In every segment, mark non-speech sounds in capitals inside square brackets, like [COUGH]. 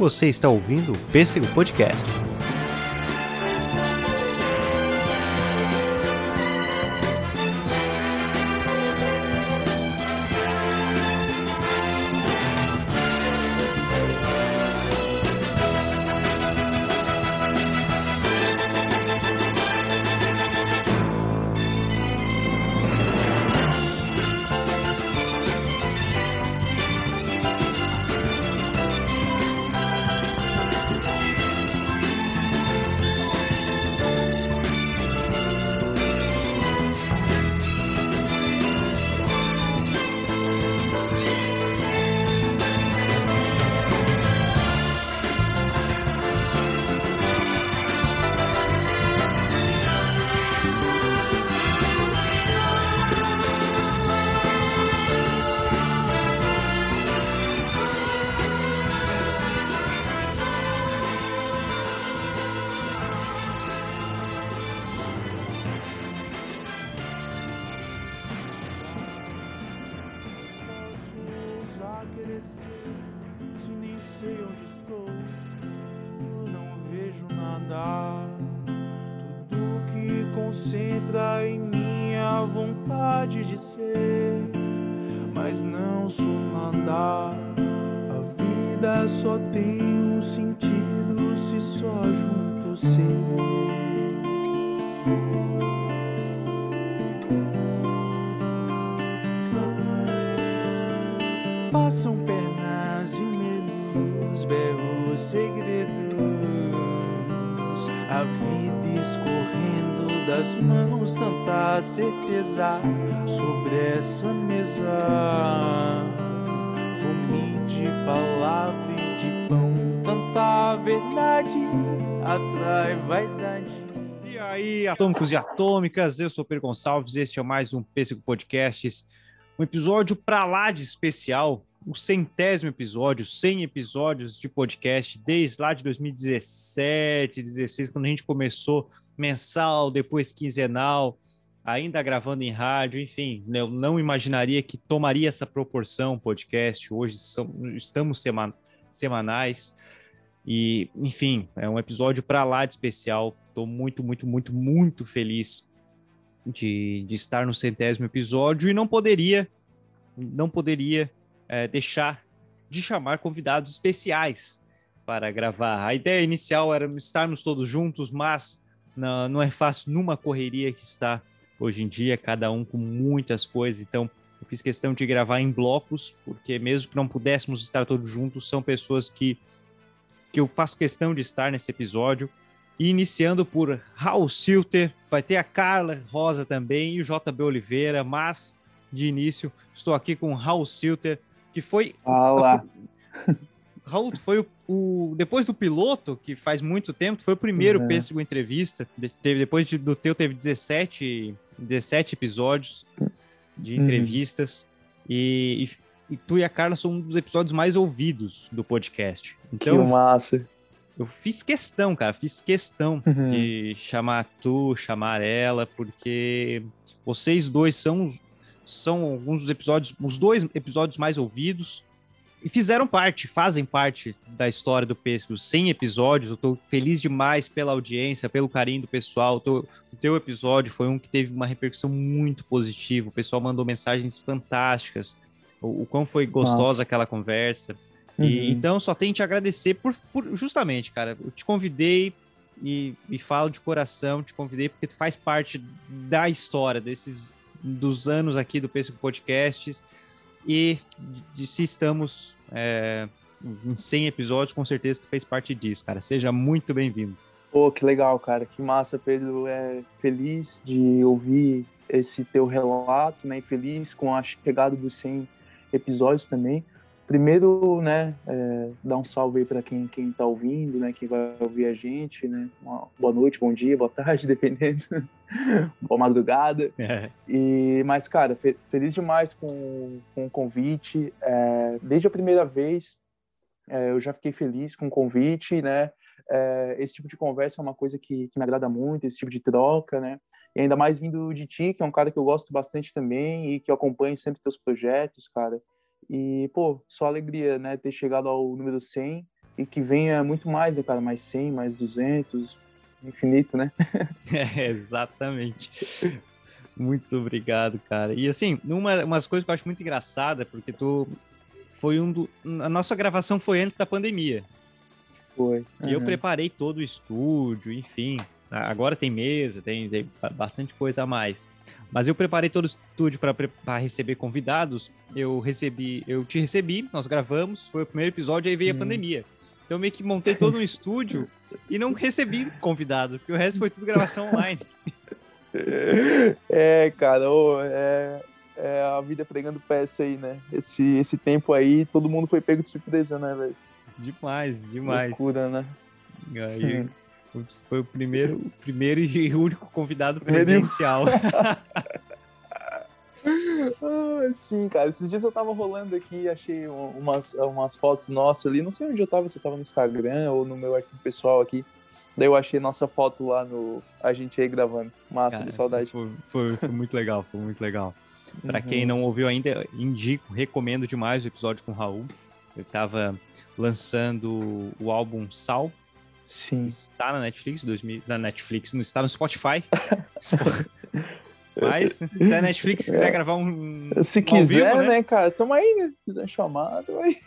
Você está ouvindo o Pêssego Podcast. Atômicas, eu sou Pedro Gonçalves, este é mais um Pêssego Podcasts, um episódio pra lá de especial, o centésimo episódio, 100 episódios de podcast, desde lá de 2017, 16, quando a gente começou mensal, depois quinzenal, ainda gravando em rádio, enfim, eu não imaginaria que tomaria essa proporção podcast, hoje estamos sema- semanais, e, enfim, é um episódio para lá de especial. Estou muito, muito, muito, muito feliz de, de estar no centésimo episódio e não poderia, não poderia eh, deixar de chamar convidados especiais para gravar. A ideia inicial era estarmos todos juntos, mas não, não é fácil numa correria que está hoje em dia, cada um com muitas coisas. Então, eu fiz questão de gravar em blocos, porque mesmo que não pudéssemos estar todos juntos, são pessoas que que eu faço questão de estar nesse episódio. E iniciando por Raul Silter, vai ter a Carla Rosa também e o JB Oliveira, mas de início estou aqui com Raul Silter, que foi. Olá. Raul, foi o, o- Depois do piloto, que faz muito tempo, foi o primeiro Uhum. Pêssego Entrevista. De- teve, depois de- do teu, teve 17, 17 episódios de Uhum. entrevistas. E, e- e tu e a Carla são um dos episódios mais ouvidos do podcast. Então, que massa. Eu fiz questão, cara, fiz questão Uhum. de chamar tu, chamar ela, porque vocês dois são, são alguns dos episódios, os dois episódios mais ouvidos e fizeram parte, fazem parte da história do Pêssego. 100 episódios, eu tô feliz demais pela audiência, pelo carinho do pessoal. Tô- o teu episódio foi um que teve uma repercussão muito positiva, o pessoal mandou mensagens fantásticas, o, o quão foi gostosa Nossa. aquela conversa. E, Uhum. então, só tenho que te agradecer por, por- justamente, cara. Eu te convidei e, e falo de coração, te convidei porque tu faz parte da história desses dos anos aqui do Pêssego Podcasts e de, de se estamos é, em 100 episódios, com certeza tu fez parte disso, cara. Seja muito bem-vindo. Pô, que legal, cara. Que massa, Pedro. É feliz de ouvir esse teu relato, né? E feliz com a chegada dos 100 episódios também. Primeiro, né, é, dar um salve aí para quem, quem tá ouvindo, né, quem vai ouvir a gente, né, uma boa noite, bom dia, boa tarde, [LAUGHS] dependendo, boa madrugada. E, mas, cara, fe- feliz demais com, com o convite. É, desde a primeira vez, é, eu já fiquei feliz com o convite, né? É, esse tipo de conversa é uma coisa que, que me agrada muito, esse tipo de troca, né? E ainda mais vindo de ti, que é um cara que eu gosto bastante também e que eu acompanho sempre teus projetos, cara. E, pô, só alegria, né? Ter chegado ao número 100 e que venha muito mais, né, cara? Mais 100, mais 200, infinito, né? [LAUGHS] É, exatamente. Muito obrigado, cara. E assim, uma umas coisas que eu acho muito engraçada, porque tu foi um do, a nossa gravação foi antes da pandemia. Foi. E eu preparei todo o estúdio, enfim. Agora tem mesa, tem, tem bastante coisa a mais. Mas eu preparei todo o estúdio para receber convidados. Eu recebi, eu te recebi, nós gravamos, foi o primeiro episódio, aí veio hum. a pandemia. Então eu meio que montei todo um estúdio e não recebi convidado, porque o resto foi tudo gravação online. [LAUGHS] É, cara, oh, é, é, a vida pregando peça aí, né? Esse, esse tempo aí, todo mundo foi pego de surpresa, né, velho? Demais, demais. Loucura, né? Aí, foi o primeiro, o primeiro e [LAUGHS] único convidado presencial. [LAUGHS] ah, sim, cara. Esses dias eu tava rolando aqui achei umas, umas fotos nossas ali. Não sei onde eu tava, se eu tava no Instagram ou no meu arquivo pessoal aqui. Daí eu achei nossa foto lá no. A gente aí gravando. Massa, cara, de saudade. Foi, foi, foi, muito legal, foi muito legal. Pra uhum. quem não ouviu ainda, indico, recomendo demais o episódio com o Raul. Eu tava lançando o álbum Sal, Sim. Está na Netflix, 2000, na Netflix, não está no Spotify. [LAUGHS] Mas se a Netflix quiser é. gravar um. Se um quiser, vivo, né? né? cara? Tamo aí, né? Se quiser chamado, aí.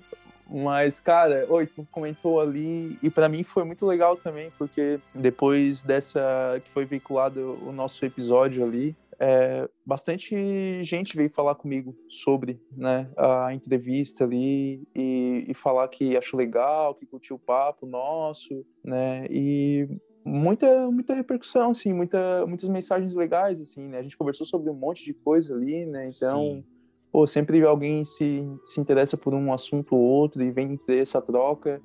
[LAUGHS] Mas, cara, oi, tu comentou ali, e para mim foi muito legal também, porque depois dessa que foi veiculado o nosso episódio ali, é, bastante gente veio falar comigo sobre né, a entrevista ali e, e, falar que achou legal, que curtiu o papo nosso, né? E muita muita repercussão, assim, muita, muitas mensagens legais, assim, né? A gente conversou sobre um monte de coisa ali, né? Então, Sim. pô, sempre alguém se, se interessa por um assunto ou outro e vem ter essa troca.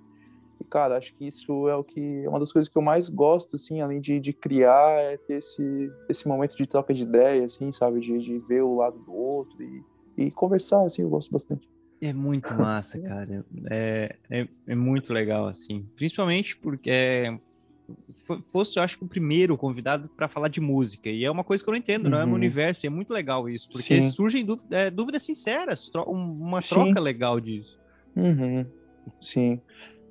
E, cara, acho que isso é o que é uma das coisas que eu mais gosto, assim, além de, de criar, é ter esse, esse momento de troca de ideia, assim, sabe? De, de ver o lado do outro e, e conversar, assim, eu gosto bastante. É muito massa, [LAUGHS] cara. É, é, é muito legal, assim. Principalmente porque é, fosse, eu acho, o primeiro convidado para falar de música. E é uma coisa que eu não entendo, uhum. não é no universo. é muito legal isso, porque Sim. surgem dúvidas, é, dúvidas sinceras, uma troca Sim. legal disso. Uhum. Sim.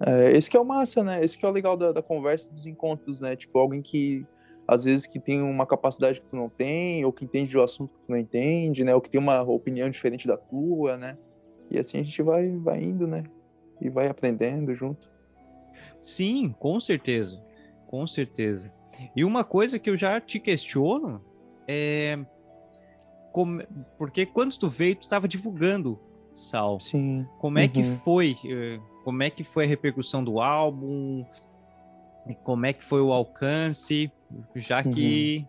É, esse que é o massa, né? Esse que é o legal da, da conversa, dos encontros, né? Tipo, alguém que às vezes que tem uma capacidade que tu não tem, ou que entende o assunto que tu não entende, né? Ou que tem uma opinião diferente da tua, né? E assim a gente vai, vai indo, né? E vai aprendendo junto. Sim, com certeza. Com certeza. E uma coisa que eu já te questiono é. Como... Porque quando tu veio, tu estava divulgando Sal. Sim. Como é uhum. que foi? Como é que foi a repercussão do álbum, como é que foi o alcance, já que,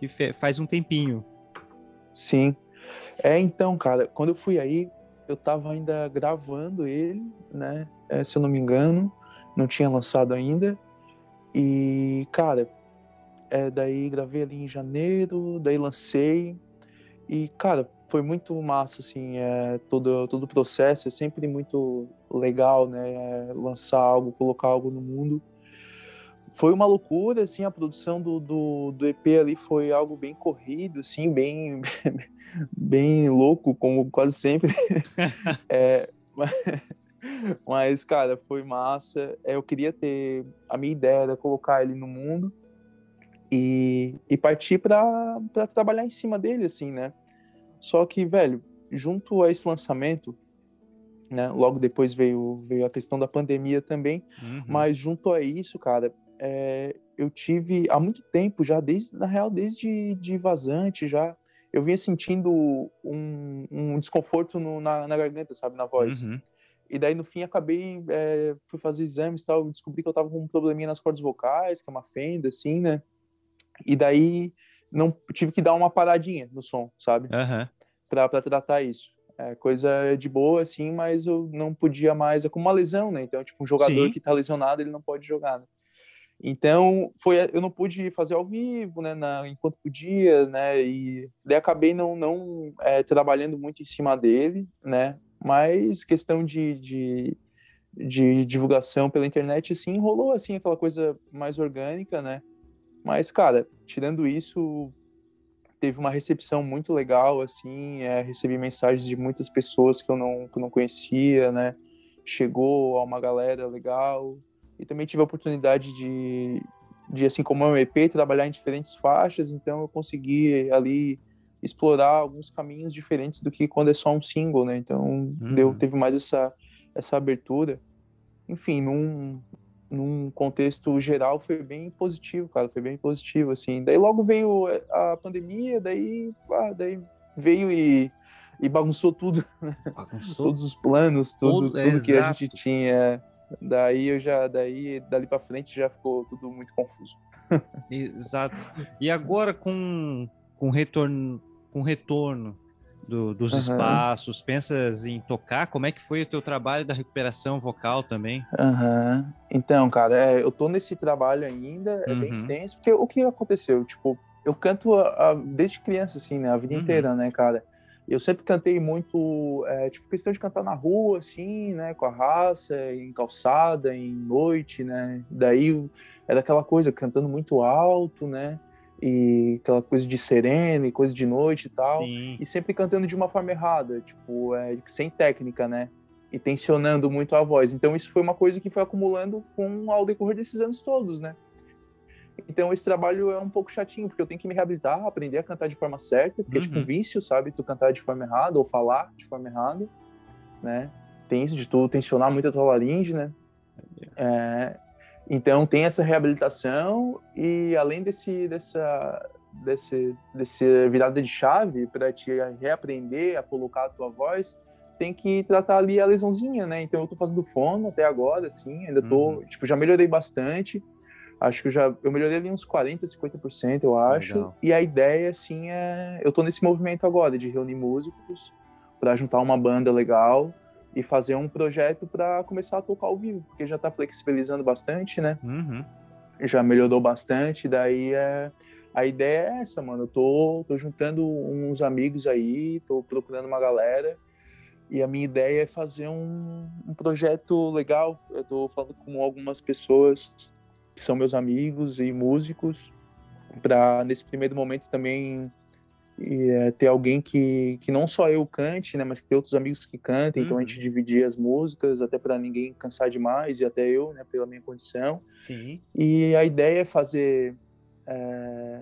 uhum. que faz um tempinho. Sim. É, então, cara, quando eu fui aí, eu tava ainda gravando ele, né? É, se eu não me engano, não tinha lançado ainda. E, cara, é, daí gravei ali em janeiro, daí lancei. E, cara, foi muito massa, assim, é, todo, todo o processo, é sempre muito legal, né, é, lançar algo, colocar algo no mundo. Foi uma loucura, assim, a produção do, do, do EP ali foi algo bem corrido, assim, bem, [LAUGHS] bem louco, como quase sempre. [LAUGHS] é, mas, [LAUGHS] mas, cara, foi massa. É, eu queria ter, a minha ideia era colocar ele no mundo e, e partir para trabalhar em cima dele, assim, né, só que, velho, junto a esse lançamento, né, logo depois veio, veio a questão da pandemia também, uhum. mas junto a isso, cara, é, eu tive há muito tempo já, desde, na real, desde de vazante já, eu vinha sentindo um, um desconforto no, na, na, garganta, sabe, na voz. Uhum. E daí, no fim, acabei, é, fui fazer exames e tal, descobri que eu tava com um probleminha nas cordas vocais, que é uma fenda, assim, né? E daí, não tive que dar uma paradinha no som, sabe? Uhum. Pra, pra tratar isso. É coisa de boa, assim, mas eu não podia mais. É como uma lesão, né? Então, tipo, um jogador Sim. que tá lesionado, ele não pode jogar, né? Então, foi, eu não pude fazer ao vivo, né, na, enquanto podia, né, e daí acabei não, não é, trabalhando muito em cima dele, né, mas questão de, de, de divulgação pela internet, assim, rolou, assim, aquela coisa mais orgânica, né, mas, cara, tirando isso, teve uma recepção muito legal, assim, é, recebi mensagens de muitas pessoas que eu não, que eu não conhecia, né? chegou a uma galera legal. E também tive a oportunidade de, de assim como é um EP, trabalhar em diferentes faixas, então eu consegui ali explorar alguns caminhos diferentes do que quando é só um single, né? Então uhum. deu, teve mais essa, essa abertura. Enfim, num, num contexto geral foi bem positivo, cara, foi bem positivo, assim. Daí logo veio a pandemia, daí, ah, daí veio e, e bagunçou tudo, [LAUGHS] né? bagunçou todos os planos, tudo, Todo, tudo que a gente tinha. Daí eu já, daí dali para frente já ficou tudo muito confuso. [LAUGHS] Exato. E agora com com retorno com retorno do, dos uhum. espaços, pensas em tocar? Como é que foi o teu trabalho da recuperação vocal também? Uhum. Então, cara, é, eu tô nesse trabalho ainda, é uhum. bem intenso, porque o que aconteceu? Tipo, eu canto a, a, desde criança, assim, né? A vida uhum. inteira, né, cara? Eu sempre cantei muito, é, tipo, questão de cantar na rua, assim, né? Com a raça, em calçada, em noite, né? Daí era aquela coisa, cantando muito alto, né? E aquela coisa de sereno e coisa de noite e tal, Sim. e sempre cantando de uma forma errada, tipo, é, sem técnica, né? E tensionando muito a voz. Então isso foi uma coisa que foi acumulando com ao decorrer desses anos todos, né? Então esse trabalho é um pouco chatinho, porque eu tenho que me reabilitar, aprender a cantar de forma certa, porque uhum. é tipo um uhum. vício, sabe? Tu cantar de forma errada ou falar de forma errada, né? Tem isso de tu tensionar muito a tua laringe, né? É, então tem essa reabilitação e além desse dessa desse desse virada de chave para te reaprender a colocar a tua voz, tem que tratar ali a lesãozinha, né? Então eu tô fazendo fono até agora, assim, ainda tô, uhum. tipo, já melhorei bastante. Acho que eu já eu melhorei ali uns 40, 50%, eu acho. Legal. E a ideia assim é, eu tô nesse movimento agora de reunir músicos para juntar uma banda legal e fazer um projeto para começar a tocar ao vivo, porque já está flexibilizando bastante, né? Uhum. Já melhorou bastante, daí é... a ideia é essa, mano. Eu tô, tô juntando uns amigos aí, tô procurando uma galera, e a minha ideia é fazer um, um projeto legal. Eu tô falando com algumas pessoas que são meus amigos e músicos, para nesse primeiro momento também e é, ter alguém que, que não só eu cante, né, mas que tem outros amigos que cantem, uhum. então a gente uhum. dividir as músicas, até para ninguém cansar demais, e até eu, né, pela minha condição. Sim. E a ideia é fazer, é,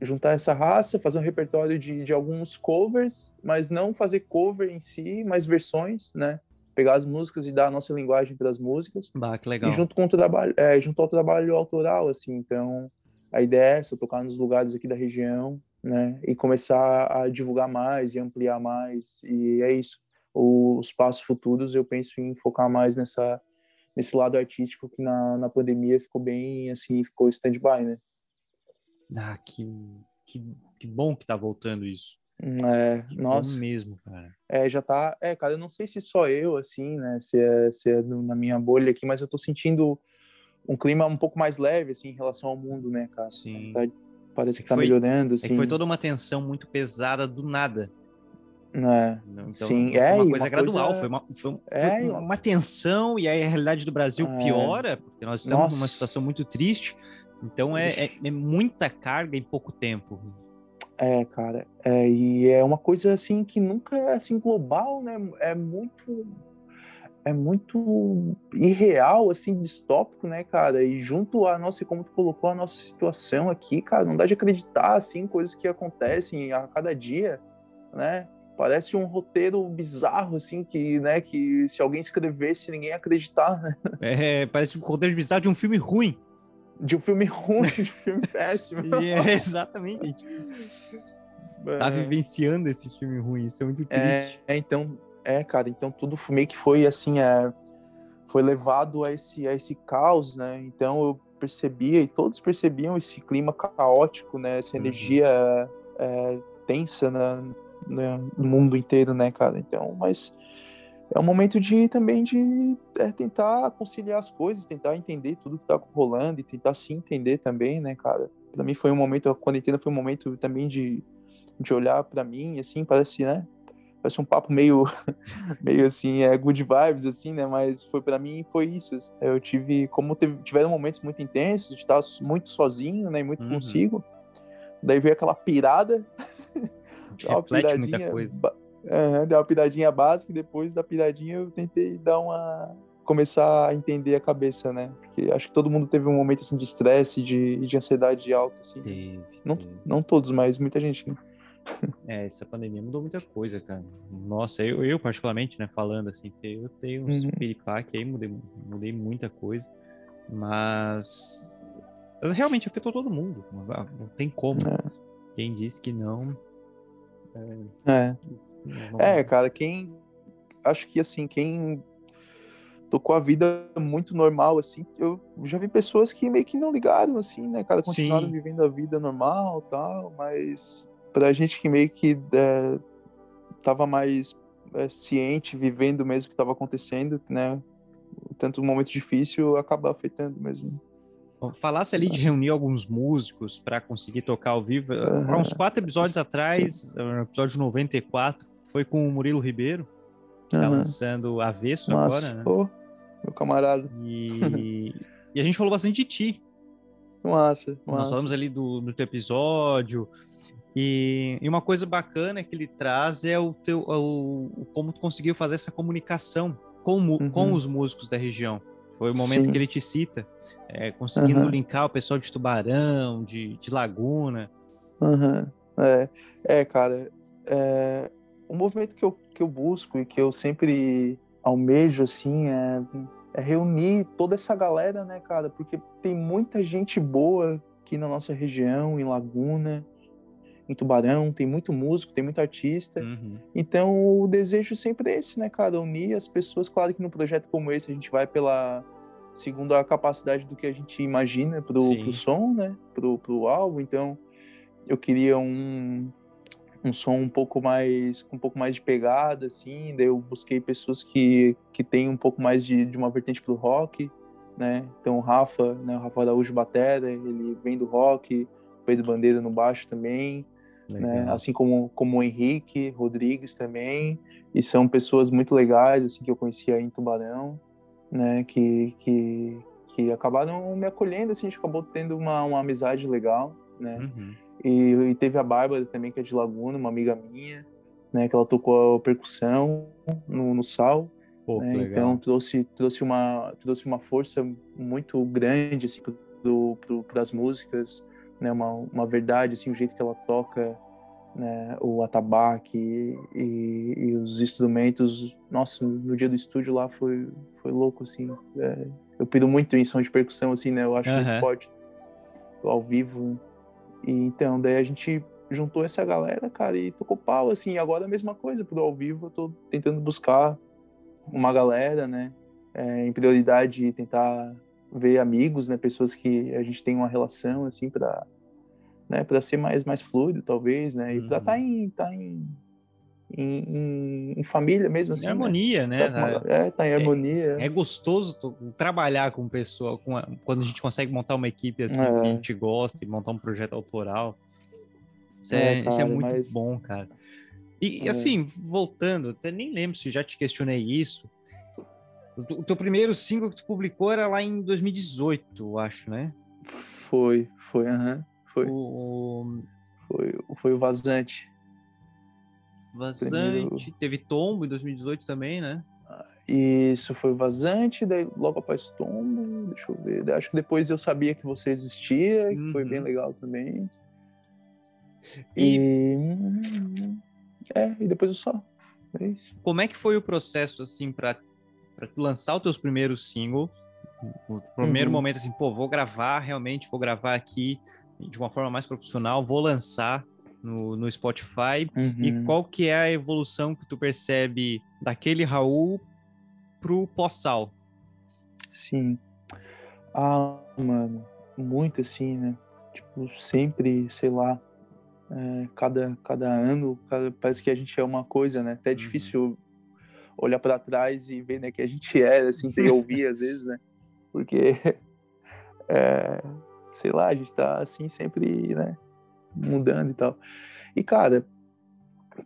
juntar essa raça, fazer um repertório de, de alguns covers, mas não fazer cover em si, mas versões, né, pegar as músicas e dar a nossa linguagem para as músicas. Bah, que legal. E junto com o trabalho, é, junto ao trabalho autoral, assim, então a ideia é essa, tocar nos lugares aqui da região, né? E começar a divulgar mais e ampliar mais. E é isso. Os passos futuros eu penso em focar mais nessa nesse lado artístico que na, na pandemia ficou bem assim, ficou stand-by, né? Ah, que, que, que bom que tá voltando isso. É, que nossa. mesmo, cara. É, já tá. É, cara, eu não sei se só eu, assim, né? Se é, se é na minha bolha aqui, mas eu tô sentindo um clima um pouco mais leve, assim, em relação ao mundo, né, cara? Sim. Tá, parece que, tá melhorando, assim. É foi toda uma tensão muito pesada do nada. É. Então, Sim, foi é. Uma coisa uma gradual, coisa... foi, uma, foi, é, foi uma tensão, e aí a realidade do Brasil é. piora, porque nós estamos Nossa. numa situação muito triste. Então é, é, é, muita carga em pouco tempo. É, cara. É, e é uma coisa assim que nunca é assim global, né? É muito é muito irreal, assim, distópico, né, cara? E junto a nossa, como tu colocou a nossa situação aqui, cara, não dá de acreditar, assim, coisas que acontecem a cada dia, né? Parece um roteiro bizarro, assim, que, né, que se alguém escrevesse, ninguém ia acreditar, né? É, parece um roteiro bizarro de um filme ruim. De um filme ruim, de um filme [LAUGHS] péssimo. é, exatamente. É. Tá vivenciando esse filme ruim, isso é muito triste. É, então, é, cara, então tudo meio que foi assim, é, foi levado a esse, a esse caos, né? Então eu percebia e todos percebiam esse clima caótico, né? Essa uhum. energia é, tensa no mundo inteiro, né, cara? Então, mas é um momento de também de é, tentar conciliar as coisas, tentar entender tudo que tá rolando e tentar se entender também, né, cara? Para mim foi um momento, a quarentena foi um momento também de, de olhar para mim, assim, parece, né? Parece um papo meio, [LAUGHS] meio assim, é good vibes, assim, né? Mas foi para mim foi isso. Eu tive, como teve, tiveram momentos muito intensos, de estar muito sozinho, né? E muito uhum. consigo. Daí veio aquela pirada. reflete muita coisa. Uhum, deu uma piradinha básica e depois da piradinha eu tentei dar uma. começar a entender a cabeça, né? Porque acho que todo mundo teve um momento assim de estresse, de, de ansiedade alta, assim. Teve, Não, teve. não todos, mas muita gente, né? [LAUGHS] É, essa pandemia mudou muita coisa, cara. Nossa, eu, eu particularmente, né, falando assim, eu tenho uns Uhum. piripaque aí, mudei, mudei muita coisa, mas, mas realmente afetou todo mundo, não tem como. Quem disse que não... É. não- É, cara, quem. Acho que assim, quem tocou a vida muito normal, assim, eu já vi pessoas que meio que não ligaram, assim, né, cara, continuaram Sim. vivendo a vida normal tal, mas pra gente que meio que é, tava mais é, ciente, vivendo mesmo o que estava acontecendo, né, tanto um momento difícil acaba afetando mesmo. Falasse ali de reunir alguns músicos para conseguir tocar ao vivo. Há uns quatro episódios atrás, no episódio 94, foi com o Murilo Ribeiro, que tá lançando Avesso agora, né? Pô, meu camarada. E, e a gente falou bastante de ti. [LAUGHS] Massa, Nós massa. falamos ali do, do teu episódio. E, e uma coisa bacana que ele traz é o teu o, o- como tu conseguiu fazer essa comunicação com, Uhum. com os músicos da região. Foi o momento Sim. que ele te cita, é, conseguindo Aham. linkar o pessoal de Tubarão, de, de Laguna. Aham, É, é, cara, é, o movimento que eu, que eu busco e que eu sempre almejo, assim, é, é reunir toda essa galera, né, cara? Porque tem muita gente boa aqui na nossa região, em Laguna, em Tubarão, tem muito músico, tem muito artista. Uhum. Então, o desejo sempre é esse, né, cara? Unir as pessoas. Claro que num projeto como esse a gente vai pela segundo a capacidade do que a gente imagina pro, Sim. pro som, né? Pro, pro álbum. Então, eu queria um, um som um pouco mais com um pouco mais de pegada, assim. Daí eu busquei pessoas que, que têm um pouco mais de, de uma vertente pro rock, né? Então, o Rafa, né? O Rafa Araújo Batera, ele vem do rock. O Pedro Bandeira no baixo também né? Assim como, como o Henrique Rodrigues também, e são pessoas muito legais, assim, que eu conheci aí em Tubarão, né? Que, que, que acabaram me acolhendo, assim, a gente acabou tendo uma, uma amizade legal, né? Uhum. E, e teve a Bárbara também, que é de Laguna, uma amiga minha, né? Que ela tocou a percussão no, no Sal, Pô, né? Então trouxe, trouxe, uma, trouxe uma força muito grande assim, para as músicas, né? uma, uma verdade, assim, o jeito que ela toca né? o atabaque e, e os instrumentos. Nossa, no dia do estúdio lá foi, foi louco, assim. É, eu pido muito em som de percussão, assim, né? Eu acho Aham. muito forte ao vivo. E, então, daí a gente juntou essa galera, cara, e tocou pau, assim. Agora a mesma coisa, pro ao vivo eu tô tentando buscar uma galera, né? É, em prioridade tentar ver amigos, né? Pessoas que a gente tem uma relação, assim, para né? Para ser mais mais fluido, talvez, né? E para Uhum. estar em, tá em, em, em, família mesmo, assim. Em harmonia, né? Né? Tá É, tá em harmonia. É gostoso to- trabalhar com pessoa, com a- quando a gente consegue montar uma equipe assim É. que a gente gosta e montar um projeto autoral. Isso é, É, isso é cara, muito mas- bom, cara. E e, É. assim, voltando, até nem lembro se já te questionei isso. O teu primeiro single que tu publicou era lá em 2018, eu acho, né? Foi, foi, aham. Foi, O foi, foi o Vazante. Vazante, teve Tombo em 2018 também, né? Isso foi o Vazante, daí logo após Tombo, deixa eu ver. Acho que depois eu sabia que você existia, que foi Uhum. bem legal também. E- E. É, e depois o Só. É isso. Como é que foi o processo, assim, para lançar os teus primeiros singles? O primeiro Uhum. momento, assim, pô, vou gravar, realmente vou gravar aqui de uma forma mais profissional, vou lançar no, no Spotify. E Uhum. qual que é a evolução que tu percebe daquele Raul pro pós-sal? Sim. Ah, mano, muito assim, né? Tipo, sempre, sei lá, é, cada, cada ano cada- parece que a gente é uma coisa, né? Até é Uhum. difícil olhar pra trás e ver, né, que a gente era, assim, e ouvir às vezes, né? Porque, [LAUGHS] é, sei lá, a gente tá, assim, sempre, né, mudando e tal. E, cara,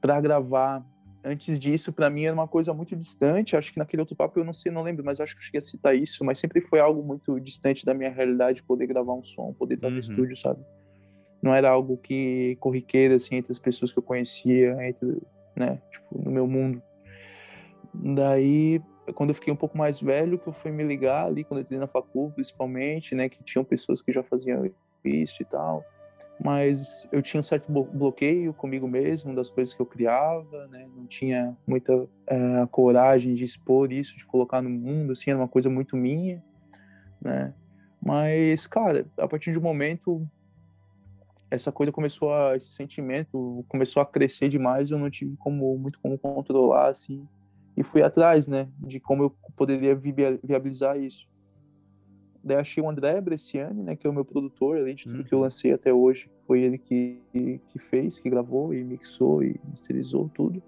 pra gravar antes disso, pra mim era uma coisa muito distante. Acho que naquele outro papo eu não sei, não lembro, mas acho que eu cheguei a citar isso. Mas sempre foi algo muito distante da minha realidade poder gravar um som, poder estar Uhum. no estúdio, sabe? Não era algo que corriqueiro assim entre as pessoas que eu conhecia, entre né? Tipo, no meu mundo. Daí, quando eu fiquei um pouco mais velho, que eu fui me ligar ali, quando eu entrei na facul, principalmente, né? Que tinham pessoas que já faziam isso e tal. Mas eu tinha um certo bloqueio comigo mesmo, das coisas que eu criava, né? Não tinha muita é, coragem de expor isso, de colocar no mundo, assim, era uma coisa muito minha, né? Mas, cara, a partir de um momento, essa coisa começou a, esse sentimento começou a crescer demais, eu não tive como, muito como controlar, assim, e fui atrás, né, de como eu poderia viabilizar isso. Daí achei o André Bresciani, né, que é o meu produtor, além de tudo uhum. que eu uhum. lancei até hoje, foi ele que, que fez, que gravou e mixou e masterizou tudo.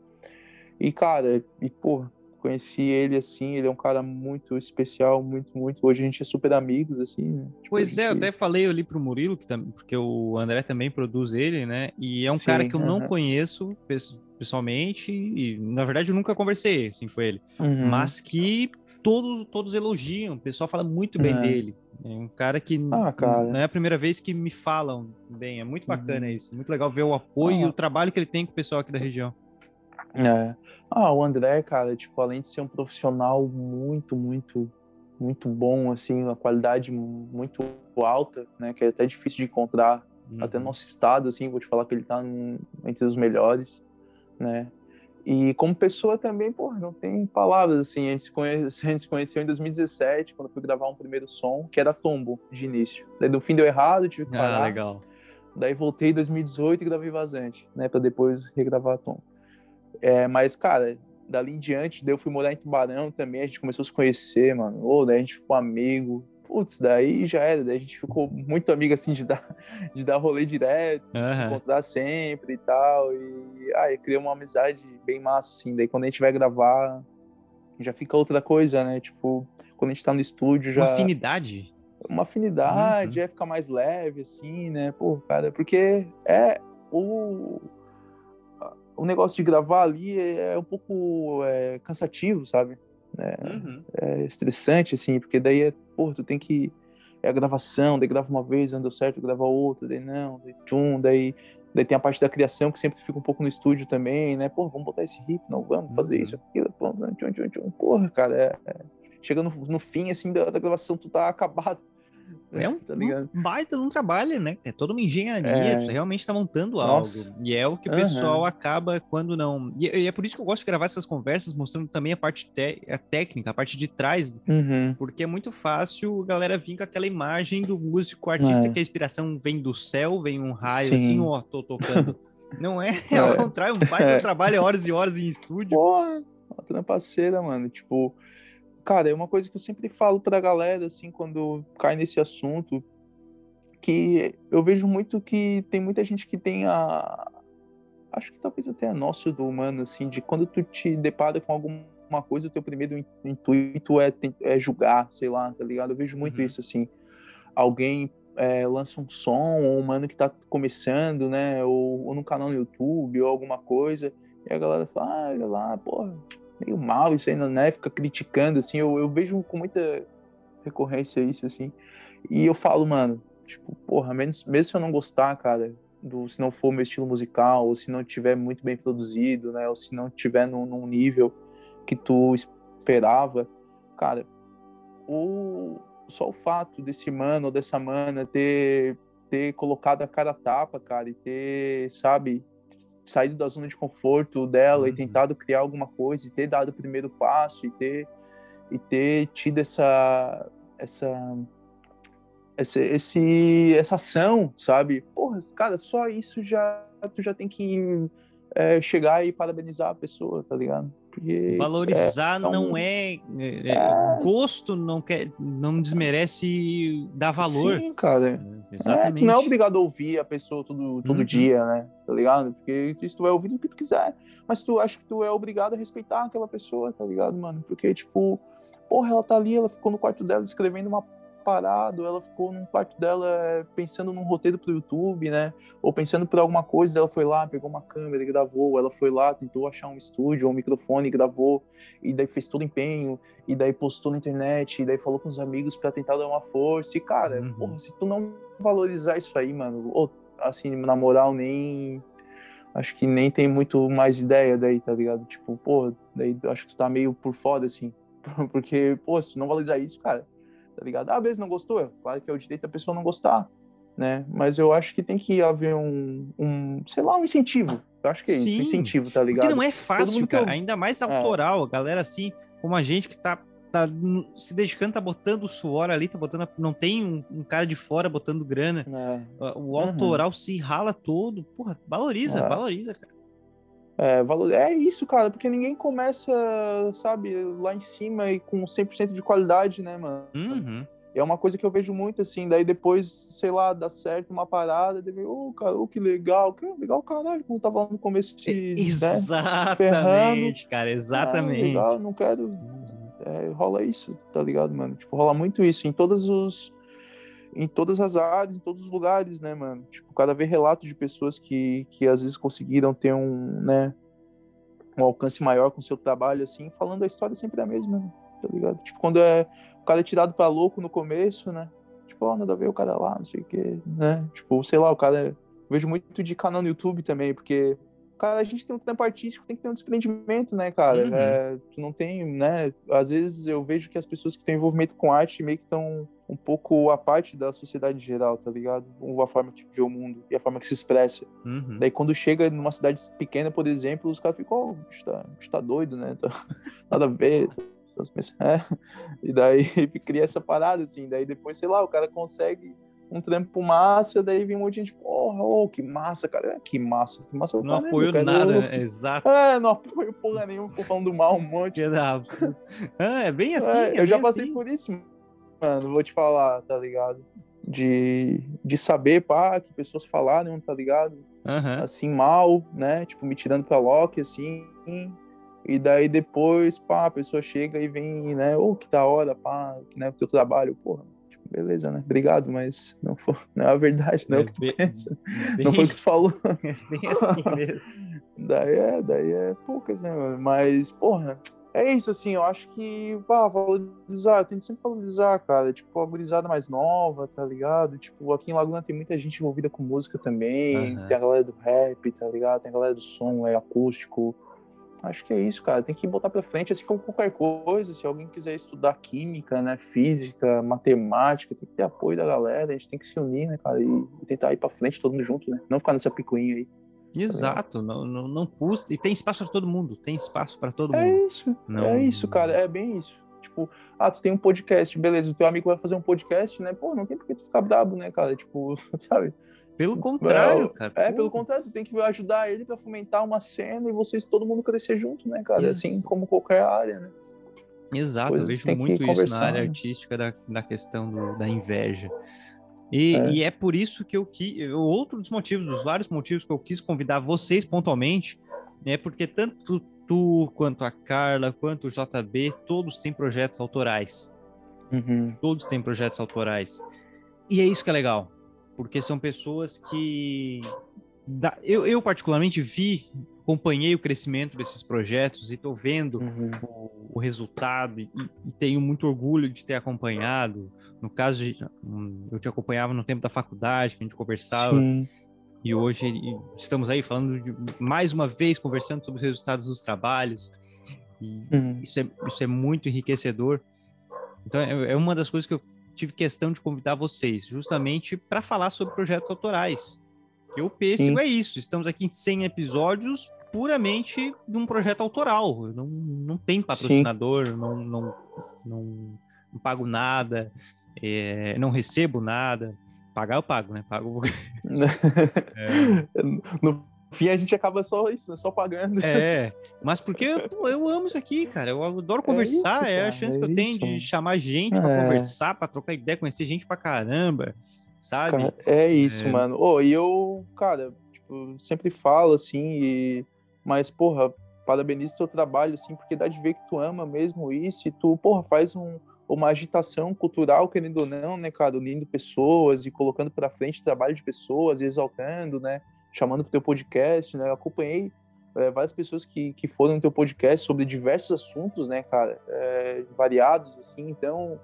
E, cara, e, pô, conheci ele assim, ele é um cara muito especial, muito, muito. Hoje a gente é super amigos, assim. Né? Tipo, pois gente... é, eu até falei ali pro Murilo, que tam... porque o André também produz ele, né? E é um Sim, cara que eu uh -huh. não conheço pessoalmente, e na verdade eu nunca conversei assim com ele, uhum. mas que todos, todos elogiam, o pessoal fala muito bem é. dele. É um cara que ah, cara. não é a primeira vez que me falam bem, é muito bacana uhum. isso, muito legal ver o apoio ah. e o trabalho que ele tem com o pessoal aqui da região. É. Ah, o André, cara, tipo, além de ser um profissional muito, muito, muito bom, assim, uma qualidade muito alta, né, que é até difícil de encontrar, uhum. até no nosso estado, assim, vou te falar que ele tá entre os melhores, né, e como pessoa também, pô, não tem palavras, assim, a gente, se conhece, [LAUGHS] a gente se conheceu em 2017, quando eu fui gravar um primeiro som, que era Tombo, de início. Daí no fim deu errado, tive que ah, parar. Ah, legal. Daí voltei em 2018 e gravei Vazante, né, pra depois regravar Tombo. É, mas, cara, dali em diante, daí eu fui morar em Tubarão também, a gente começou a se conhecer, mano. Ou daí a gente ficou amigo. Putz, daí já era, daí a gente ficou muito amigo assim de dar, [LAUGHS] de dar rolê direto, de se encontrar sempre e tal. E aí criou uma amizade bem massa, assim. Daí quando a gente vai gravar, já fica outra coisa, né? Tipo, quando a gente tá no estúdio já. Uma afinidade? Uma afinidade, uhum. é ficar mais leve, assim, né? Pô, cara, porque é o o negócio de gravar ali é, é um pouco é, cansativo, sabe? É, uhum. é, estressante, assim, porque daí é, pô, tu tem que. É a gravação, daí grava uma vez, não deu certo, grava outra, daí não, daí tchum, daí, daí tem a parte da criação que sempre fica um pouco no estúdio também, né? Pô, vamos botar esse riff, não, vamos fazer uhum. isso, aquilo, pô, tchum, tchum, tchum. porra, cara, é, é, chega no, no fim, assim, da, da gravação, tu tá acabado é um, tá um baita não trabalho, né? É toda uma engenharia, é... realmente está montando Nossa. algo. E é o que o pessoal uhum. acaba quando não. E, e, é por isso que eu gosto de gravar essas conversas, mostrando também a parte te... a técnica, a parte de trás, uhum. porque é muito fácil a galera vir com aquela imagem do músico artista é. que a inspiração vem do céu, vem um raio Sim. assim, ó, tô tocando. [LAUGHS] Não é, é, ao contrário, um baita é. trabalho, horas e horas em estúdio. Porra, uma parceira, mano. Tipo, cara, é uma coisa que eu sempre falo pra galera, assim, quando cai nesse assunto, que eu vejo muito que tem muita gente que tem a. Acho que talvez até a nossa do humano, assim, de quando tu te depara com alguma coisa, o teu primeiro intuito é, é julgar, sei lá, tá ligado? Eu vejo muito uhum. isso, assim. Alguém é, lança um som, ou um mano que tá começando, né? Ou, ou no canal no YouTube, ou alguma coisa, e a galera fala, ah, olha lá, porra, meio mal isso aí, né? Fica criticando, assim. Eu, eu vejo com muita recorrência isso, assim. E eu falo, mano, tipo, porra, menos, mesmo se eu não gostar, cara, do, se não for meu estilo musical, ou se não tiver muito bem produzido, né? Ou se não tiver num, num nível que tu esperava, cara, o, só o fato desse mano ou dessa mana ter, ter colocado a cara a tapa, cara, e ter, sabe, saído da zona de conforto dela uhum. e tentado criar alguma coisa e ter dado o primeiro passo e ter e ter tido essa essa essa, esse, essa ação, sabe? Porra, cara, só isso já tu já tem que é, chegar e parabenizar a pessoa, tá ligado? Porque Valorizar é, é não é, é, é, Gosto não quer, não desmerece dar valor. Sim, cara. Exatamente. É, tu não é obrigado a ouvir a pessoa todo, todo uhum. dia, né? Tá ligado? Porque se tu vai ouvir o que tu quiser. Mas tu acha que tu é obrigado a respeitar aquela pessoa, tá ligado, mano? Porque, tipo, porra, ela tá ali, ela ficou no quarto dela escrevendo uma parado, ela ficou num quarto dela eh, pensando num roteiro pro YouTube, né? Ou pensando por alguma coisa, ela foi lá, pegou uma câmera e gravou, ela foi lá, tentou achar um estúdio ou um microfone e gravou, e daí fez todo empenho, e daí postou na internet, e daí falou com os amigos para tentar dar uma força. E, cara, uhum. porra, se tu não valorizar isso aí, mano, ou, assim, na moral, nem acho que nem tem muito mais ideia daí, tá ligado? Tipo, pô, daí acho que tu tá meio por fora, assim. [LAUGHS] Porque, pô, se tu não valorizar isso, cara, tá ligado? Ah, beleza, não gostou? Claro que é o direito da pessoa não gostar, né? Mas eu acho que tem que haver um, um sei lá, um incentivo. Eu acho que é Sim, isso, um incentivo, tá ligado? Porque não é fácil, cara, eu... ainda mais é. autoral, é. a galera assim, como a gente que tá tá se dedicando, tá botando suor ali, tá botando. Não tem um, um cara de fora botando grana. É. O autoral uhum. se rala todo. Porra, valoriza, é. valoriza, cara. É, valor... é isso, cara, porque ninguém começa, sabe, lá em cima e com 100% de qualidade, né, mano? Uhum. É uma coisa que eu vejo muito, assim, daí depois, sei lá, dá certo uma parada, deve, ô, oh, cara, oh, que legal, que legal, caralho, como tava no começo de, Exatamente, né, cara, exatamente. Ah, legal, não quero é, rola isso, tá ligado, mano? Tipo, rola muito isso em todos os em todas as áreas, em todos os lugares, né, mano? Tipo, cada vez relato de pessoas que, que às vezes conseguiram ter um, né, um alcance maior com seu trabalho, assim, falando a história sempre é a mesma, né? tá ligado? Tipo, quando é, o cara é tirado pra louco no começo, né? Tipo, ó, oh, nada a ver o cara lá, não sei o quê, né? Tipo, sei lá, o cara... É... vejo muito de canal no YouTube também, porque cara, a gente tem um tempo artístico, tem que ter um desprendimento, né, cara? Uhum. É, tu não tem, né? Às vezes eu vejo que as pessoas que têm envolvimento com arte meio que estão um pouco à parte da sociedade geral, tá ligado? A forma que vê o mundo e a forma que se expressa. Uhum. Daí quando chega numa cidade pequena, por exemplo, os caras ficam, oh, bicho tá, bicho tá doido, né? Tá, [LAUGHS] nada a ver. É. E daí [LAUGHS] cria essa parada, assim. Daí depois, sei lá, o cara consegue um trampo massa, daí vem um monte de gente, porra, oh, que massa, cara, que massa, que massa. Não apoio nada, né? exato. É, não apoio porra nenhuma, tô falando mal um monte. ah, é bem assim. É, é eu já bem passei assim. por isso, mano, vou te falar, tá ligado? De, de saber, pá, que pessoas falaram, tá ligado? Uhum. Assim, mal, né? Tipo, me tirando pra Loki, assim. E daí depois, pá, a pessoa chega e vem, né? Ô, oh, que da hora, pá, que né, o teu trabalho, porra beleza, né? Obrigado, mas não, foi, [LAUGHS] não é a verdade, não é, é o que tu bem, pensa. Bem, não foi o que tu falou. É [LAUGHS] bem assim mesmo. [LAUGHS] daí é, daí é poucas, né, mano? Mas, porra, é isso, assim, eu acho que, pá, valorizar, tem que sempre valorizar, cara, tipo, a gurizada mais nova, tá ligado? Tipo, aqui em Laguna tem muita gente envolvida com música também, uhum. tem a galera do rap, tá ligado? Tem a galera do som, é acústico, Acho que é isso, cara. Tem que botar para frente, assim como qualquer coisa. Se alguém quiser estudar química, né, física, matemática, tem que ter apoio da galera. A gente tem que se unir, né, cara, e, tentar ir para frente todo mundo junto, né? Não ficar nessa picuinha aí. Exato, tá não, não, não custa. E tem espaço para todo mundo. Tem espaço para todo é mundo. É isso. Não... É isso, cara. É bem isso. Tipo, ah, tu tem um podcast, beleza, o teu amigo vai fazer um podcast, né? Pô, não tem por que tu ficar brabo, né, cara? Tipo, [LAUGHS] sabe? Pelo contrário, cara. É, pelo contrário, tu tem que ajudar ele para fomentar uma cena e vocês, todo mundo crescer junto, né, cara? Isso. Assim como qualquer área, né? Exato, eu vejo muito isso na área né? artística da, da questão do, da inveja. E é. e é. por isso que eu quis. Outro dos motivos, dos vários motivos que eu quis convidar vocês pontualmente, é porque tanto tu, quanto a Carla, quanto o JB, todos têm projetos autorais. Uhum. Todos têm projetos autorais. E é isso que é legal porque são pessoas que eu, eu, particularmente vi, acompanhei o crescimento desses projetos e estou vendo uhum. o, o, resultado e, e, tenho muito orgulho de ter acompanhado. No caso, de, hum, eu te acompanhava no tempo da faculdade, que a gente conversava. Sim. E hoje estamos aí falando de, mais uma vez, conversando sobre os resultados dos trabalhos. Uhum. Isso, é, isso é muito enriquecedor. Então, é, é uma das coisas que eu tive questão de convidar vocês, justamente para falar sobre projetos autorais. Que o Pêssego é isso, estamos aqui em 100 episódios puramente de um projeto autoral. Não, não tem patrocinador, não, não, não, não, pago nada, é, não recebo nada. Pagar eu pago, né? Pago. é. [LAUGHS] No fim a gente acaba só isso, né? só pagando. É, mas porque eu, eu amo isso aqui, cara. Eu adoro conversar, é, isso, é a chance é que eu tenho de chamar gente para é. conversar, para trocar ideia, conhecer gente pra caramba, sabe? é isso, é. mano. Oh, e eu, cara, tipo, sempre falo assim, e... mas, porra, parabenizo o teu trabalho, assim, porque dá de ver que tu ama mesmo isso, e tu, porra, faz um, uma agitação cultural, querendo ou não, né, cara, unindo pessoas e colocando para frente o trabalho de pessoas, exaltando, né, chamando para o teu podcast, né? Eu acompanhei é, várias pessoas que, que foram no teu podcast sobre diversos assuntos, né, cara, é, variados, assim, então,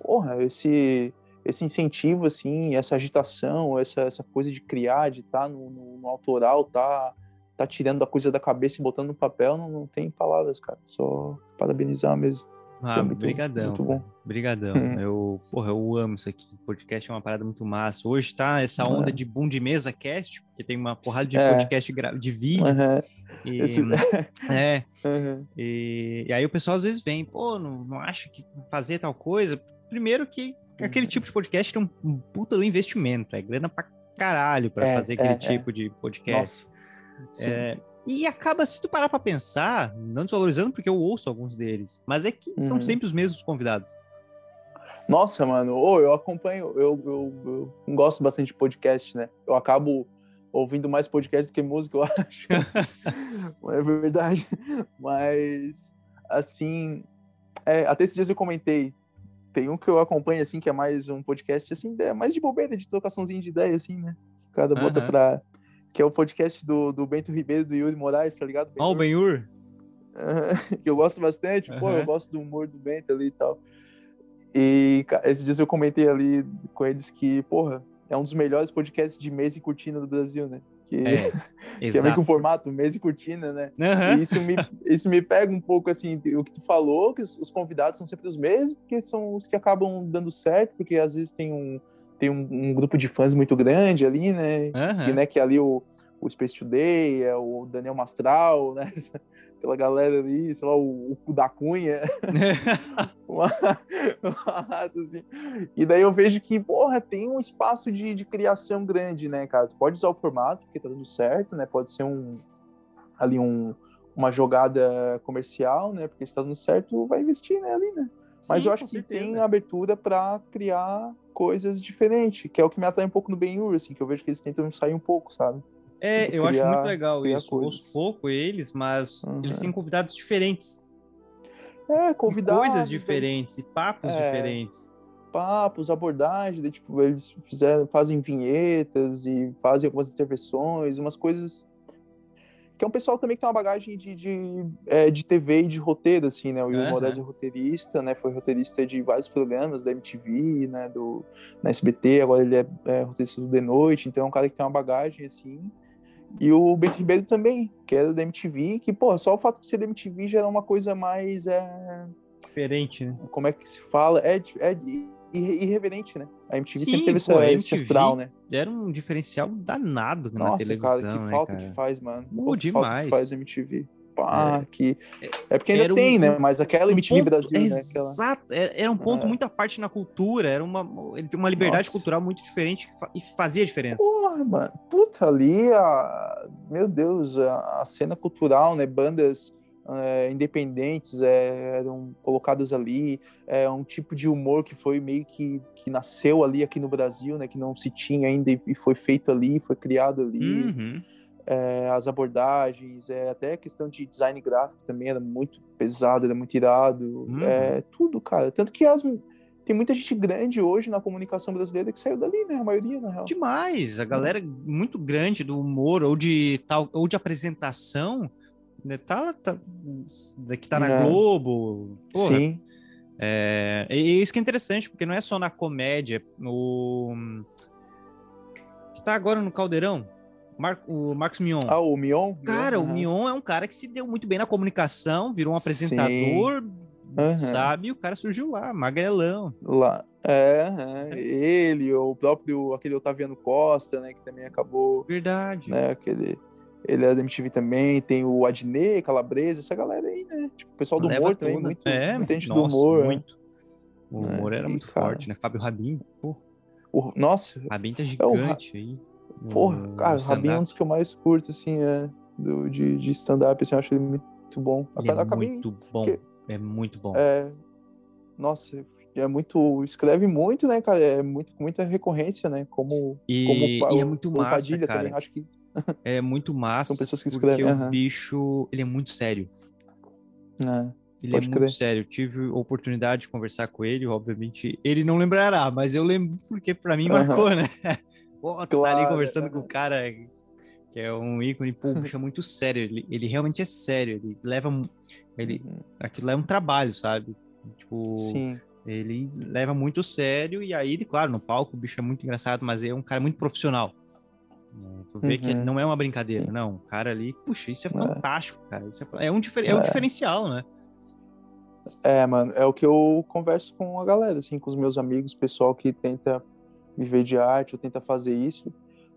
porra, esse, esse incentivo, assim, essa agitação, essa, essa coisa de criar, de estar tá no, no, no, autoral, tá, tá tirando a coisa da cabeça e botando no papel, não, não tem palavras, cara. Só parabenizar mesmo. Ah, muito- brigadão. muito bom. Brigadão. Hum. [LAUGHS] Eu, porra, eu amo isso aqui. Podcast é uma parada muito massa. Hoje tá essa onda É. de boom de mesa cast, porque tem uma porrada de É. podcast de vídeo. Aham, E, esse- [LAUGHS] é, aham. e, e aí o pessoal às vezes vem, pô, não, não acha que fazer tal coisa. Primeiro que Uhum. Aquele tipo de podcast tem um, puta do investimento, é grana pra caralho pra É, fazer aquele é, é. tipo de podcast. É, e acaba, se tu parar pra pensar, não desvalorizando porque eu ouço alguns deles, mas é que são Uhum. sempre os mesmos convidados. Nossa, mano, ô, eu acompanho, eu, eu, eu gosto bastante de podcast, né? Eu acabo ouvindo mais podcast do que música, eu [LAUGHS] acho. é verdade. Mas, assim, é, até esses dias eu comentei, tem um que eu acompanho, assim, que é mais um podcast, assim, é mais de bobeira, de trocaçãozinha de ideia, assim, né? Cada bota Aham. pra... Que é o podcast do, do Bento Ribeiro e do Yuri Moraes, tá ligado? Ó, o Benhur. [LAUGHS] Que eu gosto bastante, pô, Aham. eu gosto do humor do Bento ali e tal. E esses dias eu comentei ali com eles que, porra, é um dos melhores podcasts de mesa e cortina do Brasil, né? Que É, [LAUGHS] que é meio que o formato, mesa e cortina, né? Aham. E isso me, isso me pega um pouco, assim, o que tu falou, que os, os convidados são sempre os mesmos, porque são os que acabam dando certo, porque às vezes tem um, tem um, um grupo de fãs muito grande ali, né? Aham. que, né, que ali o, o Space Today, é o Daniel Mastral, né? Aquela galera ali, sei lá, o, o da Cunha, [LAUGHS] [LAUGHS] uma, uma raça assim. E daí eu vejo que, porra, tem um espaço de, de criação grande, né, cara? Tu pode usar o formato, porque tá dando certo, né? Pode ser um ali um, uma jogada comercial, né? Porque se tá dando certo, vai investir né, ali, né? Mas Sim, eu acho que certeza. tem abertura para criar coisas diferentes, que é o que me atrai um pouco no Ben-Hur, assim, que eu vejo que eles tentam sair um pouco, sabe? É, de eu acho criar- muito legal isso. Eu ouço coisas. pouco eles, mas Uhum. eles têm convidados diferentes. É, e convidar coisas diferentes e papos É. diferentes. papos, abordagens, daí, tipo, eles fizeram, fazem vinhetas e fazem algumas intervenções, umas coisas que é um pessoal também que tem uma bagagem de, de, é, de TV e de roteiro, assim, né? O Aham. Moraes é roteirista, né? Foi roteirista de vários programas da MTV, né? Do, na SBT, agora ele é, é roteirista do The Noite, então é um cara que tem uma bagagem, assim. E o Bento Ribeiro também, que era da MTV, que, pô, só o fato de ser da MTV já era uma coisa mais, é, Diferente, né? como é que se fala? É, é irreverente, né? A MTV Sim, sempre teve essa, pô, a esse MTV astral, né? Era um diferencial danado na Nossa, televisão, cara, que né, falta cara? que faz, mano. Pô, Quanto falta demais. que faz a MTV. Pá, que... É porque ainda um- tem, né? Mas aquela Um MTV ponto- Brasil, né? Aquela... Exato, era, era um ponto É. muito à parte na cultura, era uma, uma liberdade Nossa. cultural muito diferente e fazia diferença. Porra, mano. Puta, ali, a... meu Deus, a, a cena cultural, né? Bandas é, independentes é, eram colocadas ali. É um tipo de humor que foi meio que, que nasceu ali aqui no Brasil, né? Que não se tinha ainda e- e foi feito ali, foi criado ali. Uhum. É, as abordagens, é, até a questão de design gráfico também era muito pesado, era muito irado, Uhum. é, tudo, cara. Tanto que as, tem muita gente grande hoje na comunicação brasileira que saiu dali, né? A maioria, na real. Demais, a galera muito grande do humor ou de tal ou de apresentação, né, tá, tá que tá na. Globo. Porra, Sim. É, e isso que é interessante, porque não é só na comédia. O que tá agora no Caldeirão, Mar- o Marcos Mion. Ah, o Mion? Cara, o Aham. Mion é um cara que se deu muito bem na comunicação, virou um apresentador, Aham. sabe? E o cara surgiu lá, magrelão. Lá. É, é, ele, o próprio, aquele Otaviano Costa, né? Que também acabou, Verdade. né? Aquele... Ele é da MTV também, tem o Adnê, Calabresa, essa galera aí, né? Tipo, o pessoal do Leva humor também, toda. muito, é, muita gente nossa, do humor. é. muito. O É, humor era e, muito cara, forte, né? Fábio Rabin, pô, O- nossa, Rabin tá É o gigante aí. Porra, cara, o Rabin é um dos que eu mais curto, assim, é, do, de, de stand-up, assim, eu acho ele muito bom. Ele é Acabei- muito bom. que- É muito bom. é, nossa, é muito, escreve muito, né, cara, é muito, muita recorrência, né, como, E, como e é o- muito o massa, Padilha cara. também, acho que [LAUGHS] É muito massa. são pessoas que porque escrevem, o aham. bicho, ele é muito sério. É, Ele Pode é crer. muito sério. Tive oportunidade de conversar com ele, obviamente. Ele não lembrará, mas eu lembro porque pra mim Aham. marcou, né? [LAUGHS] Pô, tu tá ali Claro, conversando com o cara que é um ícone, é [LAUGHS] muito sério. Ele, ele realmente é sério. Ele leva. um- Ele, aquilo é um trabalho, sabe? Tipo, sim, ele leva muito sério. E aí, claro, no palco o bicho é muito engraçado, mas é um cara muito profissional. É, tu vê que Uhum. não é uma brincadeira, Sim. não. O cara ali, puxa, isso é É. fantástico, cara. Isso é, é um, difer- é um É. diferencial, né? É, mano, é o que eu converso com a galera, assim, com os meus amigos, pessoal que tenta viver de arte ou tenta fazer isso,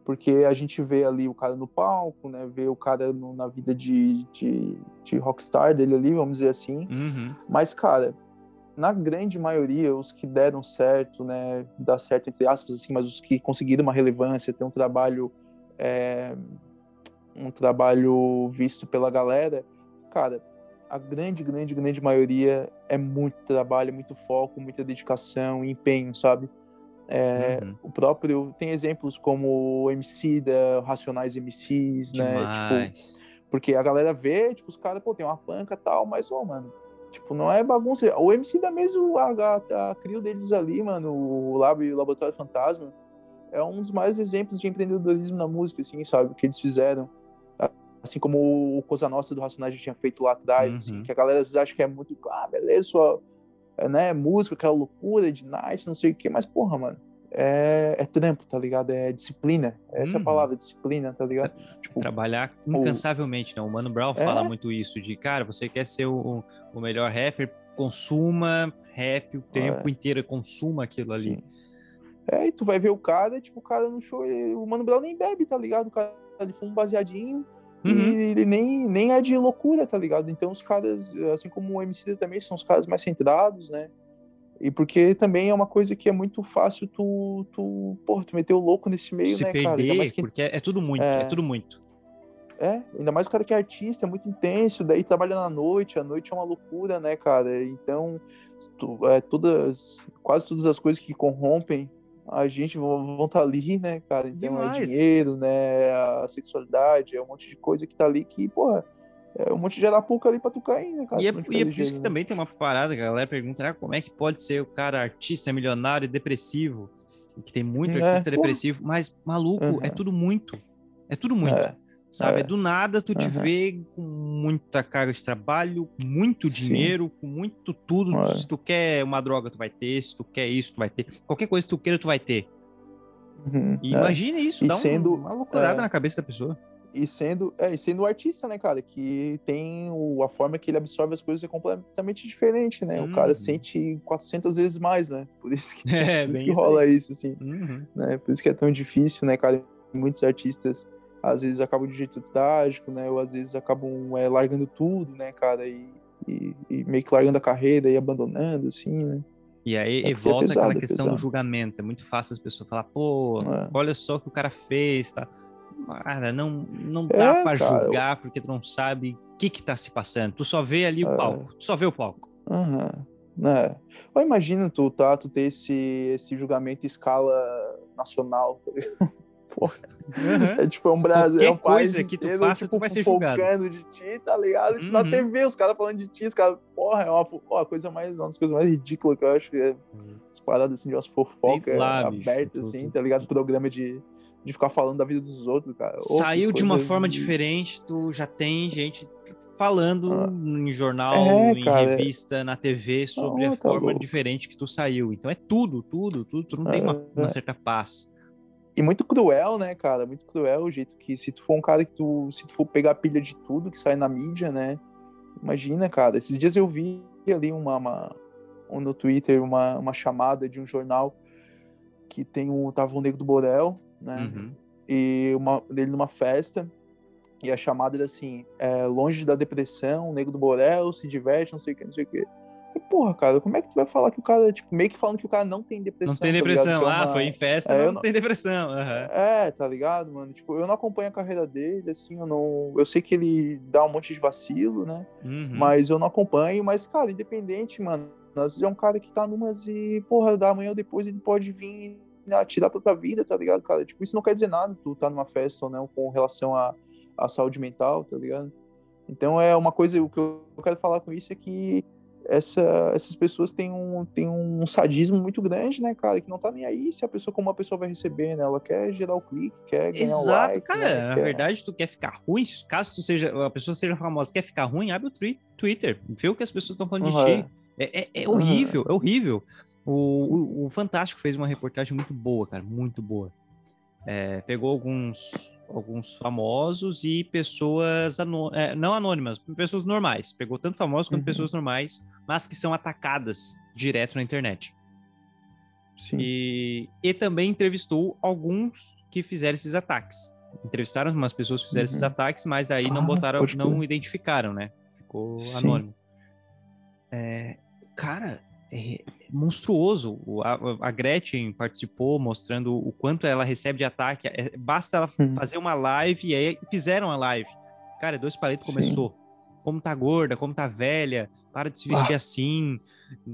porque a gente vê ali o cara no palco, né, vê o cara no- na vida de, de, de rockstar dele ali, vamos dizer assim, Uhum. mas, cara, na grande maioria, os que deram certo, né, dá certo entre aspas, assim, mas os que conseguiram uma relevância, ter um trabalho, é, um trabalho visto pela galera, cara, a grande, grande, grande maioria é muito trabalho, muito foco, muita dedicação, empenho, sabe? É, Uhum. O próprio tem exemplos como o MC da Racionais MCs, né? Tipo, porque a galera vê, tipo, os caras, pô, tem uma panca e tal, mas, ô, mano, tipo, não é bagunça. O MC da mesmo, a, a, a crio deles ali, mano, o Lab, o Laboratório Fantasma, é um dos maiores exemplos de empreendedorismo na música, assim, sabe? O que eles fizeram. Assim como o Cosa Nostra do Racionais já tinha feito lá atrás, Uhum. assim, que a galera às vezes acha que é muito, ah, beleza, só, né, música, aquela loucura de night, não sei o quê, mas, porra, mano, é, é trampo, tá ligado? É disciplina. Essa é Uhum. a palavra, disciplina, tá ligado? Tipo, Trabalhar incansavelmente, né? O Mano Brown É? fala muito isso, de, cara, você quer ser o, o melhor rapper, consuma rap o tempo inteiro, consuma aquilo ali. Sim. É, e tu vai ver o cara, tipo, o cara no show, ele- o Mano Brown nem bebe, tá ligado? O cara ele fuma um baseadinho Uhum. e ele nem, nem é de loucura, tá ligado? Então os caras, assim como o MC também, são os caras mais centrados, né? E porque também é uma coisa que é muito fácil tu, tu, porra, tu meter o louco nesse meio, Se né, cara? Ainda perder, mais que porque é, é tudo muito, é. É. tudo muito. É, ainda mais o cara que é artista, é muito intenso, daí trabalha na noite, a noite é uma loucura, né, cara? Então, tu- é, todas, quase todas as coisas que corrompem a gente vão estar ali, né, cara? Então Demais. é dinheiro, né, a sexualidade, é um monte de coisa que tá ali que, porra, é um monte de arapuca ali pra tu cair, né, cara? E é, e é por isso que né? também tem uma parada galera pergunta, né, como é que pode ser o cara artista, milionário e depressivo? Que tem muito É, artista porra. depressivo, mas maluco, é Uhum. tudo muito. É tudo muito. É, Sabe? é. Do nada tu te Uhum. vê com muita carga de trabalho, com muito Sim. dinheiro, com muito tudo. É. Se tu quer uma droga, tu vai ter. Se tu quer isso, tu vai ter. Qualquer coisa que tu queira, tu vai ter. uhum, E é. imagina isso, E dá um- sendo- uma loucurada é. na cabeça da pessoa. E sendo, é, e sendo o artista, né, cara, que tem o, a forma que ele absorve as coisas é completamente diferente, né? O cara Uhum. sente 400 vezes mais, né? Por isso que, [LAUGHS] É, por isso que isso rola isso, assim, Uhum. né? Por isso que é tão difícil, né, cara? Muitos artistas, às vezes, acabam de jeito trágico, né? Ou às vezes acabam é, largando tudo, né, cara? E, e, e meio que largando a carreira e abandonando, assim, né? E aí É e é volta aquela pesado, é questão do pesado. julgamento. É muito fácil as pessoas falar, pô, É. olha só o que o cara fez, tá? Cara, não, não dá É, pra cara, eu- julgar porque tu não sabe o que que tá se passando. Tu só vê ali o É. palco. Tu só vê o palco. Aham. É. Ou imagina tu, tá, tu ter esse, esse julgamento em escala nacional, tá ligado? Porra. É tipo, é um Brasil, é um Qualquer país coisa que tu faça, tipo, tu vai ser julgado. de ti, tá ligado? Tipo, na Uhum. TV, os caras falando de ti, os caras, porra, é uma, ó, coisa mais, uma das coisas mais ridículas que eu acho, que é as paradas assim, de umas fofocas abertas, assim, tá ligado? Programa de, de ficar falando da vida dos outros, cara. Saiu de uma forma de- diferente, tu já tem gente falando Ah. em jornal, É, em cara. revista, na TV sobre Ah, a tá forma louco. diferente que tu saiu. Então é tudo, tudo, tudo. Tu não tem uma, É. uma certa paz. E muito cruel, né, cara? Muito cruel o jeito que, se tu for um cara que tu, se tu for pegar a pilha de tudo que sai na mídia, né? Imagina, cara. Esses dias eu vi ali uma, uma um- no Twitter uma, uma chamada de um jornal que tem um, tava o Negro do Borel, né? Uhum. E uma, dele numa festa. E a chamada era assim: é, longe da depressão, o Negro do Borel se diverte, não sei o que, não sei o que. E, porra, cara, como é que tu vai falar que o cara, tipo, meio que falando que o cara não tem depressão? Não tem tá depressão. É Ah, uma- foi em festa, É, eu não, não- tem depressão. Aham. é, tá ligado, mano? Tipo, eu não acompanho a carreira dele, assim, eu não. Eu sei que ele dá um monte de vacilo, né? Uhum. Mas eu não acompanho, mas, cara, independente, mano. Às vezes é um cara que tá numas e, porra, da manhã ou depois ele pode vir atirar pra tua vida, tá ligado, cara? Tipo, isso não quer dizer nada, tu tá numa festa ou não, com relação à, à saúde mental, tá ligado? Então é uma coisa, o que eu quero falar com isso é que essa, essas pessoas têm um, têm um sadismo muito grande, né, cara? Que não tá nem aí se a pessoa, como a pessoa vai receber, né? Ela quer gerar o clique, quer ganhar o Exato, like. cara. né? Na Quer- verdade, tu quer ficar ruim, caso tu seja, a pessoa seja famosa, quer ficar ruim, abre o twi- Twitter, vê o que as pessoas estão falando Uhum. de ti. É, é- é horrível, é horrível. O, o, o Fantástico fez uma reportagem muito boa, cara, muito boa. É, pegou alguns, alguns famosos e pessoas anô- é, não anônimas, pessoas normais. Pegou tanto famosos quanto Uhum. pessoas normais, mas que são atacadas direto na internet. Sim. E, e também entrevistou alguns que fizeram esses ataques. Entrevistaram umas pessoas que fizeram esses Uhum. ataques, mas aí não Ah, botaram, pode não identificaram, né? Ficou Sim. anônimo. É, cara, é monstruoso. A, a Gretchen participou mostrando o quanto ela recebe de ataque. É, basta ela Uhum. fazer uma live e aí fizeram a live. Cara, dois palitos Sim. começou. Como tá gorda, como tá velha, para de se vestir Ah. assim,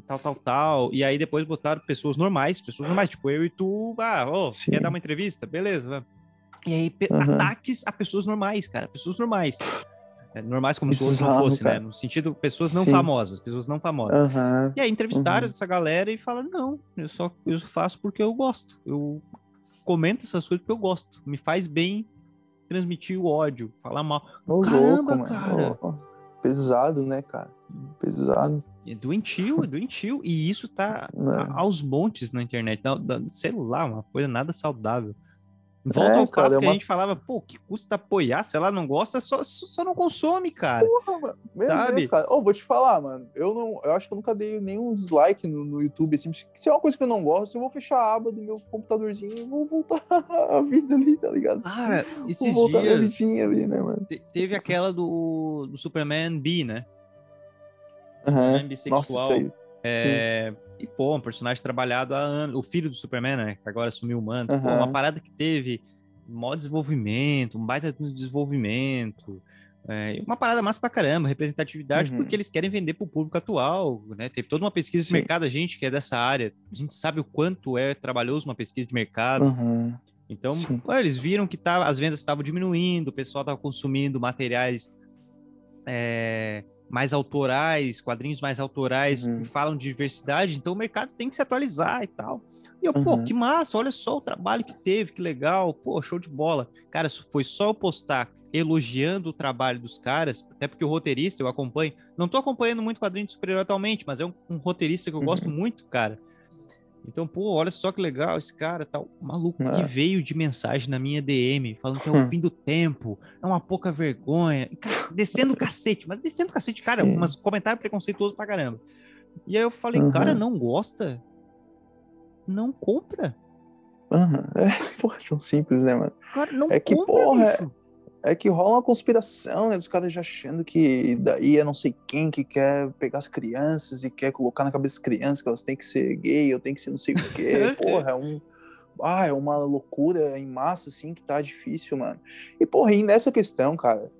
tal, tal, tal. E aí depois botaram pessoas normais, pessoas normais, tipo eu e tu, ah, ô, Sim. quer dar uma entrevista? Beleza, vamos. E aí, Aham. ataques a pessoas normais, cara, pessoas normais. É, normais como se outros não fosse, né? No sentido, pessoas não Sim. famosas, pessoas não famosas. Aham. E aí entrevistaram Uhum. essa galera e falaram, não, eu só eu faço porque eu gosto. Eu comento essas coisas porque eu gosto. Me faz bem transmitir o ódio, falar mal. Ô, Caramba, louco, cara. Ô, Pesado, né, cara? Pesado. É doentio, é doentio. E isso tá a- aos montes na internet. Não, não, sei lá, uma coisa nada saudável. Volta É, ao papo cara, é que a uma- gente falava, pô, que custa apoiar? Se ela não gosta, só, só não consome, cara. Porra, mano. Meu Sabe? Deus, cara. Ô, vou te falar, mano. Eu não, eu acho que eu nunca dei nenhum dislike no, no YouTube. Assim, se é uma coisa que eu não gosto, eu vou fechar a aba do meu computadorzinho e vou voltar [LAUGHS] a vida ali, tá ligado? Cara, Vou esses voltar a minha dias ali, né, mano? te- teve aquela do, do Superman B, né? Aham. Superman Nossa, bissexual. isso aí. Sim. E, pô, um personagem trabalhado há anos. O filho do Superman, né? Que agora assumiu o manto. Pô, Aham. uma parada que teve maior desenvolvimento, um baita de desenvolvimento. é, uma parada massa pra caramba, representatividade, Uhum. porque eles querem vender pro público atual, né? Teve toda uma pesquisa de Sim. mercado, a gente que é dessa área, a gente sabe o quanto é trabalhoso uma pesquisa de mercado. Aham. Então, pô, eles viram que tava, as vendas estavam diminuindo, o pessoal estava consumindo materiais é, mais autorais, quadrinhos mais autorais Uhum. que falam de diversidade, então o mercado tem que se atualizar e tal. E eu, pô, Uhum. que massa, olha só o trabalho que teve, que legal, pô, show de bola. Cara, foi só eu postar elogiando o trabalho dos caras, até porque o roteirista eu acompanho, não tô acompanhando muito quadrinho de super atualmente, mas é um, um roteirista que eu gosto Uhum. muito, cara. Então, pô, olha só que legal esse cara, tal. Maluco que É. veio de mensagem na minha DM, falando que é o [LAUGHS] fim do tempo, é uma pouca vergonha. Descendo o cacete, mas descendo o cacete, cara, Sim. umas comentários preconceituosos pra caramba. E aí eu falei, Uhum. cara, não gosta? Não compra. Aham. [LAUGHS] É, porra, tão simples, né, mano? Cara, não É que, compra, porra, bicho. É que rola uma conspiração, né? Os caras já achando que daí é não sei quem que quer pegar as crianças e quer colocar na cabeça das crianças que elas têm que ser gay ou tem que ser não sei o quê. [LAUGHS] Porra, é um. Ah, é uma loucura em massa, assim, que tá difícil, mano. E, porra, e nessa questão, cara,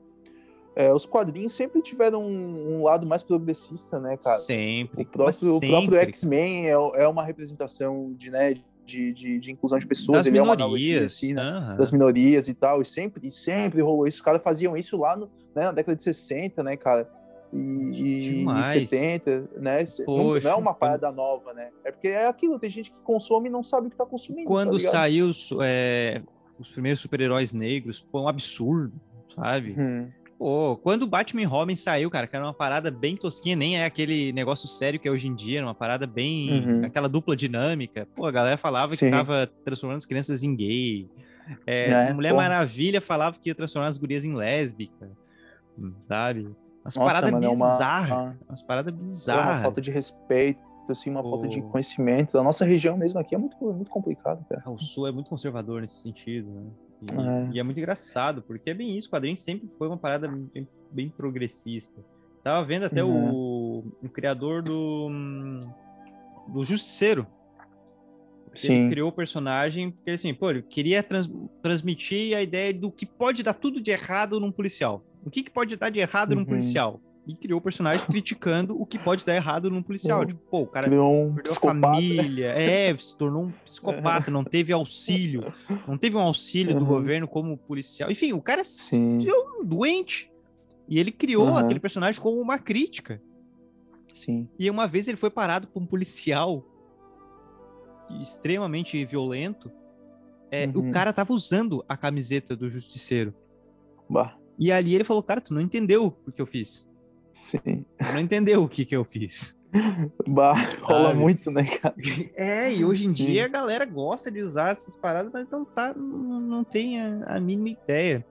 é, os quadrinhos sempre tiveram um, um lado mais progressista, né, cara? Sempre. O próprio, próprio. X-Men é, é uma representação de, né, de, de, de inclusão de pessoas. Das ele é uma analogia, minorias. assim, né? aham. das minorias e tal, e sempre, e sempre rolou isso. Os caras faziam isso lá no, né, na década de 60, né, cara? E, e, e Demais. 70, né? Cê- não- Poxa, é uma parada nova, né? É porque é aquilo, tem gente que consome e não sabe o que tá consumindo. Quando tá saiu os, é, os primeiros super-heróis negros, foi um absurdo, sabe? Hum, Pô, quando o Batman Robin saiu, cara, que era uma parada bem tosquinha, nem é aquele negócio sério que é hoje em dia, era uma parada bem. Uhum. aquela dupla dinâmica. Pô, a galera falava que Sim. tava transformando as crianças em gay. É, É, Mulher. Maravilha falava que ia transformar as gurias em lésbica, hum, sabe? Umas paradas mano, é uma- bizarras. uma- Umas paradas é uma bizarras. falta de respeito, assim, uma falta de conhecimento. A nossa região mesmo aqui é muito, muito complicado, cara. Ah, O Sul é muito conservador nesse sentido, né? E É. e é muito engraçado, porque é bem isso, o quadrinho sempre foi uma parada bem, bem progressista. Tava vendo até Uhum. o, o criador do, do Justiceiro. Sim. Ele criou o personagem porque, assim, pô, ele queria trans- transmitir a ideia do que pode dar tudo de errado num policial. O que, que pode dar de errado num Uhum. policial? E criou o personagem [LAUGHS] criticando o que pode dar errado num policial. Uhum. Tipo, pô, o cara um perdeu a psicopata. família, é, se tornou um [LAUGHS] psicopata, não teve auxílio, não teve um auxílio do Uhum. governo como policial. Enfim, o cara é um doente. E ele criou Uhum. aquele personagem como uma crítica. sim. E uma vez ele foi parado por um policial extremamente violento. É, Uhum. O cara tava usando a camiseta do justiceiro. Bah, E ali ele falou, cara, tu não entendeu o que eu fiz. Sim. Não entendeu o que que eu fiz. [LAUGHS] Bah, rola Sabe? muito, né, cara? [LAUGHS] É, e hoje em Sim. dia a galera gosta de usar essas paradas, mas não, tá, não, não tem a, a mínima ideia.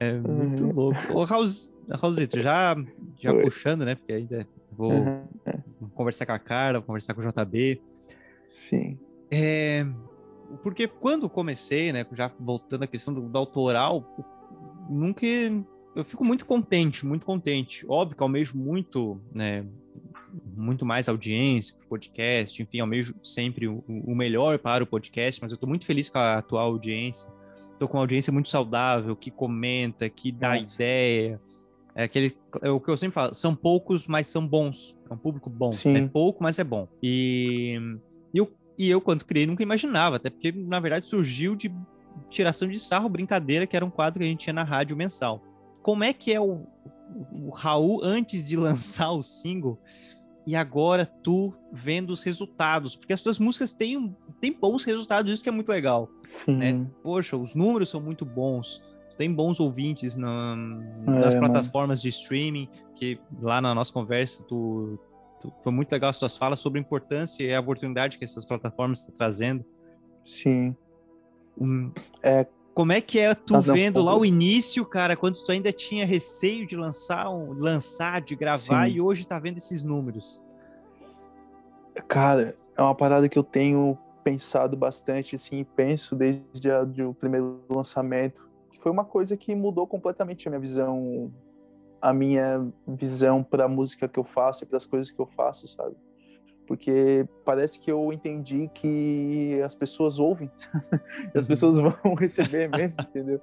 É muito Uhum. louco. Ô, Raulzito, já, já Oi. puxando, né? Porque ainda vou Uhum. conversar com a Cara, vou conversar com o JB. Sim. É, porque quando comecei, né, já voltando à questão do, do autoral, nunca eu fico muito contente, muito contente. Óbvio que almejo muito, né, muito mais audiência para o podcast, enfim, almejo sempre o, o melhor para o podcast, mas eu estou muito feliz com a atual audiência. Estou com uma audiência muito saudável, que comenta, que dá Nossa. ideia. É aquele, é o que eu sempre falo, são poucos, mas são bons. É um público bom. Sim. É pouco, mas é bom. E e eu, e eu, quando criei, nunca imaginava, até porque, na verdade, surgiu de tiração de sarro, brincadeira, que era um quadro que a gente tinha na rádio mensal. Como é que é o, o Raul antes de [LAUGHS] lançar o single e agora tu vendo os resultados? Porque as tuas músicas têm, têm bons resultados, isso que é muito legal. Sim. né? Poxa, os números são muito bons. Tem bons ouvintes na- nas É, mano. plataformas de streaming, que lá na nossa conversa tu, tu- foi muito legal as tuas falas sobre a importância e a oportunidade que essas plataformas estão trazendo. Sim. É. Como é que é tu Mas vendo lá eu- o início, cara, quando tu ainda tinha receio de lançar, um- lançar, de gravar, Sim. e hoje tá vendo esses números? Cara, é uma parada que eu tenho pensado bastante, assim, e penso desde a, de o primeiro lançamento, que foi uma coisa que mudou completamente a minha visão, a minha visão para a música que eu faço e para as coisas que eu faço, sabe? Porque parece que eu entendi que as pessoas ouvem, [LAUGHS] as Uhum. pessoas [LAUGHS] vão receber mesmo, entendeu?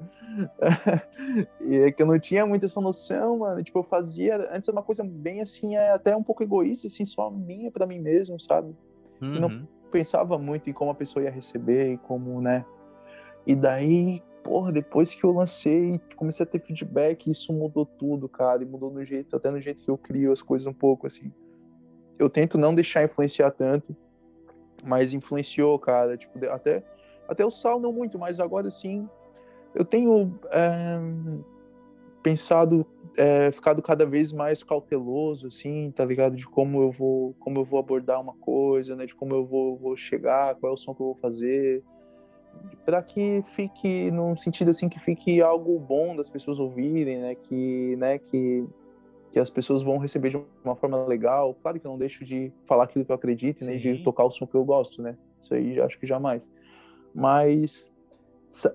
[LAUGHS] e é que eu não tinha muito essa noção, mano. Tipo, eu fazia antes era uma coisa bem assim, é até um pouco egoísta, assim, só minha para mim mesmo, sabe? não- Uhum. pensava muito em como a pessoa ia receber e como, né? E daí, porra, depois que eu lancei, comecei a ter feedback, isso mudou tudo, cara, e mudou no jeito, até no jeito que eu crio as coisas um pouco, assim. Eu tento não deixar influenciar tanto, mas influenciou, cara, tipo, até, até o sal não muito, mas agora sim, eu tenho é, pensado, é, ficado cada vez mais cauteloso, assim, tá ligado? De como eu vou, como eu vou abordar uma coisa, né? De como eu vou, vou chegar, qual é o som que eu vou fazer, para que fique num sentido assim que fique algo bom das pessoas ouvirem, né? Que, né? Que que as pessoas vão receber de uma forma legal. Claro que eu não deixo de falar aquilo que eu acredito, nem de tocar o som que eu gosto, né? Isso aí acho que jamais. Mas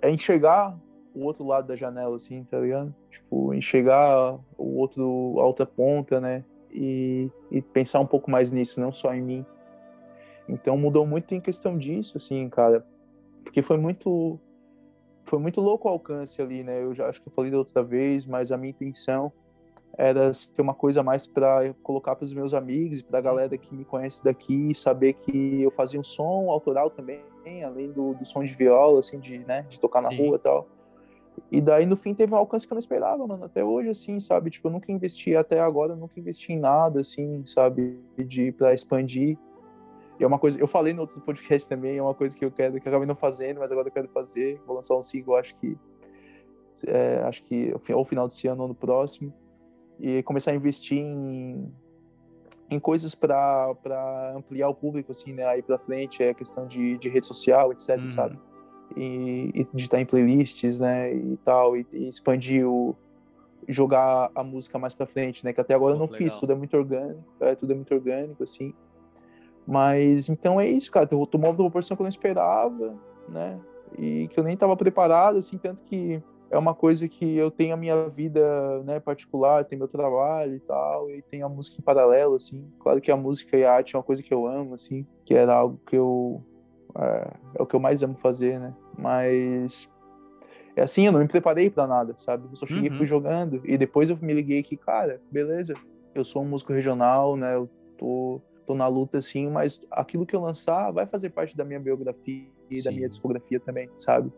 é enxergar o outro lado da janela, assim, tá ligado? Tipo, enxergar o outro, a outra ponta, né? E, e pensar um pouco mais nisso, não só em mim. Então mudou muito em questão disso, assim, cara. Porque foi muito. Foi muito louco o alcance ali, né? Eu já acho que eu falei da outra vez, mas a minha intenção era ser uma coisa mais para colocar para os meus amigos e para a galera que me conhece daqui saber que eu fazia um som autoral também, além do, do som de viola, assim, de, né, de tocar na Sim. rua e tal. E daí, no fim, teve um alcance que eu não esperava, mano. Até hoje, assim, sabe? Tipo, eu nunca investi, até agora, nunca investi em nada, assim, sabe? De, pra expandir. E é uma coisa, eu falei no outro podcast também, é uma coisa que eu quero, que eu acabei não fazendo, mas agora eu quero fazer. Vou lançar um single, acho que, é, acho que ou final desse ano ou no próximo. E começar a investir em, em coisas para ampliar o público, assim, né? Aí pra frente, é a questão de, de rede social, etc, Uhum. sabe? E, e digitar em playlists, né? E tal, e, e expandir o. jogar a música mais pra frente, né? Que até agora eu Pô, não legal. fiz, tudo é muito orgânico, é, tudo é muito orgânico, assim. Mas então é isso, cara. Eu tomou uma proporção que eu não esperava, né? E que eu nem estava preparado, assim, tanto que é uma coisa que eu tenho a minha vida, né, particular, tenho meu trabalho e tal, e tenho a música em paralelo, assim. Claro que a música e a arte é uma coisa que eu amo, assim, que era algo que eu é, é o que eu mais amo fazer, né? Mas é assim, eu não me preparei para nada, sabe? Eu só cheguei e Uhum. fui jogando e depois eu me liguei que, cara, beleza, eu sou um músico regional, né? Eu tô tô na luta assim, mas aquilo que eu lançar vai fazer parte da minha biografia e da minha discografia também, sabe?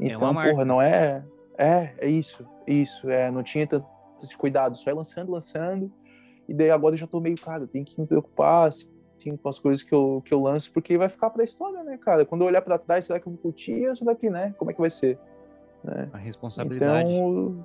É Então, marca. porra, não é é, é isso, isso, é, não tinha tanto esse cuidado, só é lançando, lançando, e daí agora eu já tô meio, cara, tem que me preocupar, assim, com as coisas que eu, que eu lanço, porque vai ficar pra história, né, cara? Quando eu olhar pra trás, será que eu vou curtir ou será que, né? Como é que vai ser? Né? A responsabilidade. Então,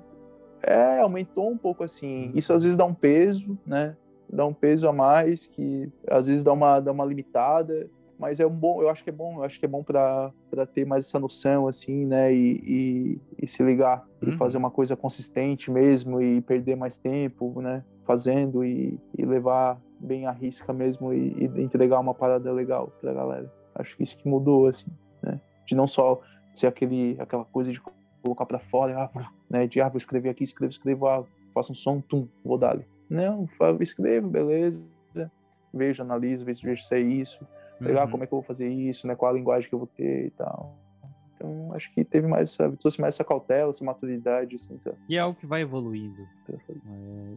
é, aumentou um pouco assim. Uhum. Isso às vezes dá um peso, né? dá um peso a mais, que às vezes dá uma, dá uma limitada, mas é um bom, eu acho que é bom, eu acho que é bom para ter mais essa noção, assim, né, e, e, e se ligar, uhum. e fazer uma coisa consistente mesmo, e perder mais tempo, né, fazendo, e, e levar bem à risca mesmo, e, e entregar uma parada legal pra galera. Acho que isso que mudou, assim, né, de não só ser aquele, aquela coisa de colocar para fora, ah, né, de, ah, vou escrever aqui, escrevo, escrevo, ah, faço um som, tum, vou dar ali. Não, escrevo, beleza, vejo, analiso, vejo se é isso, legal, uhum. como é que eu vou fazer isso, né, qual a linguagem que eu vou ter e tal. Então, acho que teve mais essa, trouxe mais essa cautela, essa maturidade, assim, tá? E é algo que vai evoluindo. É,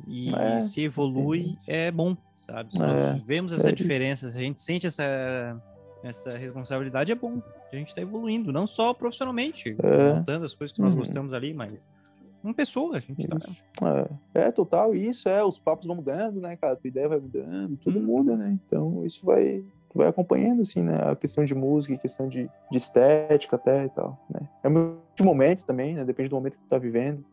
e é, se evolui, é bom, sabe? Se nós é, vemos essa é diferença, se a gente sente essa, essa responsabilidade, é bom. A gente está evoluindo, não só profissionalmente, é. montando as coisas que nós uhum. gostamos ali, mas uma pessoa, a gente tá. É, é, total, isso é, os papos vão mudando, né, cara? A tua ideia vai mudando, tudo hum. muda, né? Então isso vai, vai acompanhando, assim, né? A questão de música, a questão de, de estética até e tal, né? É muito momento também, né? Depende do momento que tu tá vivendo.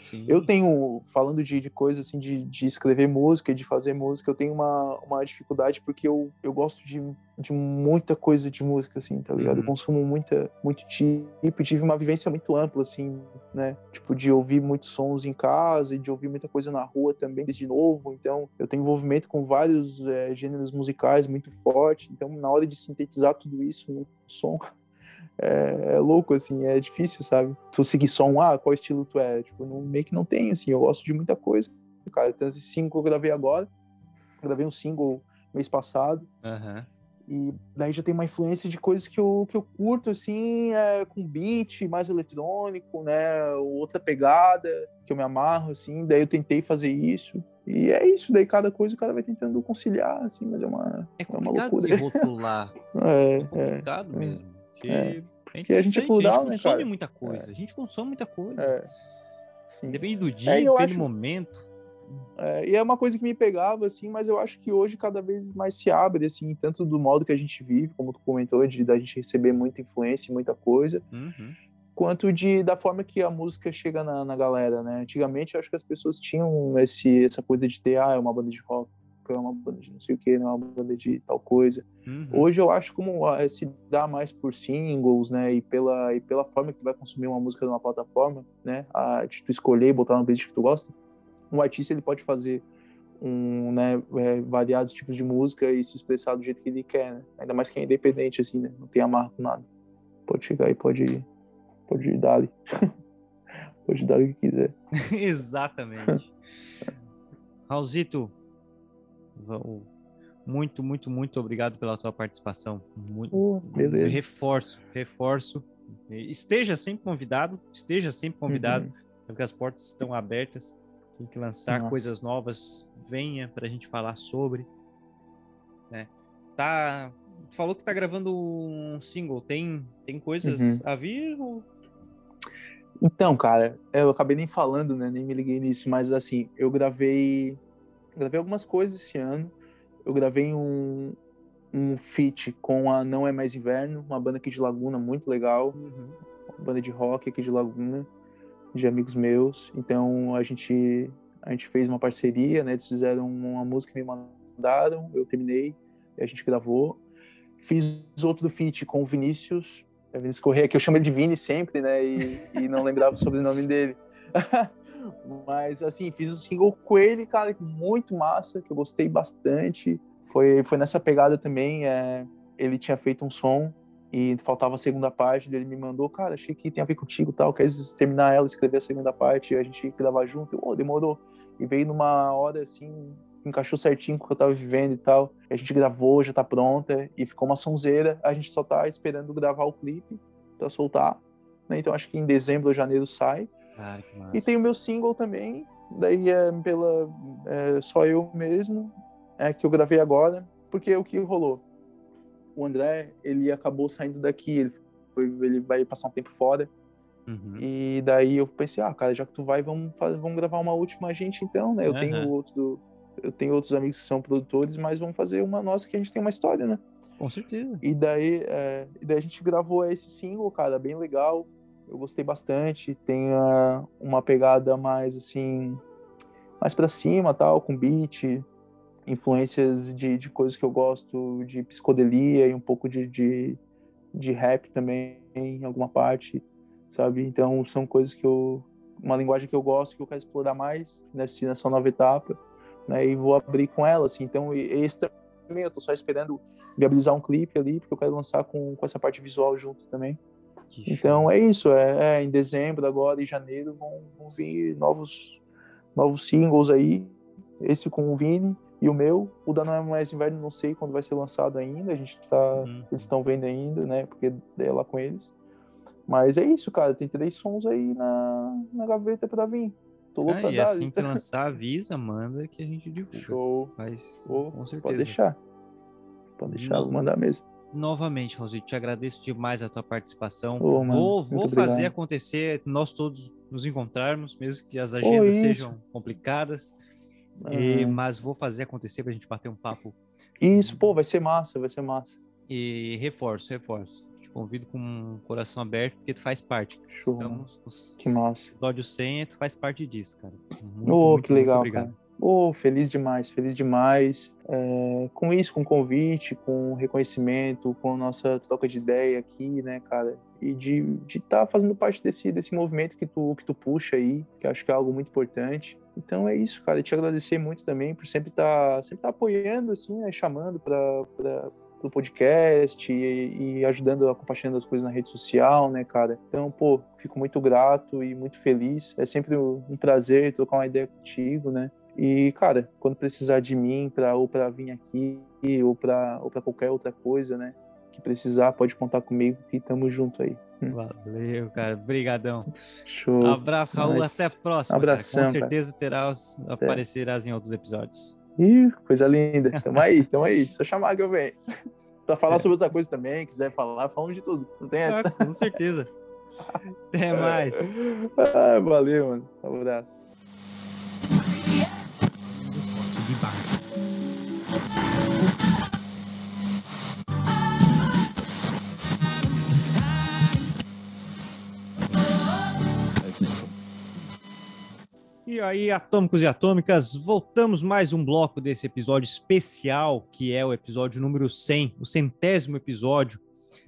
Sim. Eu tenho, falando de, de coisas assim, de, de escrever música, de fazer música, eu tenho uma, uma dificuldade porque eu, eu gosto de, de muita coisa de música, assim, tá ligado? Uhum. Eu consumo muita, muito tipo, tive uma vivência muito ampla, assim, né? Tipo, de ouvir muitos sons em casa e de ouvir muita coisa na rua também, desde novo. Então, eu tenho envolvimento com vários é, gêneros musicais muito forte. Então, na hora de sintetizar tudo isso no som, é, é, louco, assim, é difícil, sabe? Tu seguir só um, ah, qual estilo tu é? Tipo, não, meio que não tem, assim, eu gosto de muita coisa, cara. Então, esse single que eu gravei agora, eu gravei um single mês passado, uhum. e daí já tem uma influência de coisas que eu, que eu curto, assim, é, com beat mais eletrônico, né, outra pegada, que eu me amarro, assim, daí eu tentei fazer isso, e é isso, daí cada coisa o cara vai tentando conciliar, assim, mas é uma, é, é uma loucura. se rotular. [LAUGHS] é, é complicado é, mesmo. Porque é. Porque a gente é a gente né, consome cara? muita coisa. É. A gente consome muita coisa. É. Depende do dia, é, depende acho... do momento. É, e é uma coisa que me pegava, assim, mas eu acho que hoje cada vez mais se abre, assim, tanto do modo que a gente vive, como tu comentou, de da gente receber muita influência, muita coisa, uhum. quanto de da forma que a música chega na, na galera, né? Antigamente eu acho que as pessoas tinham esse, essa coisa de ter, ah, é uma banda de rock, é uma banda de não sei o que, não é uma banda de tal coisa. Uhum. Hoje eu acho como uh, se dá mais por singles, né, e pela, e pela forma que tu vai consumir uma música numa plataforma, né, a, de tu escolher e botar no playlist que tu gosta, um artista ele pode fazer um, né, é, variados tipos de música e se expressar do jeito que ele quer, né? ainda mais que é independente, assim, né, não tem amarro com nada. Pode chegar e pode, pode dar ali. [LAUGHS] pode dar o que quiser. [LAUGHS] Exatamente. [LAUGHS] Raulzito, muito, muito, muito obrigado pela tua participação. Muito, uh, beleza. Reforço, reforço. Esteja sempre convidado, esteja sempre convidado, uhum. porque as portas estão abertas. Tem que lançar Nossa. coisas novas, venha para a gente falar sobre. Né? Tá, falou que tá gravando um single. Tem, tem coisas uhum. a vir? Ou... Então, cara, eu acabei nem falando, né? Nem me liguei nisso, mas assim, eu gravei gravei algumas coisas esse ano. Eu gravei um, um feat com a Não É Mais Inverno, uma banda aqui de Laguna muito legal. Uhum. Uma banda de rock aqui de Laguna, de amigos meus. Então a gente, a gente fez uma parceria, né? Eles fizeram uma música que me mandaram, eu terminei, e a gente gravou. Fiz outro feat com o Vinícius, é Vinícius Correia, que eu chamo ele de Vini sempre, né? E, e não lembrava o sobrenome dele. [LAUGHS] Mas, assim, fiz o single com ele, cara, muito massa, que eu gostei bastante. Foi, foi nessa pegada também. É, ele tinha feito um som e faltava a segunda parte dele me mandou, cara, achei que tem a ver contigo tal, quer terminar ela, escrever a segunda parte e a gente gravar junto. Eu, oh, demorou. E veio numa hora assim, encaixou certinho com o que eu tava vivendo e tal. A gente gravou, já tá pronta e ficou uma sonzeira. A gente só tá esperando gravar o clipe para soltar. Né? Então acho que em dezembro ou janeiro sai. Ah, e tem o meu single também, daí é pela é, só eu mesmo, é que eu gravei agora, porque o que rolou? O André, ele acabou saindo daqui, ele, foi, ele vai passar um tempo fora. Uhum. E daí eu pensei, ah, cara, já que tu vai, vamos, fazer, vamos gravar uma última gente então, né? Eu uhum. tenho outro, eu tenho outros amigos que são produtores, mas vamos fazer uma nossa que a gente tem uma história, né? Com certeza. E daí, é, e daí a gente gravou esse single, cara, bem legal eu gostei bastante. Tem uma pegada mais assim, mais para cima, tal, com beat, influências de, de coisas que eu gosto, de psicodelia e um pouco de, de, de rap também, em alguma parte, sabe? Então, são coisas que eu. Uma linguagem que eu gosto, que eu quero explorar mais nessa, nessa nova etapa, né? E vou abrir com ela, assim. Então, esse também, eu tô só esperando viabilizar um clipe ali, porque eu quero lançar com, com essa parte visual junto também. Então é isso, é, é, em dezembro agora e janeiro vão, vão vir novos novos singles aí, esse com o Vini e o meu. O da Não é Mais Inverno não sei quando vai ser lançado ainda, a gente tá, uhum. eles estão vendo ainda, né, porque é lá com eles. Mas é isso, cara, tem três sons aí na, na gaveta para vir. Tô louco ah, pra e dar. assim que [LAUGHS] lançar, avisa, manda que a gente divulga. Show. Mas, com certeza. Pode deixar. Pode deixar, vou mandar mesmo novamente, Rosito, te agradeço demais a tua participação. Oh, vou vou fazer obrigado. acontecer, nós todos nos encontrarmos, mesmo que as agendas oh, sejam complicadas. E, mas vou fazer acontecer para a gente bater um papo. Isso, pô, vai ser massa, vai ser massa. E reforço, reforço. Te convido com um coração aberto, porque tu faz parte. Show, Estamos nos que massa. episódio 100 e tu faz parte disso, cara. Muito, oh, muito, que legal, muito obrigado. Cara. Oh, feliz demais, feliz demais. É, com isso, com convite, com reconhecimento, com a nossa troca de ideia aqui, né, cara? E de estar tá fazendo parte desse, desse movimento que tu, que tu puxa aí, que acho que é algo muito importante. Então é isso, cara. E te agradecer muito também por sempre estar tá, sempre tá apoiando, assim, né, chamando para o podcast e, e, ajudando a compartilhando as coisas na rede social, né, cara? Então, pô, fico muito grato e muito feliz. É sempre um prazer trocar uma ideia contigo, né? E, cara, quando precisar de mim para ou para vir aqui ou para ou qualquer outra coisa, né, que precisar, pode contar comigo que estamos junto aí. Hum. Valeu, cara. Obrigadão. Show. Abraço, Raul. Mas... Até a próxima. Abração. Cara. Com certeza terás, aparecerás em outros episódios. Ih, coisa linda. Tamo aí, tamo aí. [LAUGHS] Só chamar que eu venho. Pra falar é. sobre outra coisa também, quiser falar, falamos de tudo. Não tem essa? Ah, com certeza. [LAUGHS] Até mais. Ah, valeu, mano. Um abraço. E aí, atômicos e atômicas, voltamos mais um bloco desse episódio especial, que é o episódio número 100, o centésimo episódio,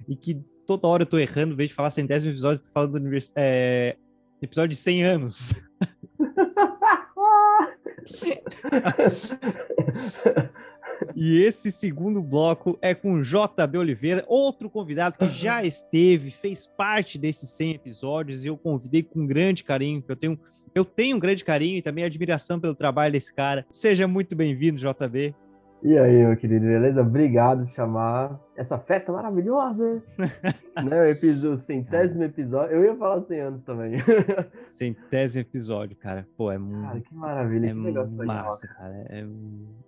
e que toda hora eu tô errando, em vez de falar centésimo episódio, eu tô falando do é... episódio de 100 anos. [LAUGHS] E esse segundo bloco é com JB Oliveira, outro convidado que já esteve, fez parte desses 100 episódios e eu convidei com grande carinho, eu tenho, eu tenho um grande carinho e também admiração pelo trabalho desse cara. Seja muito bem-vindo, JB. E aí, meu querido, beleza? Obrigado por chamar essa festa maravilhosa. [LAUGHS] né? O episódio, centésimo episódio. Eu ia falar 100 anos também. [LAUGHS] centésimo episódio, cara. Pô, é muito. Cara, que maravilha, é que legal massa, cara. É,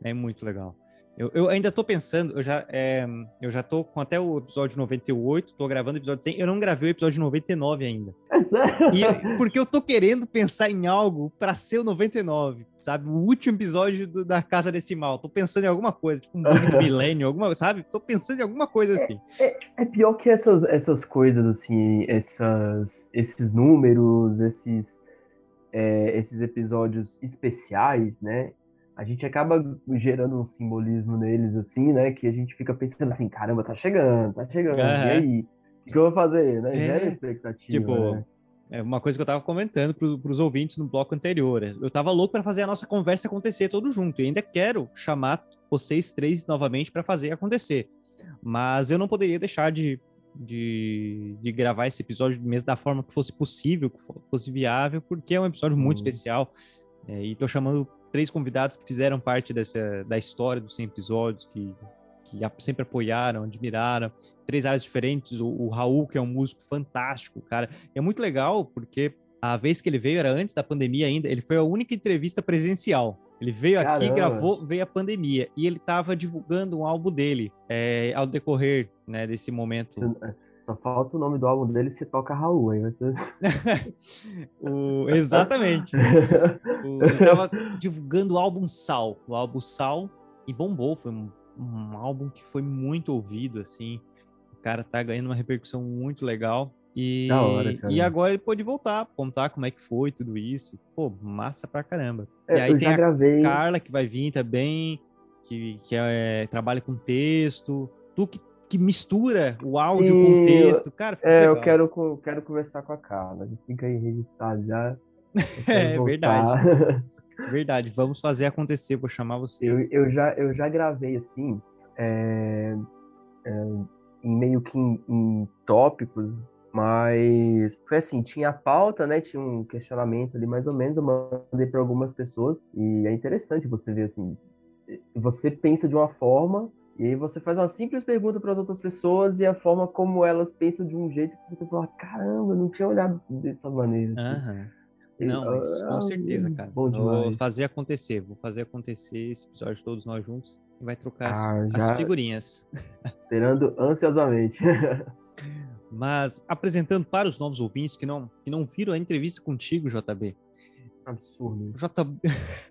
é muito legal. Eu, eu ainda estou pensando, eu já, é, eu já tô com até o episódio 98, tô gravando o episódio 100, eu não gravei o episódio 99 ainda. É [LAUGHS] sério? E, porque eu tô querendo pensar em algo para ser o 99, sabe? O último episódio do, da Casa Decimal. Tô pensando em alguma coisa, tipo um do [LAUGHS] milênio, alguma, sabe? Tô pensando em alguma coisa assim. É, é, é, pior que essas, essas coisas, assim, essas, esses números, esses, é, esses episódios especiais, né? A gente acaba gerando um simbolismo neles, assim, né? Que a gente fica pensando assim, caramba, tá chegando, tá chegando, uhum. e aí? O que eu vou fazer, né? É, Gera expectativa, tipo, né? É uma coisa que eu tava comentando para os ouvintes no bloco anterior. Eu tava louco para fazer a nossa conversa acontecer todo junto. E ainda quero chamar vocês três novamente para fazer acontecer. Mas eu não poderia deixar de, de, de, gravar esse episódio mesmo da forma que fosse possível, que fosse viável, porque é um episódio muito hum. especial. É, e tô chamando três convidados que fizeram parte dessa, da história dos 100 episódios, que, que sempre apoiaram, admiraram. Três áreas diferentes. O, o Raul, que é um músico fantástico, cara. E é muito legal, porque a vez que ele veio era antes da pandemia ainda. Ele foi a única entrevista presencial. Ele veio Caramba. aqui, gravou, veio a pandemia. E ele estava divulgando um álbum dele é, ao decorrer né, desse momento. Só falta o nome do álbum dele se toca Raul aí. Você... [LAUGHS] o, exatamente. o, ele tava divulgando o álbum Sal. O álbum Sal e bombou. Foi um, um, álbum que foi muito ouvido, assim. O cara tá ganhando uma repercussão muito legal. E, hora, e agora ele pôde voltar, contar como é que foi tudo isso. Pô, massa pra caramba. É, e aí tem a gravei... Carla que vai vir também. que, que é, trabalha com texto, tu que, que mistura o áudio Sim, com o texto, cara. É, eu legal. quero, co- quero conversar com a Carla. Fica aí registrado já. Eu [LAUGHS] quero É voltar. verdade, [LAUGHS] verdade. Vamos fazer acontecer, vou chamar Eu, vocês. eu, já, eu já gravei assim, é, é, em meio que em, em tópicos, mas foi assim, tinha a pauta, né? Tinha um questionamento ali mais ou menos, eu mandei para algumas pessoas, e é interessante você ver assim, você pensa de uma forma, e aí você faz uma simples pergunta para as outras pessoas, e a forma como elas pensam de um jeito que você fala, caramba, eu não tinha olhado dessa maneira. assim." Aham. Não, mas Ah, com certeza, cara. Bom Vou fazer acontecer, vou fazer acontecer esse episódio todos nós juntos e vai trocar as- Ah, as já- figurinhas. [LAUGHS] Esperando ansiosamente. [LAUGHS] Mas apresentando para os novos ouvintes que não, que não viram a entrevista contigo, JB. Absurdo. JB,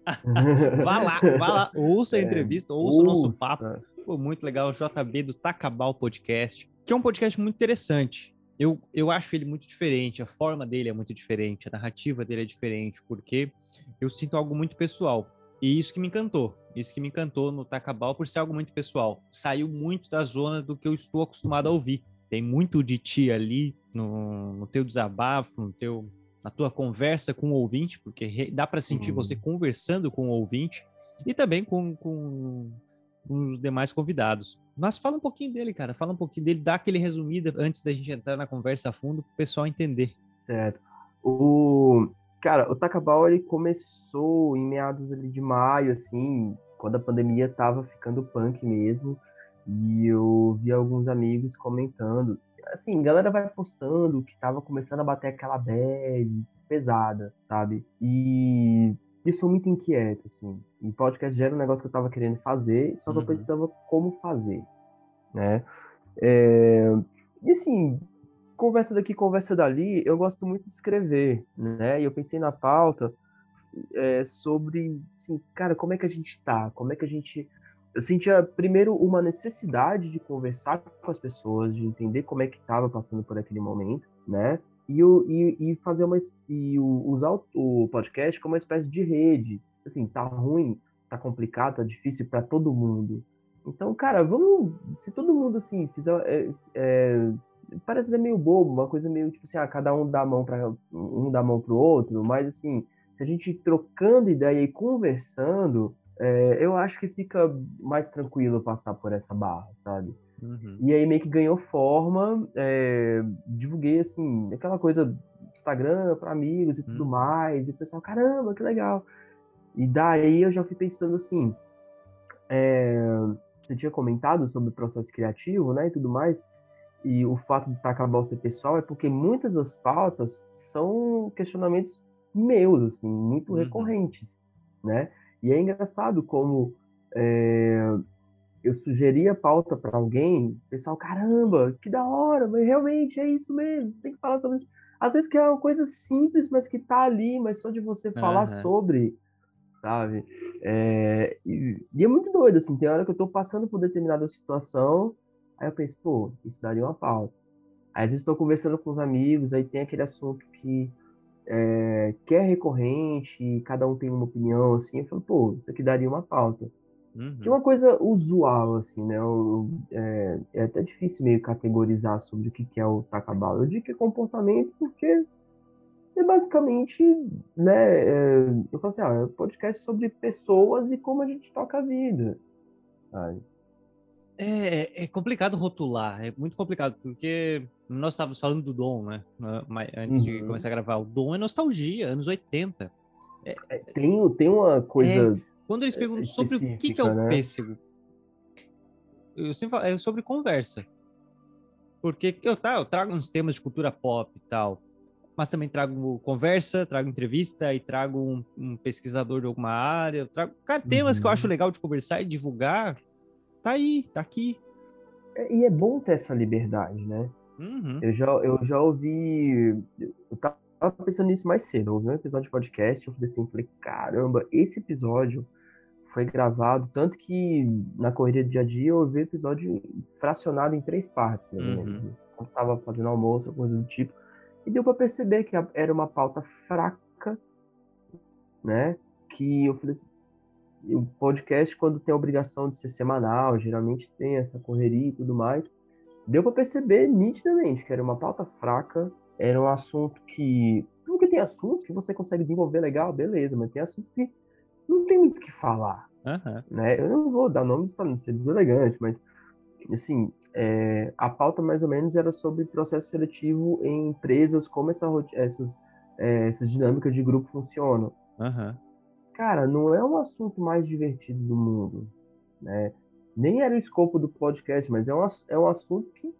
[LAUGHS] vá lá, vá lá, ouça a É, entrevista, ouça o nosso papo. Foi muito legal, o JB do Tacabal Podcast, que é um podcast muito interessante. Eu, eu acho ele muito diferente, a forma dele é muito diferente, a narrativa dele é diferente, porque eu sinto algo muito pessoal. E isso que me encantou, isso que me encantou no Tacabal por ser algo muito pessoal. Saiu muito da zona do que eu estou acostumado a ouvir. Tem muito de ti ali no, no teu desabafo, no teu, na tua conversa com o ouvinte, porque dá para sentir Sim. você conversando com o ouvinte e também com, com com os demais convidados. Mas fala um pouquinho dele, cara. Fala um pouquinho dele, dá aquele resumida antes da gente entrar na conversa a fundo para o pessoal entender. Certo. O, cara, o Takabal ele começou em meados ali de maio, assim, quando a pandemia tava ficando punk mesmo. E eu vi alguns amigos comentando. Assim, galera vai postando que tava começando a bater aquela bad pesada, sabe? E eu sou muito inquieto, assim. E podcast já era um negócio que eu tava querendo fazer, só que eu Uhum. pensava como fazer, né? É, E assim, conversa daqui, conversa dali, eu gosto muito de escrever, né? E eu pensei na pauta é, sobre, assim, cara, como é que a gente tá? Como é que a gente... Eu sentia, primeiro, uma necessidade de conversar com as pessoas, de entender como é que tava passando por aquele momento, né? E, o, e, e fazer uma... E o- usar o, o podcast como uma espécie de rede. Assim, tá ruim, tá complicado, tá difícil para todo mundo. Então, cara, vamos... Se todo mundo, assim, fizer... é, é, parece até meio bobo, uma coisa meio tipo assim, ah, cada um dá a mão para um dá a mão pro outro, mas assim, se a gente trocando ideia e conversando, é, eu acho que fica mais tranquilo passar por essa barra, sabe? Uhum. E aí meio que ganhou forma, é, divulguei assim, aquela coisa Instagram para amigos e tudo Hum. mais, e o pessoal, caramba, que legal. E daí eu já fui pensando assim, é, você tinha comentado sobre o processo criativo, né, e tudo mais, e o fato de Takabal ser pessoal é porque muitas das pautas são questionamentos meus, assim, muito Uhum. recorrentes, né? E é engraçado como é, eu sugeri a pauta para alguém, o pessoal, caramba, que da hora, mas realmente é isso mesmo, tem que falar sobre isso. Às vezes que é uma coisa simples, mas que tá ali, mas só de você falar Aham. sobre, sabe? É, e, e é muito doido, assim, tem hora que eu tô passando por determinada situação, aí eu penso, pô, isso daria uma pauta. Aí às vezes estou conversando com os amigos, aí tem aquele assunto que é, que é recorrente, e cada um tem uma opinião, assim, eu falo, pô, isso aqui daria uma pauta. Uhum. Que é uma coisa usual, assim, né? eu- é, é até difícil meio categorizar sobre o que que é o takabal. Eu digo que é comportamento porque é basicamente, né? é, eu falo assim, ah, é um podcast sobre pessoas e como a gente toca a vida, sabe? É, é complicado rotular, é muito complicado, porque nós estávamos falando do Dom, né? mas Antes de Uhum. começar a gravar. O Dom é nostalgia, anos 80. É, Tem, tem uma coisa. Quando eles perguntam sobre o que, que é o né? pêssego, eu sempre falo, é sobre conversa. Porque eu, tá, eu trago uns temas de cultura pop e tal, mas também trago conversa, trago entrevista e trago um, um pesquisador de alguma área. Trago, cara, temas que eu acho Uhum. legal de conversar e divulgar. Tá aí, tá aqui. É, E é bom ter essa liberdade, né? Uhum. Eu já, eu já ouvi. Eu tava pensando nisso mais cedo. Eu ouvi um episódio de podcast. Eu falei assim: falei, caramba, esse episódio foi gravado. Tanto que na corrida do dia a dia eu ouvi o episódio fracionado em três partes, mais ou Uhum. menos. Quando tava fazendo almoço, coisa do tipo. E deu pra perceber que era uma pauta fraca, né? Que eu falei assim: o podcast, quando tem a obrigação de ser semanal, geralmente tem essa correria e tudo mais, deu para perceber nitidamente que era uma pauta fraca, era um assunto que. Porque tem assunto que você consegue desenvolver legal, beleza, mas tem assunto que não tem muito o que falar. Aham. Né? Eu não vou dar nomes para não ser deselegante, mas assim, é, a pauta mais ou menos era sobre processo seletivo em empresas, como essa, essas, é, essas dinâmicas de grupo funcionam. Aham. Cara, não é o assunto mais divertido do mundo, né? Nem era o escopo do podcast, mas é um, é um assunto que,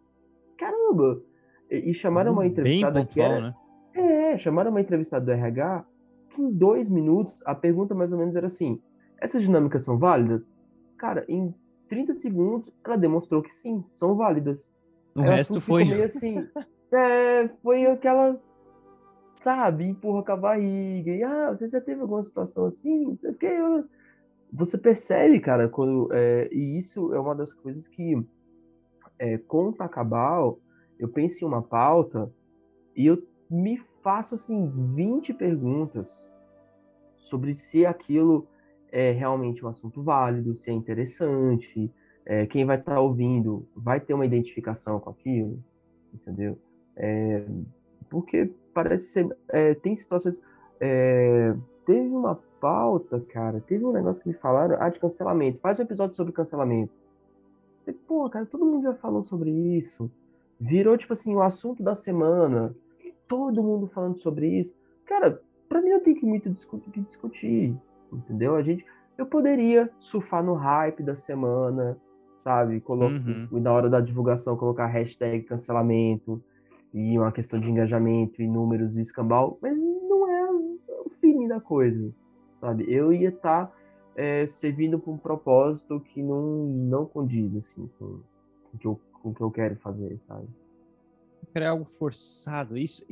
caramba! E, e chamaram uma Bem entrevistada que pontual, era... né? É, chamaram uma entrevistada do RH que em dois minutos a pergunta mais ou menos era assim: essas dinâmicas são válidas? Cara, em 30 segundos ela demonstrou que sim, são válidas. O o resto foi. meio assim. [LAUGHS] é, foi aquela. Sabe, empurra com a barriga. E, ah, você já teve alguma situação assim? Não sei o quê. Você percebe, cara, quando. é, e isso é uma das coisas que. É, com o Tacabal, eu penso em uma pauta e eu me faço, assim, 20 perguntas sobre se aquilo é realmente um assunto válido, se é interessante, é, quem vai estar ouvindo vai ter uma identificação com aquilo, entendeu? É, porque parece ser. é, tem situações. é, teve uma pauta, cara, teve um negócio que me falaram, ah, de cancelamento. Faz um episódio sobre cancelamento. Pô, cara, todo mundo já falou sobre isso. Virou, tipo assim, o assunto da semana. Todo mundo falando sobre isso. Cara, pra mim não tem que muito discu- que discutir, entendeu? A gente, eu poderia surfar no hype da semana, sabe? Colocar, Uhum. na hora da divulgação, colocar hashtag cancelamento e uma questão de engajamento e números e escambau, mas não é o feeling da coisa, sabe? Eu ia estar servindo para um propósito que não, não condiz, assim, com, com, o que eu, com o que eu quero fazer, sabe? É algo forçado. Isso,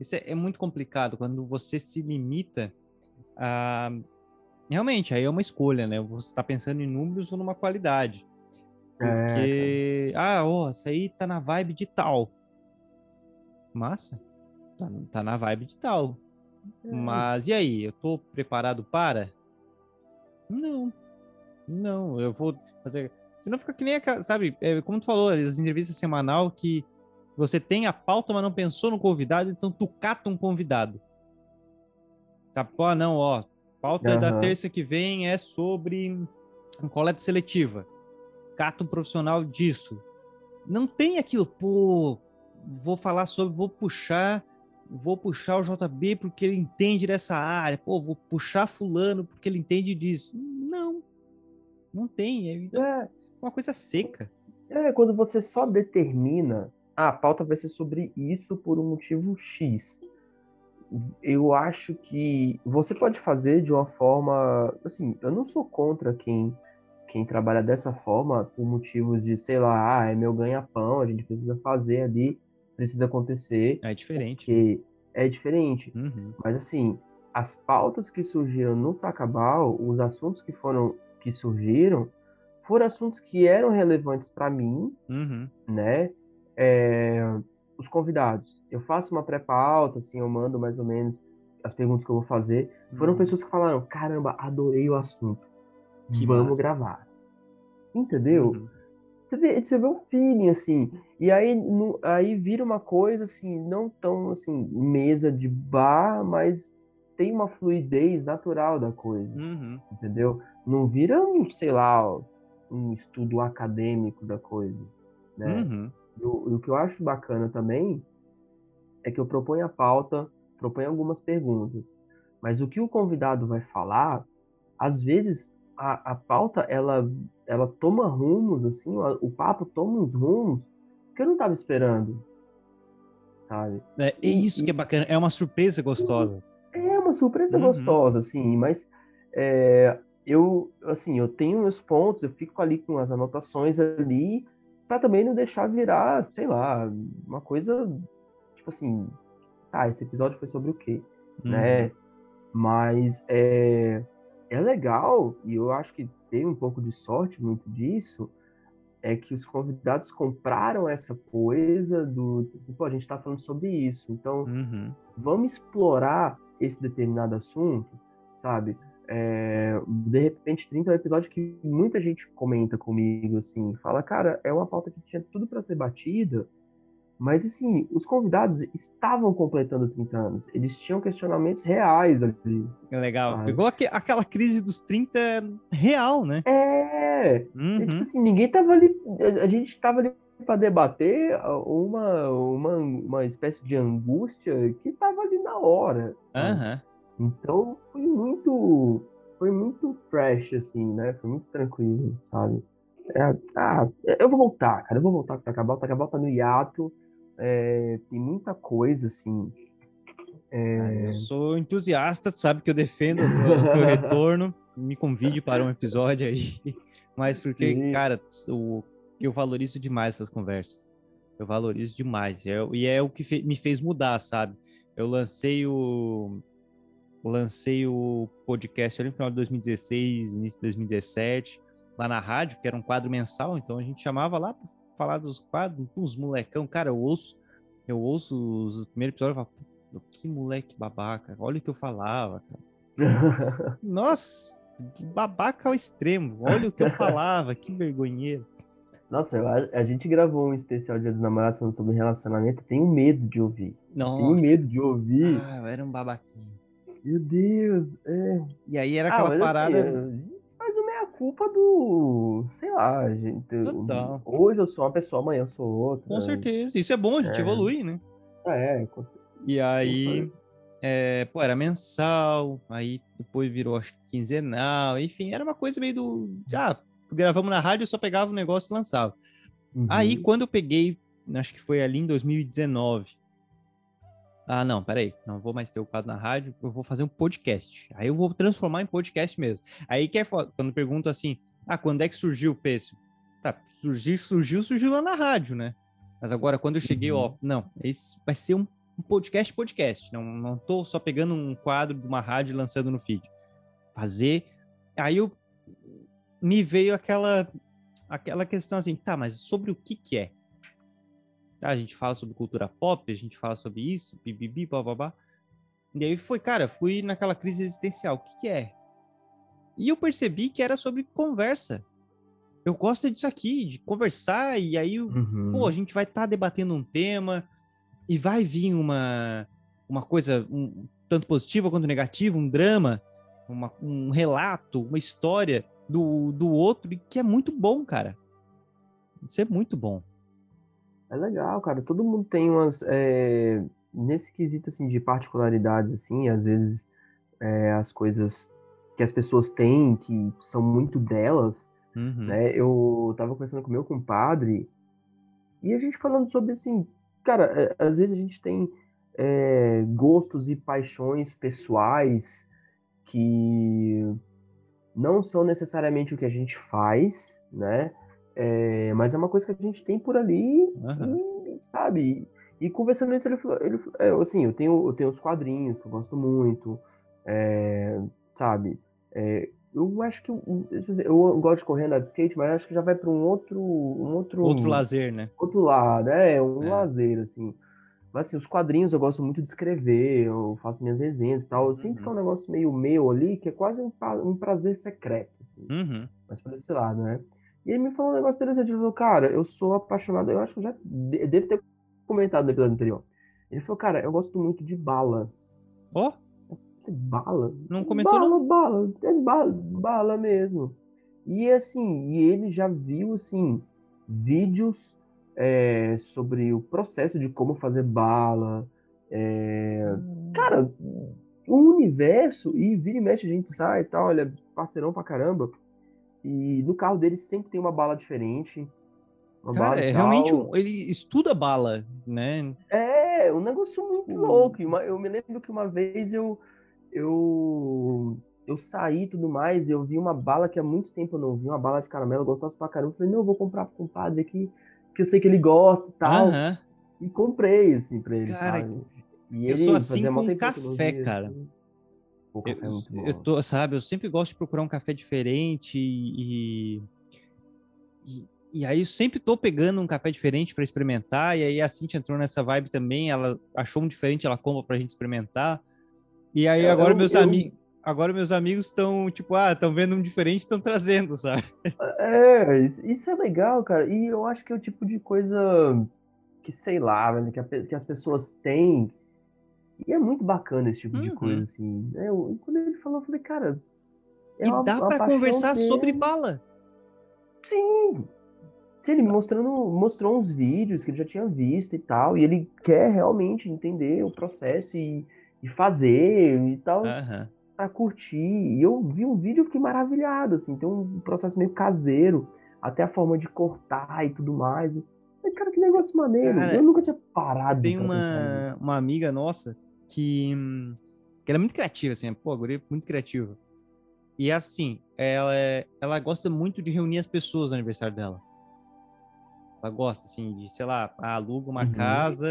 isso é, é muito complicado quando você se limita a. Realmente, aí é uma escolha, né? Você está pensando em números ou numa qualidade. É, Porque, ah, ó, essa aí tá na vibe de tal. Massa. Tá, tá na vibe de tal. Mas e aí? Eu tô preparado para? Não. Não, eu vou fazer. Senão fica que nem, aquela- sabe, é, como tu falou, as entrevistas semanal que você tem a pauta, mas não pensou no convidado, então tu cata um convidado. Tá, pô, não, ó, pauta da Aham. terça que vem é sobre coleta seletiva. Cata um profissional disso. Não tem aquilo, pô, vou falar sobre, vou puxar, vou puxar o JB porque ele entende dessa área, pô, vou puxar fulano porque ele entende disso. Não, não tem, é É, uma coisa seca. É, quando você só determina, ah, a pauta vai ser sobre isso por um motivo X. Eu acho que você pode fazer de uma forma, assim, eu não sou contra quem quem trabalha dessa forma por motivos de, sei lá, ah, é meu ganha-pão, a gente precisa fazer ali, precisa acontecer, É diferente. é diferente. Uhum. Mas assim, as pautas que surgiram no Tacabal, os assuntos que foram que surgiram, foram assuntos que eram relevantes para mim, Uhum. né? É, os convidados. Eu faço uma pré-pauta, assim, eu mando mais ou menos as perguntas que eu vou fazer. Foram Uhum. pessoas que falaram: caramba, adorei o assunto. Que Vamos massa. gravar. Entendeu? Uhum. Você vê, você vê o feeling, assim. E aí, no- aí vira uma coisa, assim, não tão, assim, mesa de bar, mas tem uma fluidez natural da coisa, Uhum. entendeu? Não vira um, sei lá, um estudo acadêmico da coisa, né? Uhum. E o, e o que eu acho bacana também é que eu proponho a pauta, proponho algumas perguntas, mas o que o convidado vai falar, às vezes a, a pauta ela, ela toma rumos, assim, o, o papo toma uns rumos que eu não estava esperando, sabe? É, é isso que é bacana, é uma surpresa gostosa. É uma surpresa Uhum. gostosa, assim, mas é, eu, assim, eu tenho meus pontos, eu fico ali com as anotações ali, para também não deixar virar, sei lá, uma coisa, tipo assim, tá, esse episódio foi sobre o quê, Uhum. né? Mas é, é legal, e eu acho que tem um pouco de sorte muito disso, é que os convidados compraram essa coisa do, assim, pô, a gente tá falando sobre isso, então Uhum. vamos explorar esse determinado assunto, sabe? É, de repente, 30 é um episódio que muita gente comenta comigo, assim, fala, cara, é uma pauta que tinha tudo para ser batida, mas, assim, os convidados estavam completando 30 anos. Eles tinham questionamentos reais ali. Legal. Sabe? Pegou aqu aquela crise dos 30 real, né? É. Uhum. Tipo assim, ninguém tava ali. A gente tava ali para debater uma, uma, uma espécie de angústia que tava ali na hora. Uhum. Então, foi muito. Foi muito fresh, assim, né? Foi muito tranquilo, sabe? É, ah, eu vou voltar, cara. Eu vou voltar com o Tacabal. O Tacabal tá no hiato. É, tem muita coisa, assim. É... Eu sou entusiasta, tu sabe que eu defendo o teu [LAUGHS] retorno. Me convide para um episódio aí. [LAUGHS] Mas porque, Sim. cara, o, eu valorizo demais essas conversas. Eu valorizo demais. É, e é o que fe, me fez mudar, sabe? Eu lancei o. Lancei o podcast ali no final de 2016, início de 2017, lá na rádio, que era um quadro mensal, então a gente chamava lá falar dos quadros, uns molecão, cara, eu ouço, eu ouço os primeiros episódios e falo, que moleque babaca, olha o que eu falava, cara. [LAUGHS] Nossa, que babaca ao extremo, olha o que eu falava, que vergonheiro. Nossa, a, a, gente gravou um especial Dia dos Namorados falando sobre relacionamento, tenho medo de ouvir. Nossa. Tenho medo de ouvir. Ah, eu era um babaquinho. Meu Deus, é. E aí era ah, aquela parada. Assim, mas o meia culpa do. Sei lá, gente. Total. Hoje eu sou uma pessoa, amanhã eu sou outra. Com certeza. Isso é bom, a gente é. evolui, né? É, com certeza. E aí. É, pô, era mensal, aí depois virou acho que quinzenal, enfim, era uma coisa meio do. Ah, gravamos na rádio, eu só pegava o negócio e lançava. Uhum. Aí quando eu peguei, acho que foi ali em 2019, ah, não, peraí, não vou mais ter o quadro na rádio, eu vou fazer um podcast. Aí eu vou transformar em podcast mesmo. Aí que é foda, quando pergunto assim, ah, quando é que surgiu o Pêssego? Tá, surgiu, surgiu, surgiu lá na rádio, né? Mas agora, quando eu cheguei, ó, uhum. não, esse vai ser um, um podcast, podcast. Não, não tô só pegando um quadro de uma rádio e lançando no feed. Fazer. Aí eu me veio aquela aquela questão assim, tá, mas sobre o que que é? Tá, a gente fala sobre cultura pop, a gente fala sobre isso, bibibi, bababá. E aí foi, cara, fui naquela crise existencial. O que, que é? E eu percebi que era sobre conversa. Eu gosto disso aqui, de conversar, e aí, uhum. pô, a gente vai estar tá debatendo um tema, e vai vir uma, uma coisa um, tanto positiva quanto negativa, um drama, uma, um relato, uma história do, do outro, que é muito bom, cara. Isso é muito bom. É legal, cara. Todo mundo tem umas. É, nesse quesito assim, de particularidades, assim, às vezes é, as coisas que as pessoas têm, que são muito delas, uhum. né? Eu tava conversando com meu compadre e a gente falando sobre assim, cara, é, às vezes a gente tem é, gostos e paixões pessoais que não são necessariamente o que a gente faz, né? É, mas é uma coisa que a gente tem por ali, uhum. e, sabe? E, conversando isso, ele, ele é, assim, eu tenho, eu tenho os quadrinhos que eu gosto muito, é, sabe? É, eu acho que eu, eu, gosto de correr andar de skate, mas acho que já vai para um outro, um outro outro lazer, né? Outro lado, é um é. lazer assim. Mas assim, os quadrinhos eu gosto muito de escrever, eu faço minhas resenhas e tal. Eu sinto uhum. que é um negócio meio meu ali, que é quase um, um prazer secreto. Assim. Uhum. Mas por esse lado, né? E ele me falou um negócio interessante. Ele falou, cara, eu sou apaixonado. Eu acho que eu já devo ter comentado no episódio anterior. Ele falou, cara, eu gosto muito de bala. Ó? Oh? Bala? Não comentou bala, não? Bala, é bala, bala mesmo. E assim, e ele já viu, assim, vídeos é, sobre o processo de como fazer bala. É... Hum. Cara, o universo, e vira e mexe a gente sai e tal, olha, parceirão pra caramba. E no carro dele sempre tem uma bala diferente. Uma Cara, bala é realmente um, ele estuda bala, né? É, um negócio muito uh. louco. Eu me lembro que uma vez eu eu eu saí e tudo mais, eu vi uma bala que há muito tempo eu não vi, uma bala de caramelo, eu gostasse pra caramba. Eu falei, não, eu vou comprar pro compadre aqui, porque eu sei que ele gosta e tal. Uh -huh. E comprei, assim, pra ele, cara, sabe? E eu sou assim com café, cara. Assim. Pô, eu, é eu tô, sabe, eu sempre gosto de procurar um café diferente e, e, e aí eu sempre tô pegando um café diferente para experimentar, e aí a Cintia entrou nessa vibe também, ela achou um diferente, ela compra pra gente experimentar. E aí agora eu, meus amigos agora meus amigos estão, tipo, ah, estão vendo um diferente, estão trazendo, [LAUGHS] sabe? É, isso- isso é legal, cara. E eu acho que é o tipo de coisa que, sei lá, que, a que as pessoas têm. E é muito bacana esse tipo de Uhum. coisa, assim. É, eu- quando ele falou, eu falei, cara. é E uma- dá paixão conversar sobre bala. Sim. Sim, ele mostrando, mostrou uns vídeos que ele já tinha visto e tal, e ele quer realmente entender o processo e, e fazer e tal, pra curtir. E eu vi um vídeo e fiquei maravilhado, assim, tem um processo meio caseiro, até a forma de cortar e tudo mais. Falei, cara, que negócio maneiro. Cara, eu nunca tinha parado Tem uma, uma amiga nossa que, que ela é muito criativa, assim, pô, a guria é muito criativa. E assim, ela, é- ela gosta muito de reunir as pessoas no aniversário dela. Ela gosta, assim, de, sei lá, aluga uma Uhum. casa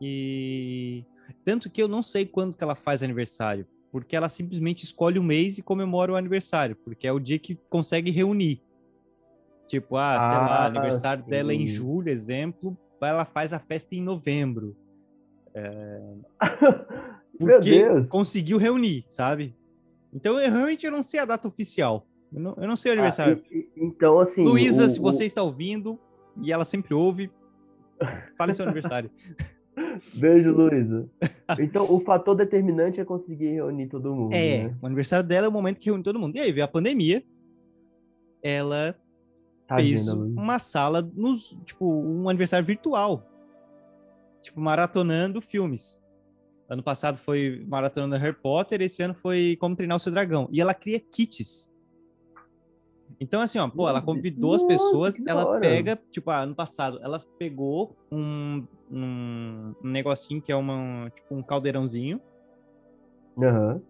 e. Tanto que eu não sei quando que ela faz aniversário, porque ela simplesmente escolhe o mês e comemora o aniversário, porque é o dia que consegue reunir. Tipo, ah, sei lá, Ah, aniversário dela é em sim. julho, exemplo, ela faz a festa em novembro. Meu [LAUGHS] Porque conseguiu reunir, sabe? Então, eu realmente eu não sei a data oficial. Eu não, eu não sei o Ah, aniversário. e- e- então, assim. Luísa, o- se o- você está ouvindo, e ela sempre ouve, fale seu aniversário. [LAUGHS] Beijo, Luísa. Então, o fator determinante é conseguir reunir todo mundo. É, né? o aniversário dela é o momento que reúne todo mundo. E aí veio a pandemia, ela Tadinha fez Luísa. uma sala, nos, tipo, um aniversário virtual. Tipo, maratonando filmes. Ano passado foi maratonando Harry Potter, esse ano foi Como Treinar o Seu Dragão. E ela cria kits. Então, assim, ó, pô, ela Nossa, convidou as nossa, pessoas, que da ela pega, tipo, ah, ano passado, ela pegou um, um, um negocinho que é uma, tipo, um caldeirãozinho, Aham.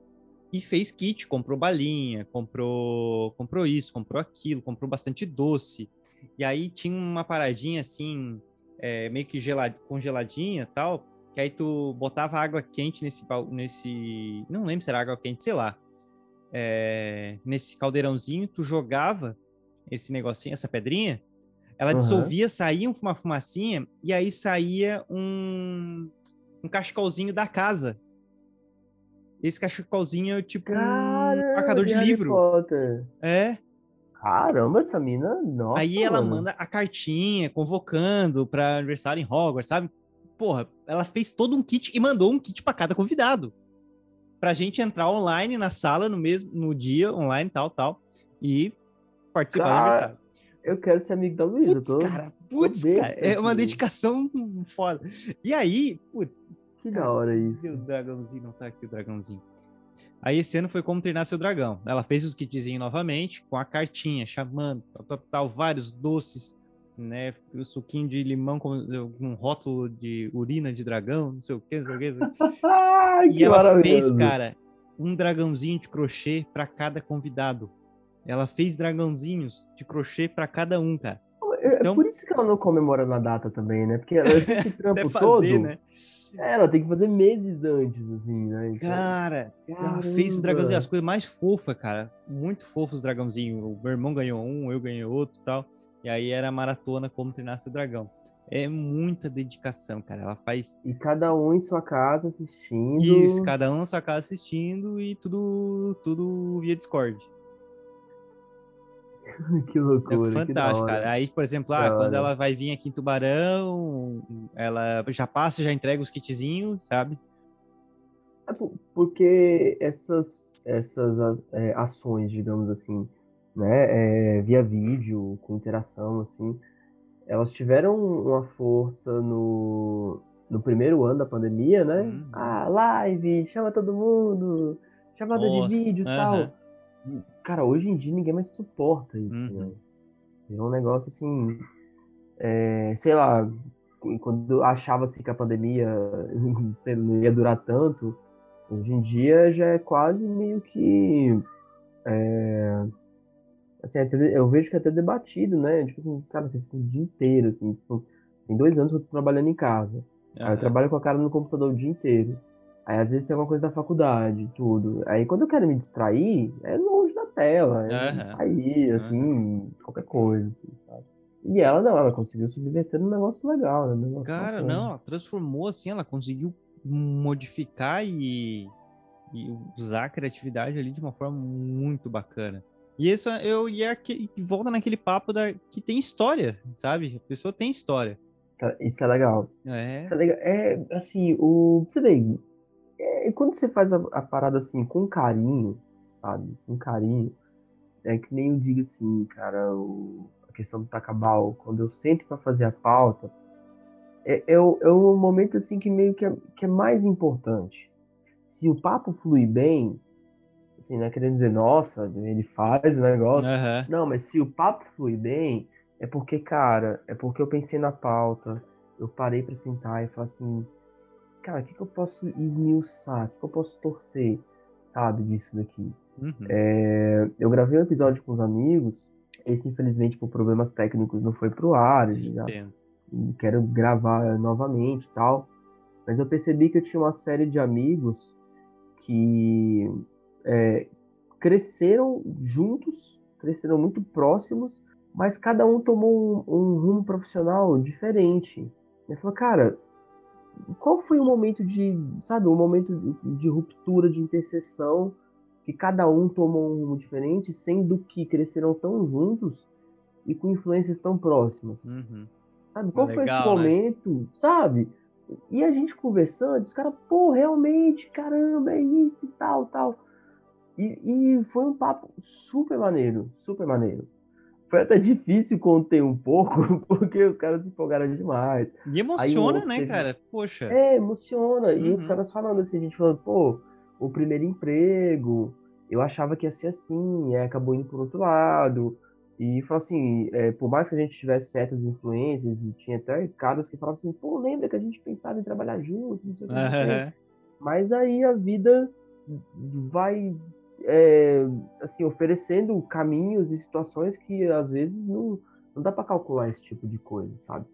e fez kit, comprou balinha, comprou, comprou isso, comprou aquilo, comprou bastante doce. E aí tinha uma paradinha assim, é, meio que gelad, congeladinha e tal, que aí tu botava água quente nesse, nesse, não lembro se era água quente, sei lá, é, nesse caldeirãozinho, tu jogava esse negocinho, essa pedrinha, ela Aham. dissolvia, saía uma fumacinha, e aí saía um, um cachecolzinho da casa. Esse cachecolzinho é tipo um Caramba, marcador de livro. Potter. É. Caramba, essa mina, nossa. aí ela mano. manda a cartinha convocando para aniversário em Hogwarts, sabe? Porra, ela fez todo um kit e mandou um kit para cada convidado. Pra gente entrar online na sala no mesmo no dia, online, tal, tal, e participar do Cara, aniversário. Eu quero ser amigo da Luísa. Putz, tô... cara, putz, cara, é uma dedicação foda. E aí, putz, Que da hora isso. O dragãozinho? Não tá aqui o dragãozinho. Aí esse ano foi como treinar seu dragão. Ela fez os kitzinhos novamente, com a cartinha, chamando, tal, tal, tal, vários doces, né? O suquinho de limão com um rótulo de urina de dragão, não sei o que, não sei o que. [LAUGHS] Ai, E que ela fez, maravilhoso. cara, um dragãozinho de crochê para cada convidado. Ela fez dragãozinhos de crochê para cada um, cara. É- então- É por isso que ela não comemora na data também, né? Porque ela tem esse [LAUGHS] trampo Até todo. fazer, né? É, ela tem que fazer meses antes, assim, né? Então, Cara, Ela fez os caramba. dragãozinhos, as coisas mais fofas, cara. Muito fofos os dragãozinhos. O meu irmão ganhou um, eu ganhei outro e tal. E aí era a maratona como treinar seu dragão. É muita dedicação, cara. Ela faz E cada um em sua casa assistindo. isso, cada um na sua casa assistindo e tudo, tudo via Discord. [LAUGHS] que É loucura. da fantástico, cara. Aí, por exemplo, ah, quando ela vai vir aqui em Tubarão, ela já passa, já entrega os kitzinhos, sabe? É por- porque essas, essas é, ações, digamos assim, né, é, via vídeo, com interação, assim, elas tiveram uma força no, no primeiro ano da pandemia, né? Uhum. Ah, live, chama todo mundo, chamada Nossa, de vídeo e aham. tal. Cara, hoje em dia ninguém mais suporta isso, Uhum. né? Virou um negócio assim, é, sei lá, quando achava-se que a pandemia [LAUGHS] sei não ia durar tanto, hoje em dia já é quase meio que. é, assim, até- eu vejo que é até debatido, né? Tipo assim, cara, você fica o dia inteiro, assim, tipo, tem dois anos que eu tô trabalhando em casa. Aí eu trabalho com a cara no computador o dia inteiro. Aí às vezes tem alguma coisa da faculdade, tudo. Aí quando eu quero me distrair, é longe da tela, é Aham. sair, assim, qualquer coisa, assim, sabe? E ela não, ela conseguiu subverter num negócio legal, né? Um negócio Cara, bacana. não, ela transformou assim, ela conseguiu modificar e, e usar a criatividade ali de uma forma muito bacana. E isso eu e é que volta naquele papo da que tem história, sabe? A pessoa tem história. Tá, Isso é legal. É. Isso é legal. É, assim, o. Você vê, é, quando você faz a, a parada assim, com carinho, sabe? Com carinho, é que nem eu digo assim, cara, o, a questão do Tacabal, quando eu sento pra fazer a pauta, é, é, o, é o momento assim que meio que é, que é mais importante. Se o papo flui bem, assim, não é querendo dizer, nossa, ele faz o negócio. Aham. Não, mas se o papo flui bem, é porque, cara, é porque eu pensei na pauta, eu parei pra sentar e falar assim, cara, o que, que eu posso esmiuçar? O que, que eu posso torcer, sabe, disso daqui? Uhum. É, eu gravei um episódio com os amigos, esse infelizmente por problemas técnicos não foi pro ar, já quero gravar novamente e tal, mas eu percebi que eu tinha uma série de amigos que é, cresceram juntos, cresceram muito próximos, mas cada um tomou um, um rumo profissional diferente. Eu falei, cara, qual foi o momento de, sabe, o momento de, de ruptura, de interseção, que cada um tomou um rumo diferente, sendo que cresceram tão juntos e com influências tão próximas? Uhum. Sabe? Qual foi esse legal, né? momento, sabe? E a gente conversando, os caras, pô, realmente, caramba, é isso e tal, tal. E, e foi um papo super maneiro, super maneiro. Foi até [LAUGHS] difícil conter um pouco, [LAUGHS] porque os caras se empolgaram demais. E emociona, né, teve- cara? Poxa. É, emociona. E os Uhum. caras falando assim, a gente falando, pô, o primeiro emprego, eu achava que ia ser assim, acabou indo por outro lado. E falou assim, é, por mais que a gente tivesse certas influências, e tinha até caras que falavam assim, pô, lembra que a gente pensava em trabalhar junto, não sei o que, não sei o quê." Aham. Mas aí a vida vai é, assim oferecendo caminhos e situações que às vezes não, não dá para calcular esse tipo de coisa, sabe?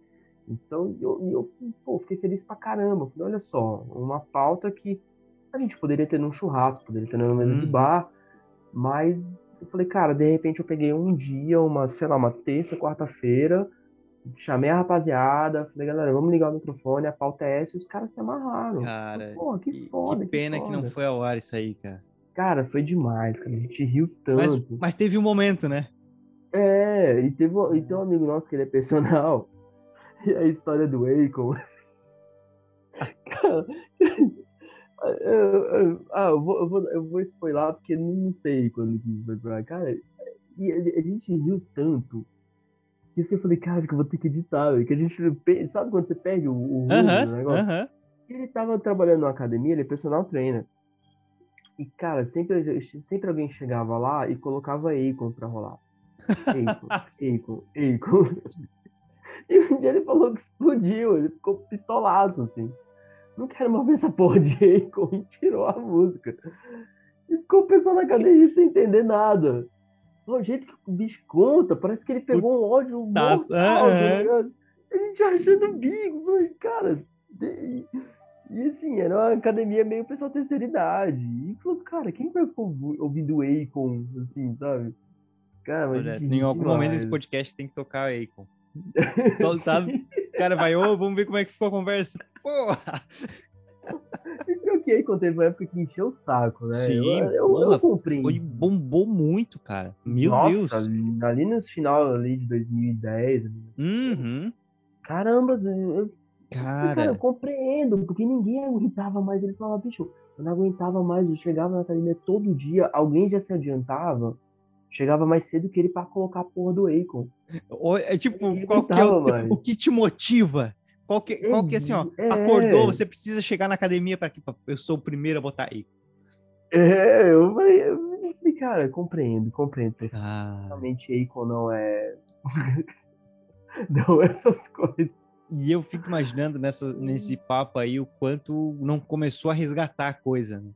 Então eu, eu pô, fiquei feliz pra caramba. Falei, olha só, uma pauta que a gente poderia ter num churrasco, poderia ter numa mesa de Uhum. bar, mas eu falei, cara, de repente eu peguei um dia, uma, sei lá, uma terça, quarta-feira, chamei a rapaziada, falei, galera, vamos ligar o microfone, a pauta é essa, e os caras se amarraram. Cara, Pô, que Que- foda, que pena que, não foda. foi ao ar isso aí, cara. Cara, foi demais, cara. A gente riu Mas, tanto. mas teve um momento, né? É, e, teve, e tem um amigo nosso que ele é personal. [LAUGHS] E a história do Akon. Cara, [LAUGHS] eu, eu- ah, eu vou, eu, vou, eu vou spoiler porque não sei quando que foi pra Cara, e a, a gente riu tanto. Que assim, eu falei, cara, que eu vou ter que editar, velho, que a gente. Sabe quando você perde o, o rumo do Aham, negócio? aham. Ele tava trabalhando na academia, ele é personal trainer. E, cara, sempre, sempre alguém chegava lá e colocava Akon pra rolar. Akon, [LAUGHS] Akon, Akon. [LAUGHS] E um dia ele falou que explodiu, ele ficou pistolaço, assim. Não quero mais ver essa porra de Akon e tirou a música. E ficou o pessoal na academia sem entender nada. O jeito que o bicho conta, parece que ele pegou um ódio mortal, tá ligado? A gente achando bico, cara... E, e assim, era uma academia meio pessoal terceira idade. E falou, cara, quem vai ouvindo Akon, assim, sabe? Cara, mas gente em algum momento desse podcast tem que tocar Akon. [LAUGHS] Só sabe? Cara vai, ô, vamos ver como é que ficou a conversa. Porra! E pior que Akon teve uma época que encheu o saco, né? Sim, eu, eu, eu porra, comprei. Bombou muito, cara. Meu Nossa, Deus. ali, ali no final ali de 2010, Uhum. caramba, eu, eu, cara, eu Cara, compreendo, porque ninguém aguentava mais. Ele falava, bicho, eu não aguentava mais, eu chegava na academia todo dia, alguém já se adiantava, chegava mais cedo que ele pra colocar a porra do Akon. é tipo, qual que é o, mais. o que te motiva? Qual que, qual que é assim, ó, É. acordou, você precisa chegar na academia para que eu sou o primeiro a botar Akon. É, eu falei, cara, eu compreendo, compreendo Ah, perfeitamente. Akon não é. [LAUGHS] não é essas coisas. E eu fico imaginando nessa, nesse papo aí o quanto não começou a resgatar a coisa, né?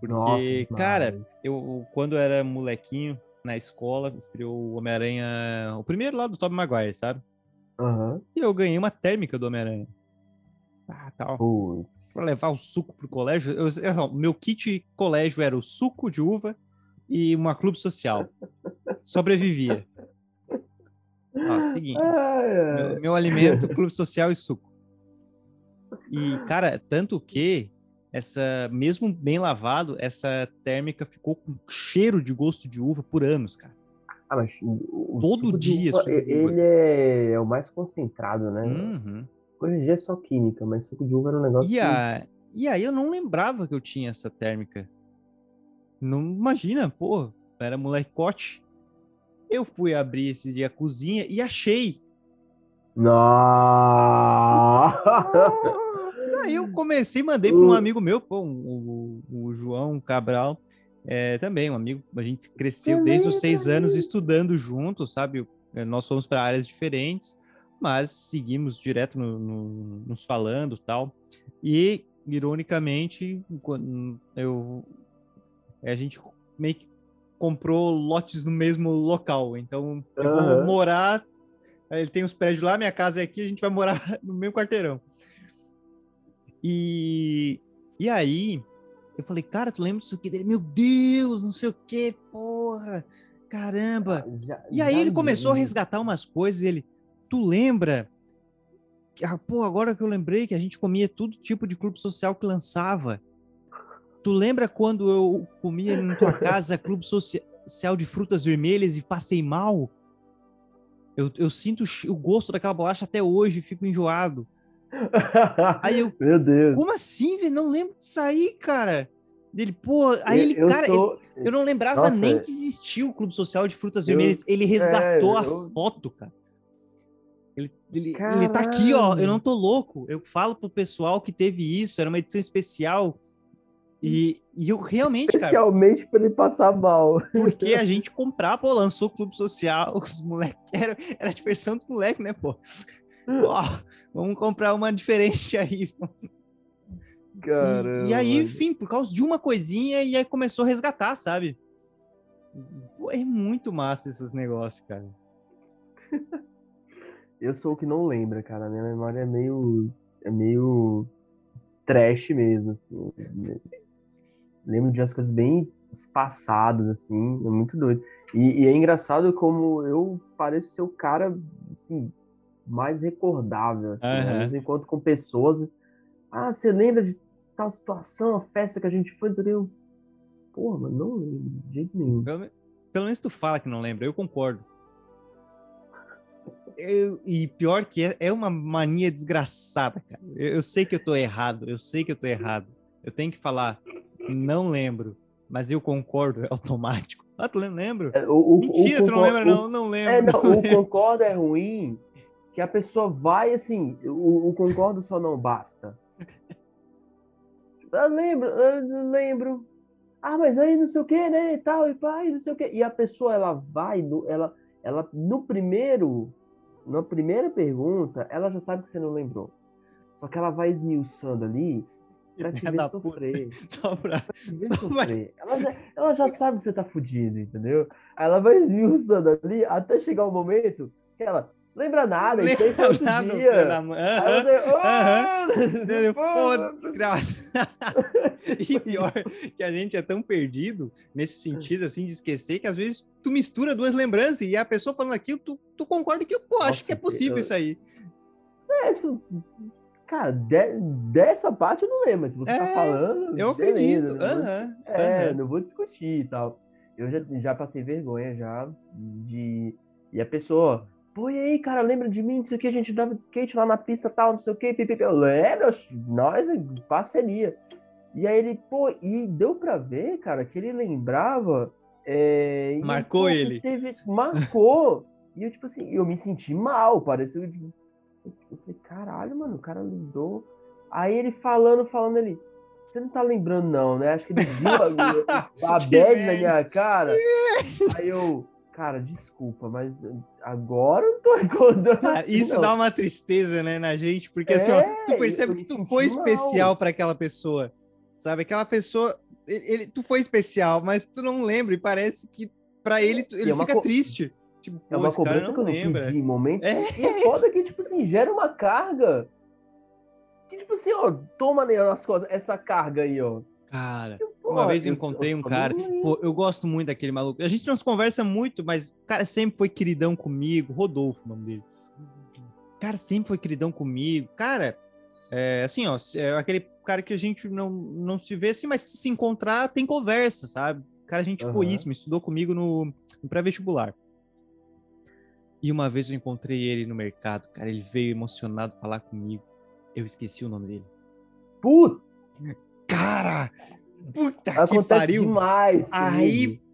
Porque, Nossa, cara, eu quando era molequinho na escola, estreou o Homem-Aranha, o primeiro lá do Tobey Maguire, sabe? Aham. E eu ganhei uma térmica do Homem-Aranha. Ah, tal. Pra levar o suco pro colégio. Eu, eu- meu kit colégio era o suco de uva e uma clube social. [LAUGHS] Sobrevivia. Ó, seguinte. Ai, ai. Meu, meu alimento, clube social e suco. E, cara, tanto que essa, mesmo bem lavado, essa térmica ficou com cheiro de gosto de uva por anos, cara. Ah, mas o, o Todo dia uva, ele é, é o mais concentrado, né? Uhum. Hoje em dia é só química, mas suco de uva era um negócio E, que- a, e aí eu não lembrava que eu tinha essa térmica. Não imagina, pô, era molecote. Eu fui abrir esse dia a cozinha e achei. Não! Aí eu comecei, mandei para um amigo meu, pô, um- o, o João Cabral, é, também um amigo. A gente cresceu desde os seis anos estudando juntos, sabe? É, Nós fomos para áreas diferentes, mas seguimos direto no- no- nos falando tal. E, ironicamente, quando eu, a gente meio que comprou lotes no mesmo local. Então, eu vou morar. Ele tem os prédios lá, minha casa é aqui, a gente vai morar [LAUGHS] no mesmo quarteirão. E, e aí, eu falei, cara, tu lembra disso aqui dele? Meu Deus, não sei o que, porra, caramba. Já- E aí ele começou a vi. resgatar umas coisas ele, tu lembra? que- Ah, pô, agora que eu lembrei que a gente comia todo tipo de clube social que lançava. Tu lembra quando eu comia na tua casa clube social de frutas vermelhas e passei mal? Eu, eu sinto o gosto daquela bolacha até hoje, fico enjoado. Aí eu, [LAUGHS] Meu Deus. como assim, velho? Não lembro disso aí, cara. Dele, pô, aí Eu- ele, eu cara, ele- sou- eu não lembrava Nossa, nem é- que existia o Clube Social de Frutas Eu- Vermelhas. Ele resgatou a é, eu- foto, cara. Ele, ele, ele tá aqui, ó. Eu não tô louco. Eu falo pro pessoal que teve isso, era uma edição especial. E, e eu realmente, cara, Especialmente pra ele passar mal. porque a gente comprava, pô, lançou o Clube Social, [LAUGHS] os moleques, era, era a diversão dos moleques, né, pô? Vamos comprar uma diferente aí. [LAUGHS] E- Caramba. E, aí, mano. enfim, por causa de uma coisinha, e aí começou a resgatar, sabe? Pô, é muito massa esses negócios, cara. [LAUGHS] Eu sou o que não lembra, cara. Minha memória é meio. É meio. trash mesmo, assim. Lembro de umas coisas bem espaçadas, assim. É muito doido. E, e é engraçado como eu pareço ser o cara, assim, mais recordável. Assim, né? Eu encontro com pessoas. Ah, você lembra de tal situação, a festa que a gente foi? não sei o quê?" Eu, Porra, mano, não lembro de jeito nenhum. Pelo, pelo menos tu fala que não lembra, eu concordo. Eu- e pior que é, é uma mania desgraçada, cara. Eu, eu sei que eu tô errado, eu sei que eu tô errado. Eu tenho que falar, não lembro, mas eu concordo, é automático. [LAUGHS] Ah, tu lembra? Lembro? É, o- o- o Mentira, tu não lembra? o- Não, não lembro. É, não, não o lembro. [LAUGHS] concordo é ruim, que a pessoa vai assim, o, concordo só não basta. Eu lembro, eu lembro. Ah, mas aí não sei o que, né, e tal, e pai, não sei o que. E a pessoa, ela vai, ela, ela, no primeiro, na primeira pergunta, ela já sabe que você não lembrou. Só que ela vai esmiuçando ali pra te ver sofrer. [LAUGHS] Só pra... pra te ver [LAUGHS] sofrer. Ela já, ela já sabe que você tá fudido, entendeu? Aí ela vai esmiuçando ali até chegar o momento que ela lembra nada, isso aí Lembra do dia. da mãe. Aí Aham. você, Aham. "Oh!" Entendeu? Foda-se, graça. [LAUGHS] E pior que a gente é tão perdido nesse sentido, assim, de esquecer, que às vezes tu mistura duas lembranças e a pessoa falando aquilo, tu, tu concorda que eu pô, acho que é possível eu- isso aí. É, isso- Cara, de- dessa parte eu não lembro, mas se você tá É, falando. Eu beleza, acredito. não vou-. É, aham. não vou discutir e tal. Eu já, já passei vergonha já de. E a pessoa, pô, e aí, cara, lembra de mim? Não sei o que, a gente dava de skate lá na pista tal, não sei o que, pipipi. Eu lembro, nós, parceria. E aí ele, pô, e deu pra ver, cara, que ele lembrava. é, e, Marcou pô, que ele. Teve, marcou. e eu, tipo assim, eu me senti mal, pareceu. tipo, Eu falei, caralho, mano, o cara lembrou. Aí ele falando, falando ali. Você não tá lembrando, não, né? Acho que ele viu [LAUGHS] a, a bad na minha cara. [LAUGHS] Aí eu, cara, desculpa, mas agora eu não tô [LAUGHS] recordando. Ah, assim, isso não. dá uma tristeza, né, na gente, porque assim, ó, É, tu percebe que tu foi mal. especial para aquela pessoa, sabe? Aquela pessoa, ele, ele- tu foi especial, mas tu não lembra e parece que para ele E ele é fica co- triste. Tipo, É uma cobrança que eu não lembra. pedi em momento. É. E é foda que, tipo assim, gera uma carga. Que, tipo assim, ó, toma nas costas essa carga aí, ó. Cara, Pô, uma vez eu eu encontrei só- um cara, pô, eu gosto muito daquele maluco. A gente não se conversa muito, mas o cara sempre foi queridão comigo. Rodolfo, o nome dele. O cara sempre foi queridão comigo. Cara, é, assim, ó, é aquele cara que a gente não, não se vê assim, mas se encontrar, tem conversa, sabe? Cara, a gente Aham. boíssimo, estudou comigo no, no pré-vestibular. E uma vez eu encontrei ele no mercado, cara, ele veio emocionado falar comigo. Eu esqueci o nome dele. Puta, Cara! Puta que acontece pariu! demais. Aí- comigo.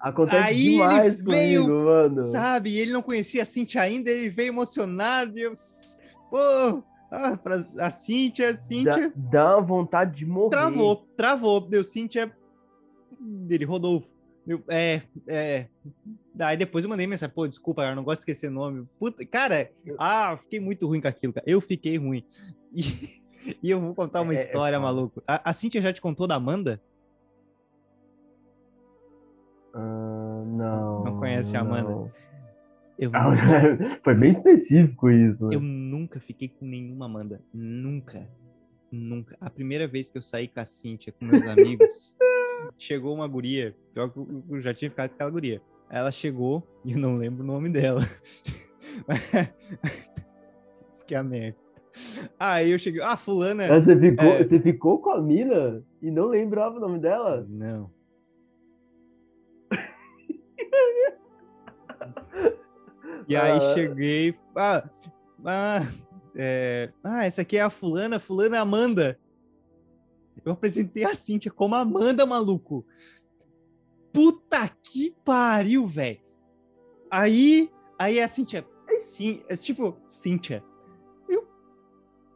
Acontece aí ele demais veio, comigo, mano. Sabe? Ele não conhecia a Cintia ainda, ele veio emocionado. E eu, pô, ah, pra, a Cintia, Dá, Cintia. dá uma vontade de morrer. Travou, travou. Deu Cintia. Ele rodou. Eu, é, é. Daí depois eu mandei mensagem, pô, desculpa, eu não gosto de esquecer nome. Puta, cara, ah, fiquei muito ruim com aquilo, cara. Eu fiquei ruim. [LAUGHS] E, e eu vou contar uma É- é história, foda. maluco. A, a Cintia já te contou da Amanda? Ah, não. Não conhece a Amanda? não. Eu, Ah, [LAUGHS] Foi bem específico isso. né? eu nunca fiquei com nenhuma Amanda. Nunca. Nunca. A primeira vez que eu saí com a Cintia, com meus [LAUGHS] amigos, chegou uma guria. Pior que eu já tinha ficado com aquela guria. Ela chegou [LAUGHS] e eu não lembro o nome dela. [LAUGHS] Isso que é a merda. Aí eu cheguei. Ah, fulana. Você ficou, É. você ficou com a mina e não lembrava o nome dela? Não. E aí Ah. cheguei. Ah, ah, é, ah, essa aqui é a fulana, fulana é Amanda. Eu apresentei a Cíntia como Amanda, maluco. Puta que pariu, velho. Aí, aí a Cíntia, é sim, é tipo, Cíntia. Eu,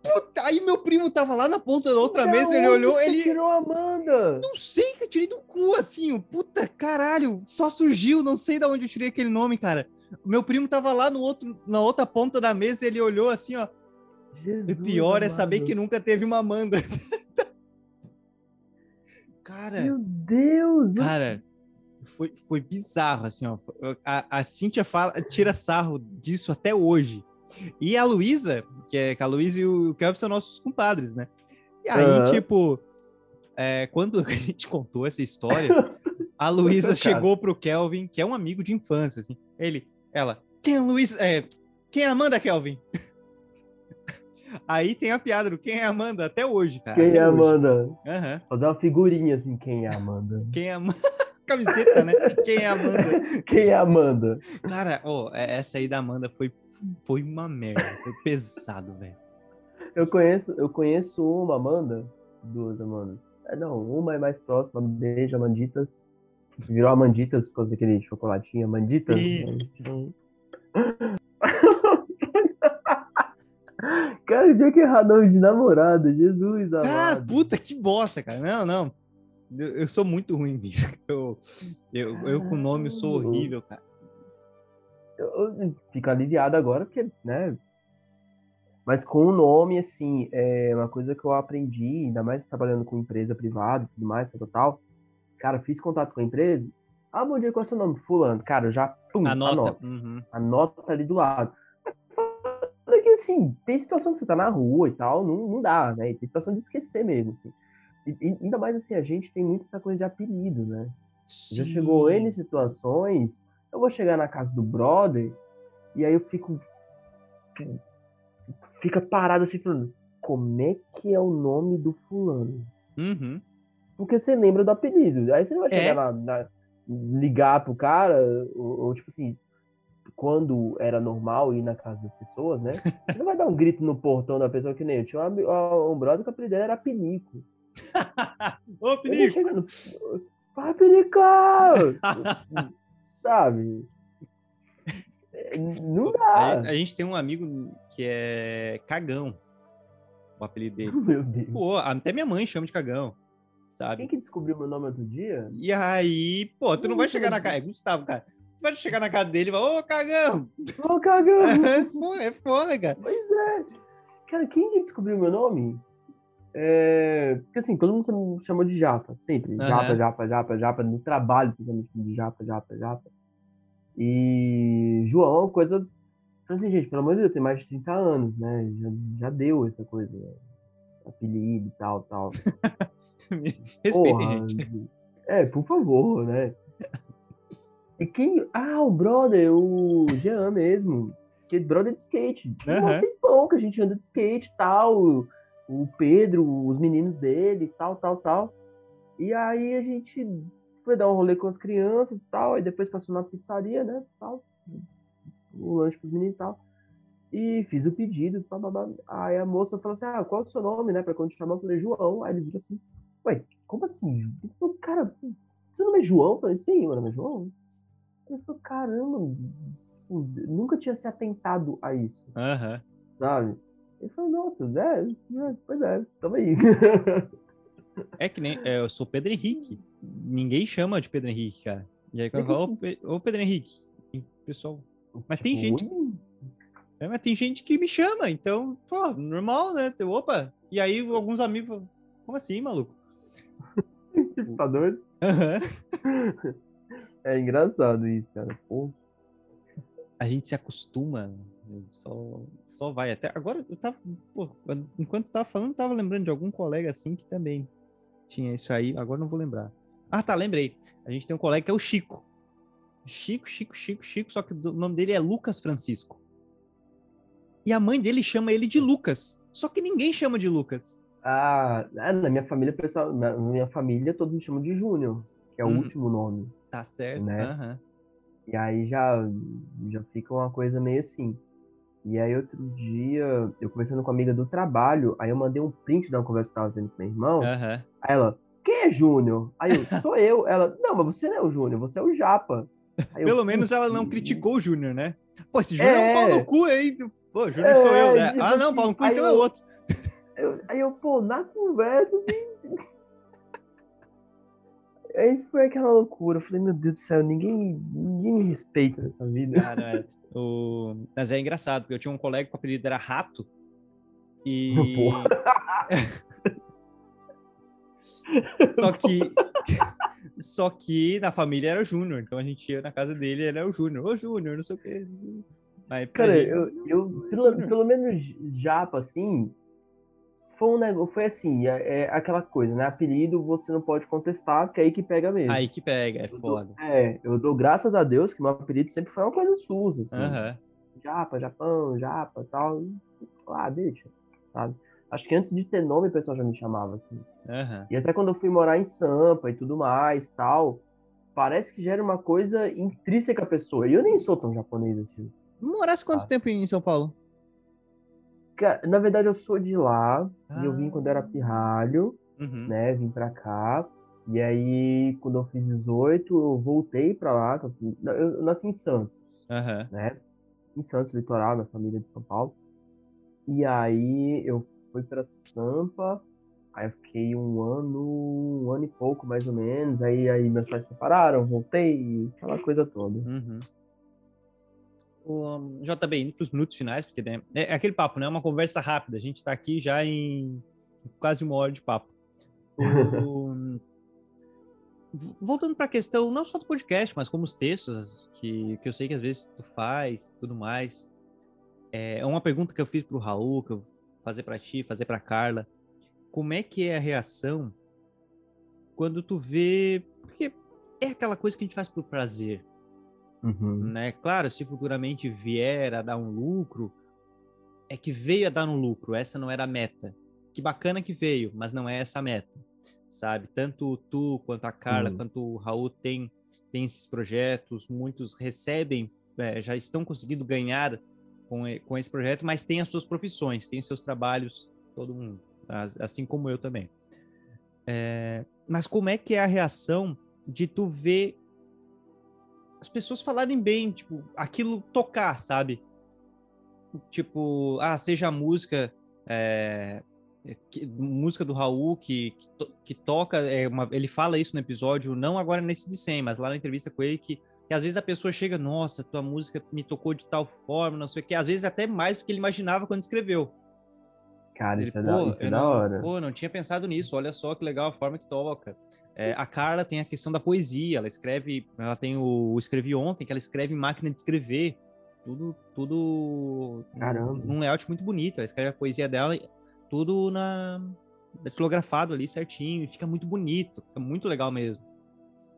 puta, aí meu primo tava lá na ponta da outra Da mesa, ele olhou, ele, tirou a Amanda? não sei que eu tirei do cu, assim, o puta caralho, só surgiu, não sei de onde eu tirei aquele nome, cara. O meu primo tava lá no outro, na outra ponta da mesa e ele olhou assim, ó. E Jesus pior é saber amado. que nunca teve uma Amanda. [LAUGHS] cara, Meu Deus! cara, foi, foi bizarro, assim, ó. A, a Cíntia fala, tira sarro disso até hoje. E a Luísa, que é que a Luísa e o Kelvin são nossos compadres, né? E aí, Aham. tipo, é, quando [LAUGHS] a gente contou essa história, [LAUGHS] a Luísa chegou pro Kelvin, que é um amigo de infância, assim. Ele, ela, quem é a Luísa? É, quem é a Amanda, Kelvin? [LAUGHS] Aí tem a piada do quem é a Amanda até hoje, cara. Quem é. Amanda? Aham. Fazer uma figurinha assim, quem é a Amanda? Quem é a Amanda? Camiseta, né? Quem é a Amanda? [LAUGHS] Quem é a Amanda? Cara, é- essa aí da Amanda foi, foi uma merda. Foi pesado, velho. Eu conheço, eu conheço uma Amanda, duas Amandas. É, não, uma é mais próxima, beijo, Amanditas. Virou Amanditas por causa daquele chocolatinho, Amanditas. Sim. [LAUGHS] Cara, eu tinha que errar nome de namorada, Jesus amado. Cara, puta, que bosta, cara. Não, não. Eu, sou muito ruim nisso. [LAUGHS] Eu, eu, eu com nome sou horrível, cara. Eu, fico aliviado agora, porque, né? Mas com o nome, assim, é uma coisa que eu aprendi, ainda mais trabalhando com empresa privada e tudo mais, tal, tal. Cara, fiz contato com a empresa. Ah, bom dia, qual é o seu nome? Fulano. Cara, eu já pum, Anota. anota. Uhum. Anota ali do lado. Que, assim, tem situação que você tá na rua e tal, não, não dá, né? E tem situação de esquecer mesmo, assim. E, ainda mais, assim, a gente tem muito essa coisa de apelido, né? Já chegou Sim. N situações, eu vou chegar na casa do brother, e aí eu fico. Fica parado assim, falando, como é que é o nome do fulano? Uhum. Porque você lembra do apelido. Aí você não vai É. chegar lá, na- ligar pro cara, ou, ou, tipo assim, quando era normal ir na casa das pessoas, né? [LAUGHS] Você não vai dar um grito no portão da pessoa que nem eu. Tinha um, ami- um brother que o apelido dele era Pinico. [LAUGHS] Ô, no. Vai, Pinico! [LAUGHS] Sabe? Não A, dá. a gente tem um amigo que é Cagão, o apelido dele. Meu Deus. Pô, até minha mãe chama de Cagão, sabe? Quem que descobriu meu nome outro dia? E aí, pô, tu não vai chegar na casa. É Gustavo, cara. Tu vai chegar na casa dele e falar, ô, Cagão! Ô, cagão! [LAUGHS] É foda, cara. Pois é. Cara, quem que descobriu meu nome? É... Porque assim, todo mundo me chamou de Japa, sempre. Aham. Japa, Japa, Japa, Japa. No trabalho, chamou de Japa, Japa, Japa. E João é uma coisa. Assim, gente, pelo amor de Deus, tem mais de 30 anos, né? Já, já deu essa coisa. né? Apelido e tal, tal. [LAUGHS] Respeitem, gente. É, por favor, né? E quem. Ah, o brother, o Jean mesmo. Que é brother de skate. Tem um Aham. tempão que a gente anda de skate e tal. O Pedro, os meninos dele, tal, tal, tal. E aí a gente foi dar um rolê com as crianças e tal, e depois passou na pizzaria, né, tal, o lanche pros meninos e tal. E fiz o pedido, blá, blá. aí a moça falou assim, ah, qual é o seu nome, né, pra quando te chamar, eu falei, João. Aí ele virou assim, ué, como assim? Ele falou, cara, seu nome é João? Eu falei, sim, meu nome é João. Ele falou, caramba, nunca tinha se atentado a isso, Aham. sabe? Ele falou, nossa, é, é, pois é, tamo aí. [LAUGHS] É que nem. é, eu sou Pedro Henrique. Ninguém chama de Pedro Henrique, cara. E aí quando eu falo, ô, Pe- ô Pedro Henrique, pessoal. Mas tem Tipo, gente- ui, É, mas tem gente que me chama, então, pô, normal, né? Opa! E aí alguns amigos como assim, maluco? [LAUGHS] tipo, tá doido? Aham. [LAUGHS] É engraçado isso, cara. Pô, A gente se acostuma? Só, só vai. Até agora, eu tava, pô, enquanto eu tava falando, eu tava lembrando de algum colega assim que também tinha isso aí, agora não vou lembrar. Ah, tá, lembrei. A gente tem um colega que é o Chico. Chico, Chico, Chico, Chico, só que o nome dele é Lucas Francisco. E a mãe dele chama ele de Lucas. Só que ninguém chama de Lucas. Ah, ah, na minha família, pessoal, na minha família, todos me chamam de Júnior, que é o Uhum. último nome. Tá certo, Né? E aí já, já fica uma coisa meio assim. E aí outro dia, eu conversando com uma amiga do trabalho, aí eu mandei um print da uma conversa que eu tava tendo com meu irmão. aham. Aí ela, quem é Júnior? Aí eu, [LAUGHS] sou eu. Ela, não, mas você não é o Júnior, você é o Japa. Aí eu, Pelo menos ela não "Putz, criticou o Júnior, né? Pô, esse Júnior é, um É. pau no cu aí. Pô, Júnior sou eu, né? tipo Ah, não, assim, pau no cu aí então é eu- outro. Eu- aí eu, pô, na conversa, assim. Aí foi aquela loucura. Eu falei, meu Deus do céu, ninguém, ninguém me respeita nessa vida. Cara, é, o... mas é engraçado, porque eu tinha um colega que o apelido era Rato. E. [LAUGHS] [LAUGHS] Só que. [LAUGHS] Só que na família era o Júnior. Então a gente ia na casa dele era o Júnior. Ô, Júnior, não sei o quê. Pra Cara, ele- eu, eu pelo, pelo menos japa, assim, foi um negócio, foi assim, é, é aquela coisa, né? Apelido você não pode contestar, porque é aí que pega mesmo. Aí que pega, é Eu dou- foda. É, eu dou graças a Deus que meu apelido sempre foi uma coisa suja, assim. Aham. Japa, Japão, Japa tal. e, Ah, deixa, sabe? Acho que antes de ter nome o pessoal já me chamava, assim. Aham. E até quando eu fui morar em Sampa e tudo mais, tal, parece que já era uma coisa intrínseca à pessoa. E eu nem sou tão japonês assim. Morasse quanto Ah. tempo em São Paulo? Cara, na verdade eu sou de lá, e eu vim Ah. quando era pirralho, Uhum. né? Vim pra cá. E aí, quando eu fiz 18, eu voltei pra lá. eu nasci em Santos, Aham. né? Em Santos, litoral, minha família de São Paulo. E aí eu fui pra Sampa, aí eu fiquei um ano, um ano e pouco mais ou menos. Aí, aí meus pais se separaram, voltei, aquela coisa toda. Uhum. O JB, indo para os minutos finais, porque né, é aquele papo, né? É uma conversa rápida. A gente está aqui já em quase uma hora de papo. O- [LAUGHS] Voltando para a questão, não só do podcast, mas como os textos, que, que eu sei que às vezes tu faz, tudo mais. É uma pergunta que eu fiz para o Raul, que eu fazer para ti, fazer para Carla. Como é que é a reação quando tu vê. Porque é aquela coisa que a gente faz por prazer Uhum. né? Claro, se futuramente vier a dar um lucro, é que veio a dar um lucro, essa não era a meta. Que bacana que veio, mas não é essa a meta, sabe? Tanto tu quanto a Carla, Sim. quanto o Raul tem, tem esses projetos, muitos recebem, é, já estão conseguindo ganhar com, com esse projeto, mas tem as suas profissões, tem os seus trabalhos, todo mundo, as- assim como eu também. É, mas como é que é a reação de tu ver as pessoas falarem bem, tipo, aquilo tocar, sabe? Tipo, ah, seja a música, é, que- música do Raul que, que, to- que toca, é uma, ele fala isso no episódio, não agora nesse de 100, mas lá na entrevista com ele, que, que às vezes a pessoa chega, nossa, tua música me tocou de tal forma, não sei o que, às vezes até mais do que ele imaginava quando escreveu. Cara, Ele, isso é, da, "Pô, isso é da não, hora. Pô, não tinha pensado nisso. Olha só que legal a forma que toca. É, a Carla tem a questão da poesia. Ela escreve, ela tem o, o escrevi ontem que ela escreve em máquina de escrever. Tudo, tudo Caramba. num layout muito bonito. Ela escreve a poesia dela, tudo na datilografado ali certinho e fica muito bonito. Fica muito legal mesmo.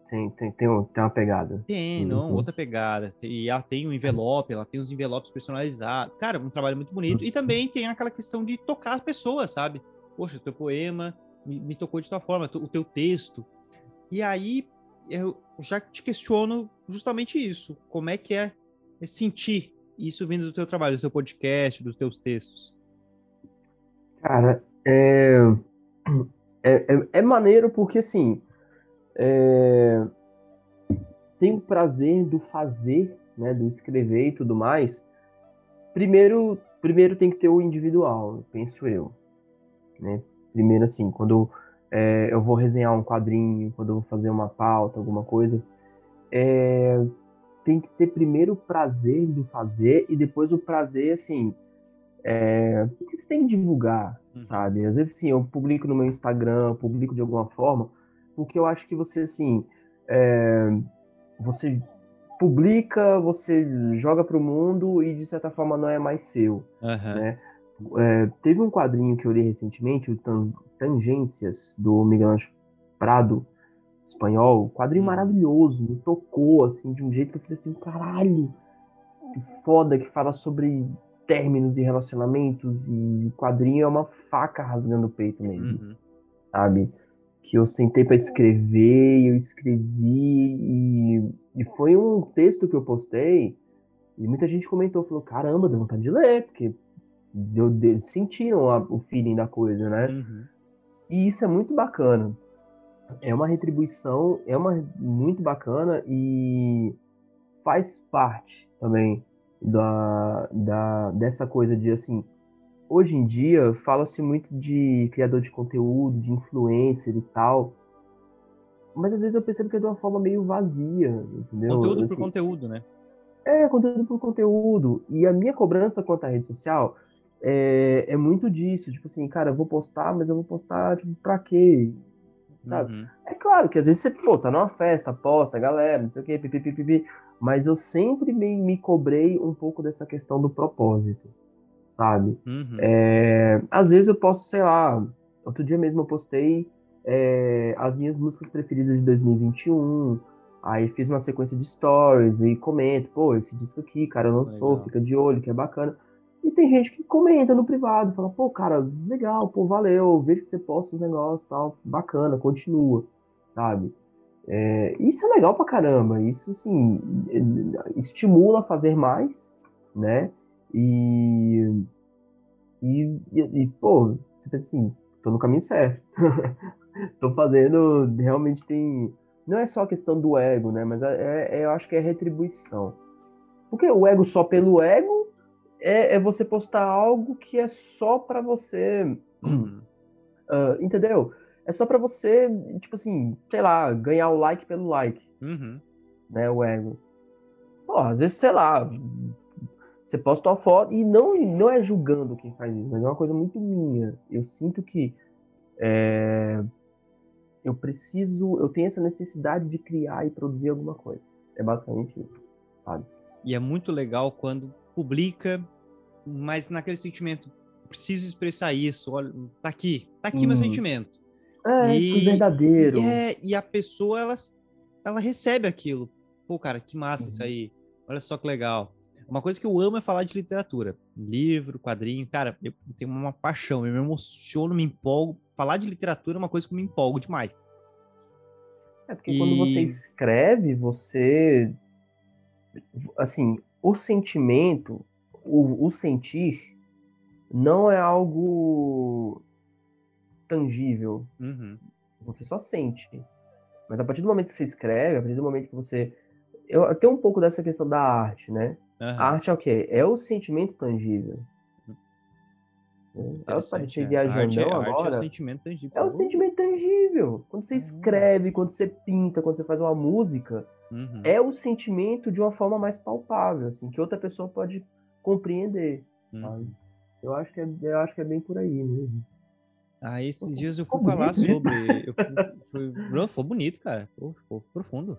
Tem, tem, tem, um- tem uma pegada. Tem, não, Uhum. outra pegada. E ela tem o envelope, ela tem os envelopes personalizados. Cara, um trabalho muito bonito. E também tem aquela questão de tocar as pessoas, sabe? poxa, o teu poema me, me tocou de tal forma, o teu texto. E aí eu já te questiono justamente isso. Como é que é sentir isso vindo do teu trabalho, do teu podcast, dos teus textos? Cara, é, é, é, é maneiro porque, assim, é, tem o prazer do fazer, né, do escrever e tudo mais. Primeiro, primeiro tem que ter o individual, penso eu. Né? Primeiro, assim, quando é, eu vou resenhar um quadrinho, quando eu vou fazer uma pauta, alguma coisa, é, tem que ter primeiro o prazer do fazer e depois o prazer, assim, é, porque você tem que divulgar, uhum. sabe? Às vezes, assim, eu publico no meu Instagram, publico de alguma forma, porque eu acho que você, assim, é, você publica, você joga para o mundo e, de certa forma, não é mais seu, uhum. né? É, teve um quadrinho que eu li recentemente, o Tangências, do Miguel Anjo Prado, espanhol, quadrinho hum. maravilhoso, me tocou, assim, de um jeito que eu falei assim, caralho, que foda, que fala sobre términos e relacionamentos, e o quadrinho é uma faca rasgando o peito mesmo, uhum. sabe? Que eu sentei para escrever, eu escrevi, e, e foi um texto que eu postei, e muita gente comentou, falou, caramba, deu vontade de ler, porque deu, deu, sentiram a, o feeling da coisa, né? Uhum. E isso é muito bacana é uma retribuição, é uma muito bacana e faz parte também da, da dessa coisa de assim, hoje em dia fala-se muito de criador de conteúdo, de influencer e tal, mas às vezes eu percebo que é de uma forma meio vazia, entendeu? Conteúdo assim, por conteúdo, né? É, conteúdo por conteúdo. E a minha cobrança quanto à rede social é, é muito disso, tipo assim, cara, eu vou postar, mas eu vou postar, tipo, pra quê? sabe? Uhum. É claro que às vezes você, pô, tá numa festa, posta, galera, não sei o quê, pipi, mas eu sempre me, me cobrei um pouco dessa questão do propósito, sabe? Uhum. É, às vezes eu posso, sei lá, outro dia mesmo eu postei é, as minhas músicas preferidas de 2021, aí fiz uma sequência de stories e comento, pô, esse disco aqui, cara, eu lançou, fica de olho, que é bacana. E tem gente que comenta no privado, fala, pô, cara, legal, pô, valeu, vejo que você posta os negócios tal, bacana, continua, sabe? É, isso é legal pra caramba, isso, assim, estimula a fazer mais, né? E, e, e, pô, você pensa assim, tô no caminho certo. [LAUGHS] tô fazendo, realmente tem... Não é só a questão do ego, né? Mas é, é, eu acho que é retribuição. Porque o ego só pelo ego é, é você postar algo que é só para você. Uh, entendeu? É só para você, tipo assim, sei lá, ganhar o like pelo like. Uhum. Né, o ego. Pô, às vezes, sei lá, você posta uma foto e não, não é julgando quem faz isso, mas é uma coisa muito minha. Eu sinto que é, eu preciso, eu tenho essa necessidade de criar e produzir alguma coisa. É basicamente isso, sabe? E é muito legal quando publica mas naquele sentimento, preciso expressar isso, olha, tá aqui, tá aqui hum. meu sentimento. É, e, verdadeiro. E, é, e a pessoa, ela, ela recebe aquilo. Pô, cara, que massa uhum. isso aí. Olha só que legal. Uma coisa que eu amo é falar de literatura. Livro, quadrinho, cara, eu tenho uma paixão, eu me emociono, me empolgo. Falar de literatura é uma coisa que eu me empolgo demais. É porque e... quando você escreve, você. Assim, o sentimento, o, o sentir não é algo tangível. Uhum. Você só sente. Mas a partir do momento que você escreve, a partir do momento que você. Eu tenho um pouco dessa questão da arte, né? Uhum. A arte é o quê? É o sentimento tangível. Ela pode ser viajando agora. Arte é o sentimento tangível. É o sentimento tangível. Quando você escreve, quando você pinta, quando você faz uma música, uhum. é o sentimento de uma forma mais palpável, assim, que outra pessoa pode compreender. Hum. Eu acho que é, eu acho que é bem por aí mesmo. Ah, esses dias eu fui falar sobre. Eu fui, fui, foi bonito, cara. Pô, ficou profundo.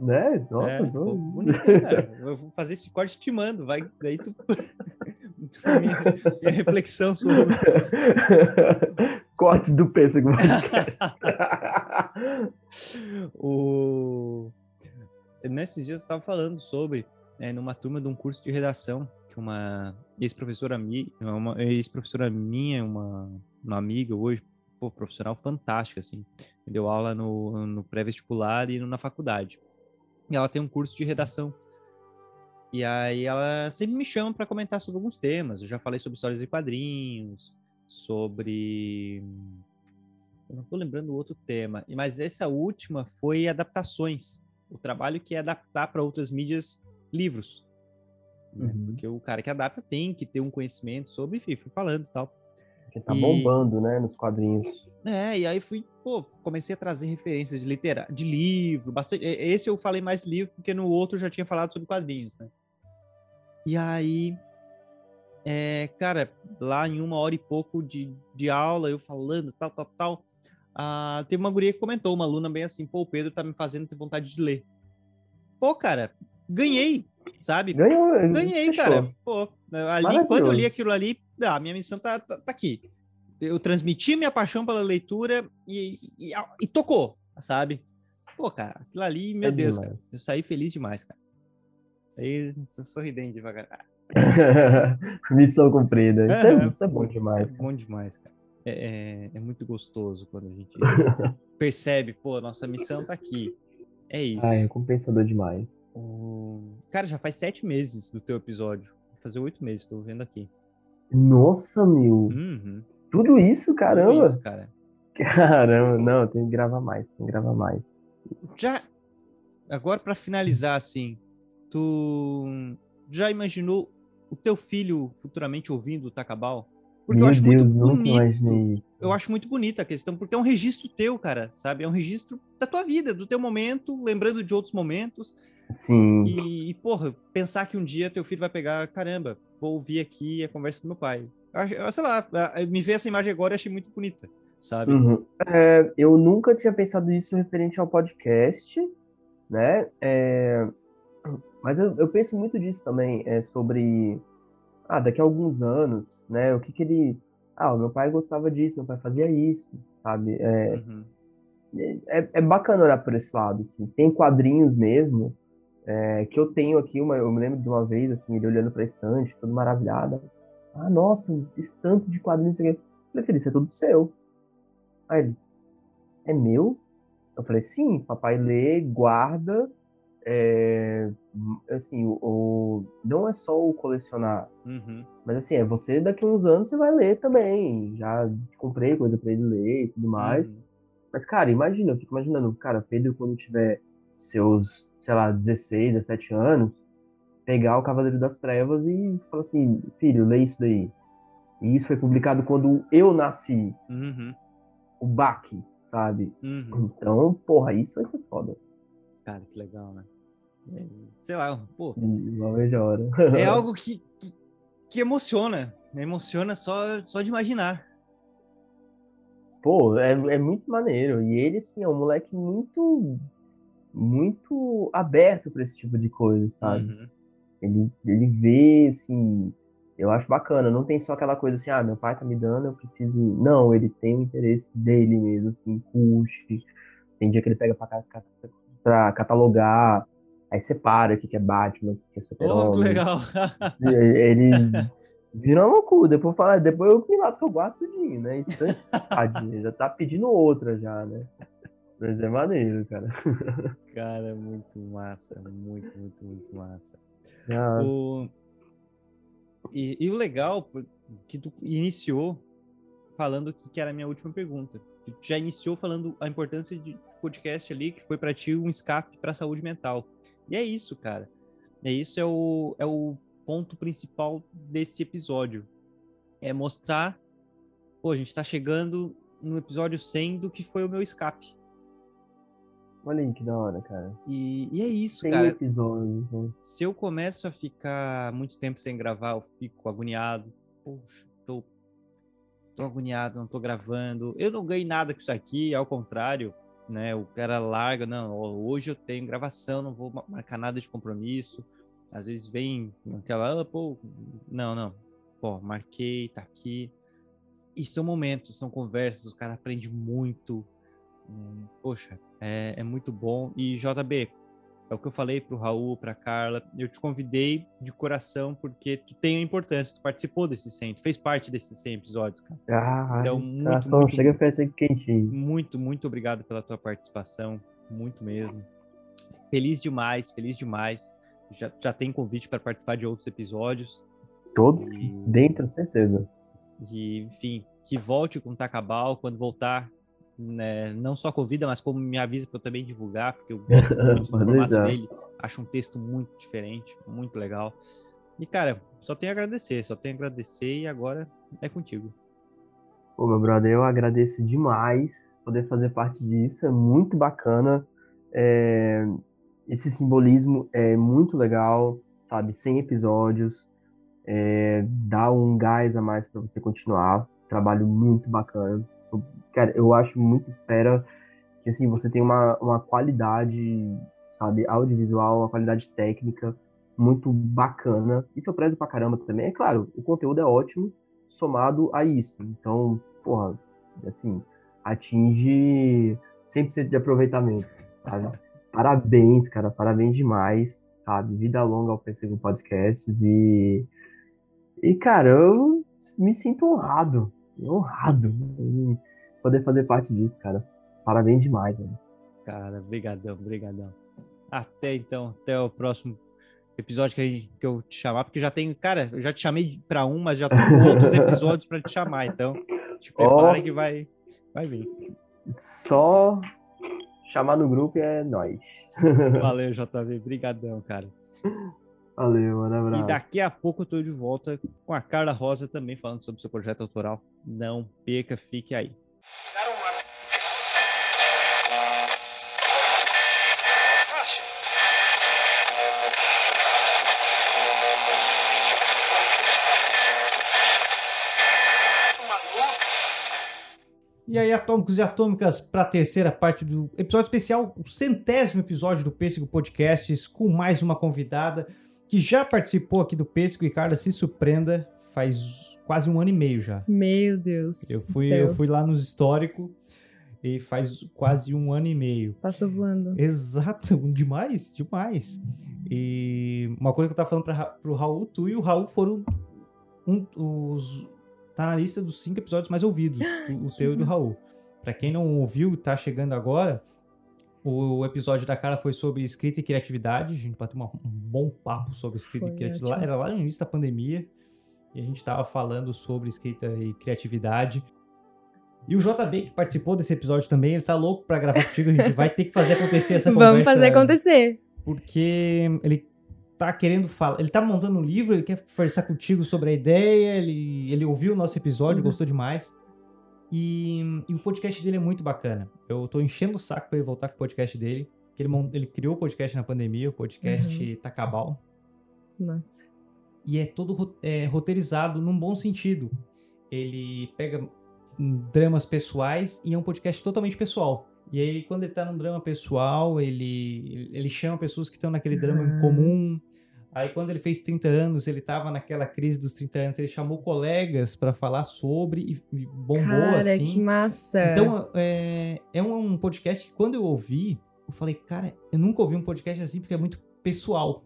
Né? Nossa, é, ficou bonito, cara. Eu vou fazer esse corte te mando. Vai, daí tu. [LAUGHS] minha, minha reflexão sobre. [LAUGHS] Cortes do pêssego [LAUGHS] o... Nesses dias eu estava falando sobre, né, numa turma de um curso de redação, uma ex-professora minha, uma ex-professora minha, uma uma amiga hoje, pô, profissional fantástica, assim. Deu aula no, no pré-vestibular e na faculdade. E ela tem um curso de redação. E aí ela sempre me chama para comentar sobre alguns temas. Eu já falei sobre histórias e quadrinhos, sobre eu não estou lembrando outro tema, mas essa última foi adaptações. O trabalho que é adaptar para outras mídias livros. Né? Uhum. Porque o cara que adapta tem que ter um conhecimento sobre, enfim, fui falando e tal. Que tá E- bombando, né, nos quadrinhos. É, e aí fui, pô, comecei a trazer referências de litera de livro, bastante. Esse eu falei mais livro, porque no outro eu já tinha falado sobre quadrinhos, né? E aí, é, cara, lá em uma hora e pouco de, de aula, eu falando, tal, tal, tal, ah, teve uma guria que comentou, uma aluna bem assim, pô, o Pedro tá me fazendo ter vontade de ler. Pô, cara, ganhei, sabe? Ganhou. Ganhei, fechou. cara. Pô, ali, quando eu li aquilo ali, ah, a minha missão tá, tá, tá aqui. Eu transmiti minha paixão pela leitura e, e, e tocou, sabe? Pô, cara, aquilo ali, meu É Deus, demais. cara. Eu saí feliz demais, cara. Aí, sorridente devagar. Ah, [LAUGHS] Missão cumprida. Isso é, isso é bom Isso demais. é bom demais, cara. É, é, é muito gostoso quando a gente [LAUGHS] percebe, pô, nossa missão tá aqui. É isso. Ai, é compensador demais. O- Cara, já faz sete meses do teu episódio. Vai fazer oito meses, tô vendo aqui. Nossa, meu. Uhum. Tudo isso, Tudo caramba. isso, cara. Caramba, não, tem que gravar mais, tem que gravar mais. Já agora para finalizar assim, tu já imaginou o teu filho futuramente ouvindo o Takabal? Porque Meu eu acho Deus, muito bonito. Eu acho muito bonita a questão, porque é um registro teu, cara, sabe? É um registro da tua vida, do teu momento, lembrando de outros momentos. Sim, E, e, porra, pensar que um dia teu filho vai pegar, caramba, vou ouvir aqui a conversa do meu pai. Eu sei lá, me ver essa imagem agora e achei muito bonita, sabe? Uhum. É, eu nunca tinha pensado nisso referente ao podcast, né? É, mas eu, eu penso muito disso também, é, sobre, ah, daqui a alguns anos, né? O que que ele, ah, o meu pai gostava disso, meu pai fazia isso, sabe? É, Uhum. é, é bacana olhar por esse lado, assim. Tem quadrinhos mesmo, é, que eu tenho aqui, uma, eu me lembro de uma vez, assim, ele olhando pra estante, todo maravilhado. Ah, nossa, esse tanto de quadrinhos, não sei o quê. Eu falei, filho, isso é tudo seu. Aí ele, é meu? Eu falei, sim, papai lê, guarda, é, assim, o, o- não é só o colecionar, Uhum. mas assim, é você daqui a uns anos você vai ler também. Já comprei coisa pra ele ler e tudo mais. Uhum. Mas, cara, imagina, eu fico imaginando, cara, Pedro, quando tiver seus, sei lá, 16, 17 anos, pegar o Cavaleiro das Trevas e falar assim, filho, lê isso daí. E isso foi publicado quando eu nasci, Uhum. o Baque, sabe? Uhum. Então, porra, isso vai ser foda. Cara, que legal, né? Sei lá, pô, Não vejo a hora. é [LAUGHS] algo que, que, que emociona. Me emociona só, só de imaginar. Pô, é, é muito maneiro. E ele, assim, é um moleque muito, muito aberto pra esse tipo de coisa, sabe? Uhum. Ele, ele vê, assim, eu acho bacana. Não tem só aquela coisa assim, ah, meu pai tá me dando, eu preciso ir. Não, ele tem o interesse dele mesmo, assim, curte. Tem dia que ele pega pra, pra catalogar, aí separa o que que é Batman, o que que é Oh, que legal. Ele vira uma loucura. Depois fala, depois eu me lasco, eu guardo tudinho, né? [LAUGHS] Instantâneo. já tá pedindo outra já, né? Mas é maneiro, cara. [LAUGHS] Cara, muito massa. Muito, muito, muito massa. O... E, e o legal que tu iniciou falando que, que era a minha última pergunta. Tu já iniciou falando a importância de podcast ali, que foi para ti um escape para a saúde mental. E é isso, cara. É isso é o, é o ponto principal desse episódio. É mostrar, pô, a gente tá chegando no episódio 100 do que foi o meu escape. Olha aí que da hora, cara. E, e é isso, Tem cara. episódios, né? se eu começo a ficar muito tempo sem gravar, eu fico agoniado. Poxa, tô, tô agoniado, não tô gravando. Eu não ganhei nada com isso aqui, ao contrário, né? O cara larga, não, hoje eu tenho gravação, não vou ma- marcar nada de compromisso. Às vezes vem aquela, ah, pô, não, não. Pô, marquei, tá aqui. E são momentos, são conversas, os caras aprendem muito. Poxa, é, é muito bom. E JB, É o que eu falei pro Raul, pra Carla. Eu te convidei de coração porque tu tem a importância, tu participou desses 100, tu fez parte desses 100 episódios, cara. Ah, Então, muito, só muito, chega perto quentinho. muito, muito obrigado pela tua participação, muito mesmo. Feliz demais, feliz demais. Já, já tem convite para participar de outros episódios. Todo E, dentro, certeza. e, enfim, que volte com o Tacabal quando voltar. Né, não só convida, mas como me avisa para eu também divulgar, porque eu gosto [LAUGHS] muito do formato dele. Acho um texto muito diferente, muito legal. E, cara, só tenho a agradecer, só tenho a agradecer e agora é contigo. Pô, meu brother, eu agradeço demais poder fazer parte disso, é muito bacana. É, esse simbolismo é muito legal, sabe? 100 episódios, é, dá um gás a mais para você continuar. Trabalho muito bacana. Eu- Cara, eu acho muito fera que assim, você tem uma, uma qualidade, sabe, audiovisual, uma qualidade técnica muito bacana. Isso eu prezo pra caramba também. É claro, o conteúdo é ótimo, somado a isso. Então, porra, assim, atinge 100% de aproveitamento, sabe? [LAUGHS] Parabéns, cara, parabéns demais, sabe? Vida longa ao Percebo Podcasts e e cara, eu me sinto honrado, honrado em poder fazer parte disso, cara. Parabéns demais, velho. Cara, brigadão, brigadão. Até então, até o próximo episódio que, a gente- que eu te chamar, porque já tenho, cara, eu já te chamei para um, mas já tenho [LAUGHS] outros episódios para te chamar, então te prepara Ó. que vai, vai vir. Só chamar no grupo é nóis. Valeu, JV, brigadão, cara. [LAUGHS] Valeu, mano, abraço. E daqui a pouco eu tô de volta com a Carla Rosa também falando sobre seu projeto autoral. Não perca, fique aí. E aí, atômicos e atômicas, para a terceira parte do episódio especial, o centésimo episódio do Pêssego Podcasts, com mais uma convidada que já participou aqui do Pêssego e Carla se surpreenda, faz quase um ano e meio já. Meu Deus. Eu fui, eu fui lá nos históricos e faz quase um ano e meio. Passou voando. Exato, [LAUGHS] demais, demais. E uma coisa que eu tava falando pra, Ra- pro Raul, tu e o Raul foram um, os. Tá na lista dos cinco episódios mais ouvidos, do- o teu e do Raul. Pra quem não ouviu, tá chegando agora. O episódio da cara foi sobre escrita e criatividade. A gente bateu um bom papo sobre escrita Foi e criatividade. Era lá no início da pandemia. E a gente tava falando sobre escrita e criatividade. E o JB, que participou desse episódio também, ele tá louco pra gravar contigo. A gente vai ter que fazer acontecer essa [LAUGHS] conversa. Vamos fazer acontecer. Porque ele tá querendo falar. Ele tá montando um livro, ele quer conversar contigo sobre a ideia. Ele, ele ouviu o nosso episódio, Uhum. gostou demais. E, e o podcast dele é muito bacana. Eu tô enchendo o saco pra ele voltar com o podcast dele. Que ele, ele criou o podcast na pandemia, o podcast Uhum. Tacabal. Nossa. E é todo é, roteirizado num bom sentido. Ele pega dramas pessoais e é um podcast totalmente pessoal. E aí, quando ele tá num drama pessoal, ele, ele chama pessoas que estão naquele drama em Ah. comum. Aí, quando ele fez 30 anos, ele tava naquela crise dos 30 anos, ele chamou colegas pra falar sobre e, bombou Cara, assim. que massa. Então, é, é um, um podcast que quando eu ouvi, eu falei, cara, eu nunca ouvi um podcast assim porque é muito pessoal.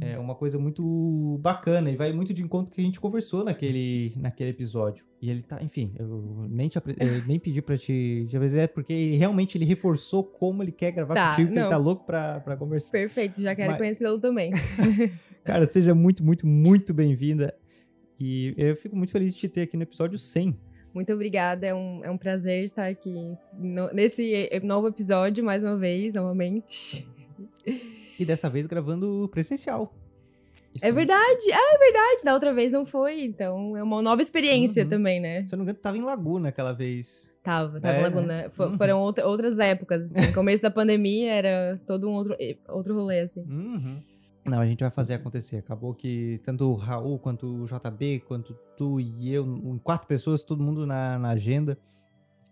É uma coisa muito bacana e vai muito de encontro que a gente conversou naquele, naquele episódio. E ele tá, enfim, eu nem, te, [LAUGHS] eu nem pedi pra te, te apresentar, porque realmente ele reforçou como ele quer gravar Tá, contigo, porque ele tá louco pra, pra conversar. Perfeito, já quero Mas- conhecê-lo também. [LAUGHS] Cara, seja muito, muito, muito bem-vinda. E eu fico muito feliz de te ter aqui no episódio 100. Muito obrigada, é um, é um prazer estar aqui no- nesse novo episódio, mais uma vez, novamente. E dessa vez gravando presencial. Isso É verdade, ah, é verdade, da outra vez não foi, então é uma nova experiência Uhum. também, né? Se eu não me engano, tava em Laguna aquela vez. Tava, tava É, em Laguna. Fo- uhum. Foram outra- outras épocas, assim. Começo da pandemia era todo um outro, eh, outro rolê, assim. Uhum. Não, a gente vai fazer acontecer. Acabou que tanto o Raul, quanto o JB, quanto tu e eu, em quatro pessoas, todo mundo na, na agenda.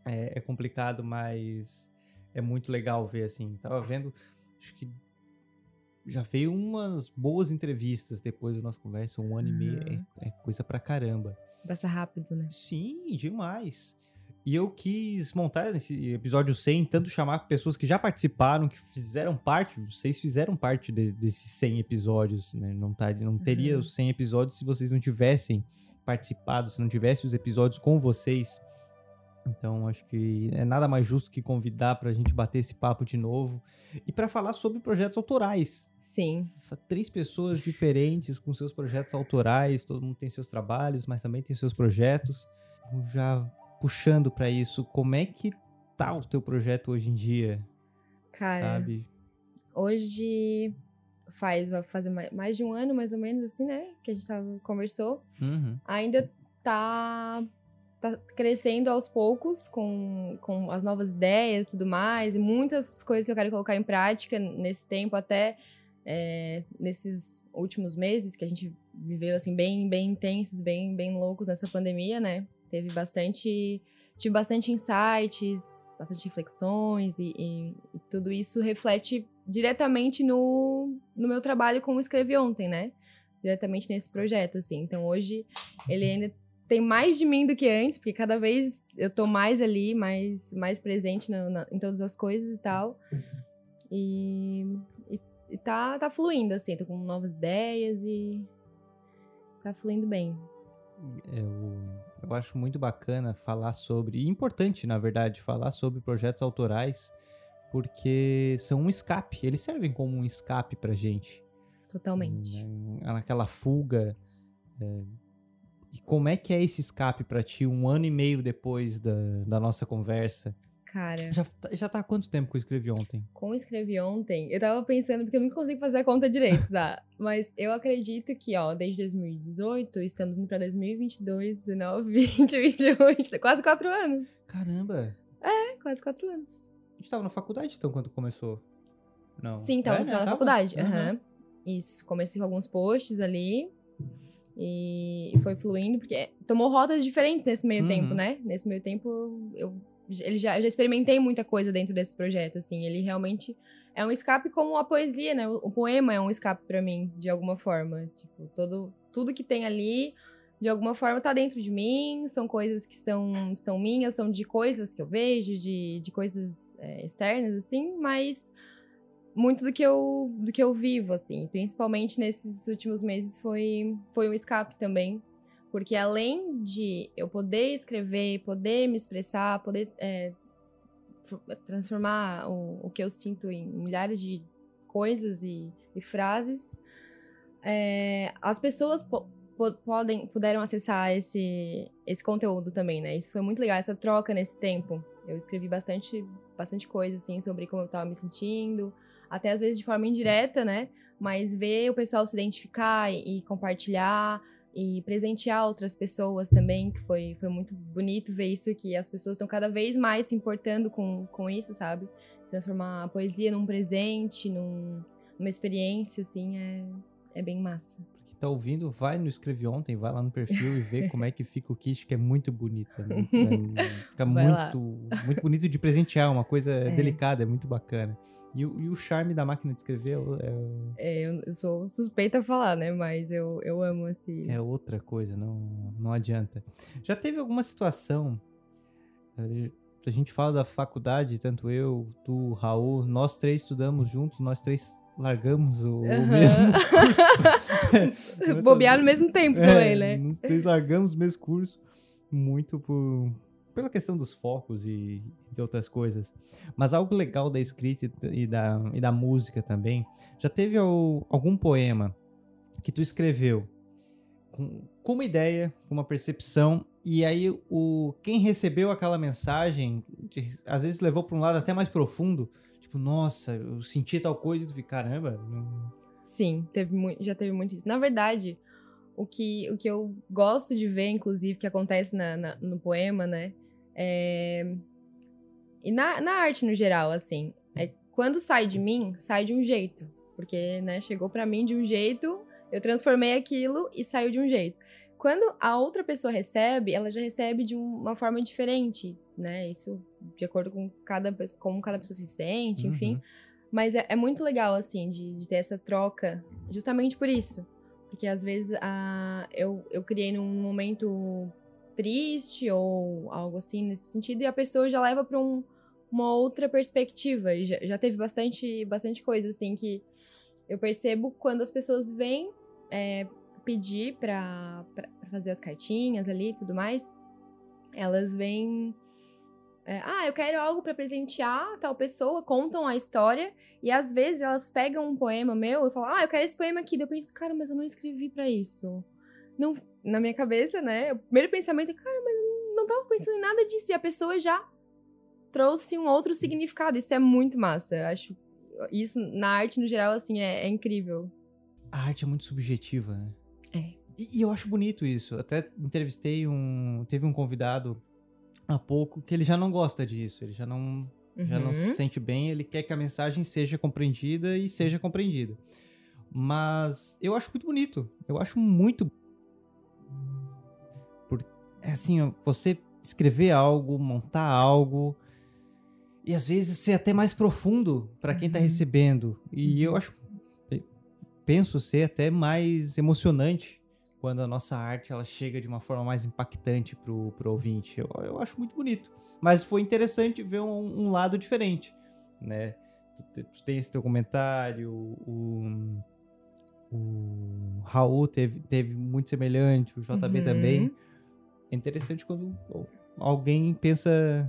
É, é complicado, mas é muito legal ver, assim. Tava vendo, acho que já veio umas boas entrevistas depois da nossa conversa, um ano e meio. É, é coisa pra caramba. Passa rápido, né? Sim, demais. E eu quis montar nesse episódio 100, tanto chamar pessoas que já participaram, que fizeram parte, vocês fizeram parte de, desses 100 episódios, né? Não, tá, não teria Uhum. os 100 episódios se vocês não tivessem participado, se não tivesse os episódios com vocês. Então, acho que é nada mais justo que convidar pra gente bater esse papo de novo e pra falar sobre projetos autorais. Sim. Três pessoas diferentes com seus projetos autorais, todo mundo tem seus trabalhos, mas também tem seus projetos. Já puxando pra isso, como é que tá o teu projeto hoje em dia? Cara, Sabe? Hoje faz, vai fazer mai- mais de um ano, mais ou menos, assim, né? Que a gente tava, conversou. Uhum. Ainda tá, tá crescendo aos poucos com, com as novas ideias e tudo mais. E muitas coisas que eu quero colocar em prática nesse tempo, até é, nesses últimos meses que a gente viveu, assim, bem, bem intensos, bem, bem loucos nessa pandemia, né? Teve bastante... Tive bastante insights, bastante reflexões e, e- e tudo isso reflete diretamente no, no meu trabalho com o Escrevi Ontem, né? Diretamente nesse projeto, assim. Então, hoje, ele ainda tem mais de mim do que antes, porque cada vez eu tô mais ali, mais, mais presente na- na- em todas as coisas e tal. E, e, e tá, tá fluindo, assim. Tô com novas ideias e tá fluindo bem. Eu, eu acho muito bacana falar sobre, e importante, na verdade, falar sobre projetos autorais, porque são um escape, eles servem como um escape pra gente. Totalmente. né, Naquela fuga. é, E como é que é esse escape pra ti um ano e meio depois da, da nossa conversa? Cara, Já, tá- já tá há quanto tempo que eu escrevi ontem? como eu escrevi ontem, eu tava pensando, porque eu não consigo fazer a conta direito, tá? [LAUGHS] Mas eu acredito que, ó, desde 2018, estamos indo pra 2022, 19, 20, 21, 20, quase quatro anos. Caramba! É, quase quatro anos. A gente tava na faculdade então quando começou? Não. Sim, tava É, no né? da faculdade. Aham. aham. Isso, comecei com alguns posts ali e foi fluindo, porque tomou rotas diferentes nesse meio Uhum. tempo, né? Nesse meio tempo, eu, ele já, eu já experimentei muita coisa dentro desse projeto, assim. Ele realmente é um escape como a poesia, né? O, o poema é um escape pra mim, de alguma forma. Tipo, todo, tudo que tem ali, de alguma forma, tá dentro de mim. São coisas que são, são minhas, são de coisas que eu vejo, de, de coisas é, externas, assim, mas muito do que eu do que eu vivo assim. Principalmente nesses últimos meses foi foi um escape também. Porque além de eu poder escrever poder me expressar poder é, transformar o, o que eu sinto em milhares de coisas e, e frases é, as pessoas po- po- podem puderam acessar esse esse conteúdo também né? Isso foi muito legal essa troca nesse tempo. Eu escrevi bastante bastante coisa assim sobre como eu tava me sentindo até às vezes de forma indireta, né? Mas ver o pessoal se identificar e, compartilhar e presentear outras pessoas também, que foi, foi muito bonito ver isso, que as pessoas estão cada vez mais se importando com, com isso, sabe? Transformar a poesia num presente, num, numa experiência, assim, é, é bem massa. Quem tá ouvindo, vai no Escrevi Ontem, vai lá no perfil e vê [LAUGHS] como é que fica o kit, que é muito bonito. é muito- é- [LAUGHS] fica Vai lá. muito, muito bonito de presentear, uma coisa É. delicada, é muito bacana. E, o- e o charme da máquina de escrever é, É, eu, eu sou suspeita a falar, né? Mas eu, eu amo esse. é outra coisa, não, não adianta. Já teve alguma situação, eh, a gente fala da faculdade, tanto eu, tu, Raul, nós três estudamos juntos, nós três largamos o, Aham. mesmo [LAUGHS] curso. [LAUGHS] Bobear no mesmo tempo É, também, né? Nós três largamos o mesmo curso, muito por, pela questão dos focos e de outras coisas. Mas algo legal da escrita e da, e da música também. Já teve al- algum poema que tu escreveu com, com uma ideia, com uma percepção, e aí o quem recebeu aquela mensagem, às vezes levou para um lado até mais profundo, tipo, nossa, eu senti tal coisa, e tu fica, caramba, não... Sim, teve muito, já teve muito isso. Na verdade, o que, o que eu gosto de ver, inclusive, que acontece na, na- no poema, né? É... E na, na arte no geral, assim, é quando sai de mim, sai de um jeito. Porque, né, chegou pra mim de um jeito, eu transformei aquilo e saiu de um jeito. Quando a outra pessoa recebe, ela já recebe de um- uma forma diferente, né? Isso de acordo com cada, como cada pessoa se sente, enfim. Uhum. Mas é, é muito legal, assim, de, de ter essa troca, justamente por isso. Porque às vezes a, eu, eu criei num momento triste ou algo assim nesse sentido, e a pessoa já leva para um, uma outra perspectiva. Já, já teve bastante, bastante coisa assim que eu percebo quando as pessoas vêm é, pedir para fazer as cartinhas ali e tudo mais, elas vêm. É, ah, eu quero algo para presentear tal pessoa, contam a história, e às vezes elas pegam um poema meu e falam, ah, eu quero esse poema aqui. Daí eu penso, cara, mas eu não escrevi para isso. Não, na minha cabeça, né? O primeiro pensamento é, cara, mas eu não tava pensando em nada disso. E a pessoa já trouxe um outro significado. Isso é muito massa. Eu acho isso na arte no geral, assim, é, é incrível. A arte é muito subjetiva, né? É. E, e eu acho bonito isso. Até entrevistei um. Teve um convidado há pouco que ele já não gosta disso. Ele já não, uhum. já não se uhum. sente bem. Ele quer que a mensagem seja compreendida e seja compreendida. Mas eu acho muito bonito. Eu acho muito. Por, é assim, você escrever algo, montar algo e às vezes ser até mais profundo para quem está uhum. recebendo. E eu acho penso ser até mais emocionante quando a nossa arte ela chega de uma forma mais impactante pro, pro ouvinte. Eu, eu acho muito bonito. Mas foi interessante ver um, um lado diferente, né? Tu, tu, tem esse teu comentário, o, o Raul teve, teve muito semelhante, o JB uhum. também. É interessante quando alguém pensa,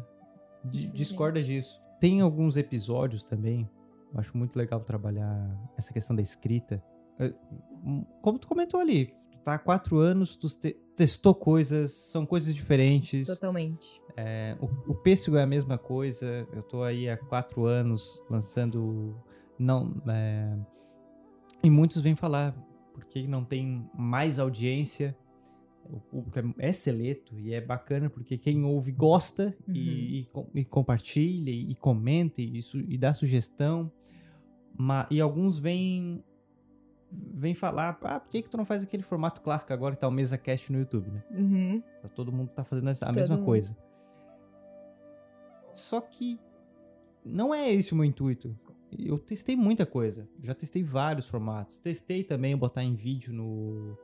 discorda disso. Tem alguns episódios também, eu acho muito legal trabalhar essa questão da escrita, como tu comentou ali, tu tá há quatro anos, tu te testou coisas, são coisas diferentes. Totalmente. É, o, o pêssego é a mesma coisa, eu tô aí há quatro anos lançando. Não, é, e muitos vêm falar porque não tem mais audiência. O público é, é seleto e é bacana porque quem ouve gosta uhum. e, e, e, compartilha e, e comenta e, e dá sugestão. Mas, e alguns vêm vem falar, ah, por que, que tu não faz aquele formato clássico agora que tá o mesa cast no YouTube, né? Uhum. Todo mundo tá fazendo a Todo mesma mundo. coisa. Só que não é esse o meu intuito. Eu testei muita coisa. Já testei vários formatos. Testei também botar em vídeo no,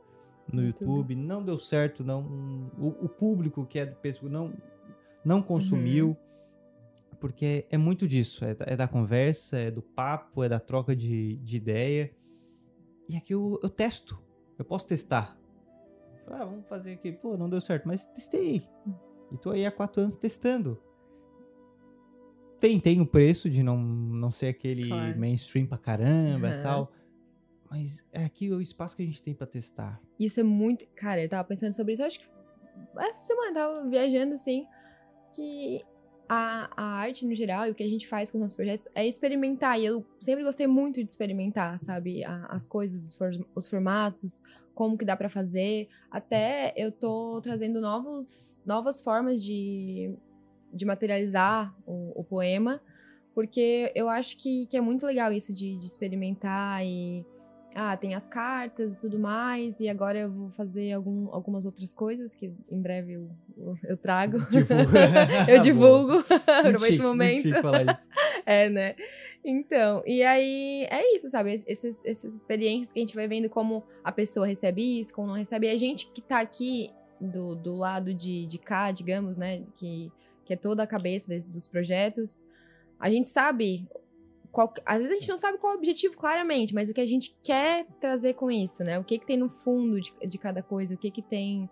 no YouTube. YouTube. Não deu certo, não. O, o, público que é do Facebook não, não consumiu. Uhum. Porque é muito disso. É, é, da conversa, é do papo, é da troca de, de ideia. E aqui eu, eu testo. Eu posso testar. Ah, vamos fazer aqui. Pô, não deu certo, mas testei. E tô aí há quatro anos testando. Tem, tem o preço de não, não ser aquele claro. mainstream pra caramba uhum. e tal. Mas é aqui o espaço que a gente tem para testar. Isso é muito. Cara, eu tava pensando sobre isso. Eu acho que essa semana eu tava viajando assim. Que a, a arte no geral e o que a gente faz com os nossos projetos é experimentar. E eu sempre gostei muito de experimentar, sabe? A, as coisas, os, for, os, formatos, como que dá para fazer. Até eu tô trazendo novos, novas formas de, de materializar o, o poema, porque eu acho que, que é muito legal isso de, de experimentar e ah, tem as cartas e tudo mais, e agora eu vou fazer algum, algumas outras coisas que em breve eu, eu trago. [LAUGHS] [LAUGHS] eu divulgo. Aproveito [LAUGHS] o momento. é, né? Então, e aí é isso, sabe? Esses, essas experiências que a gente vai vendo como a pessoa recebe isso, como não recebe. E a gente que tá aqui do, do lado de, de cá, digamos, né? Que, que é toda a cabeça de, dos projetos, a gente sabe qual, às vezes a gente não sabe qual é o objetivo claramente, mas o que a gente quer trazer com isso, né? O que, que tem no fundo de, de cada coisa, o que, que tem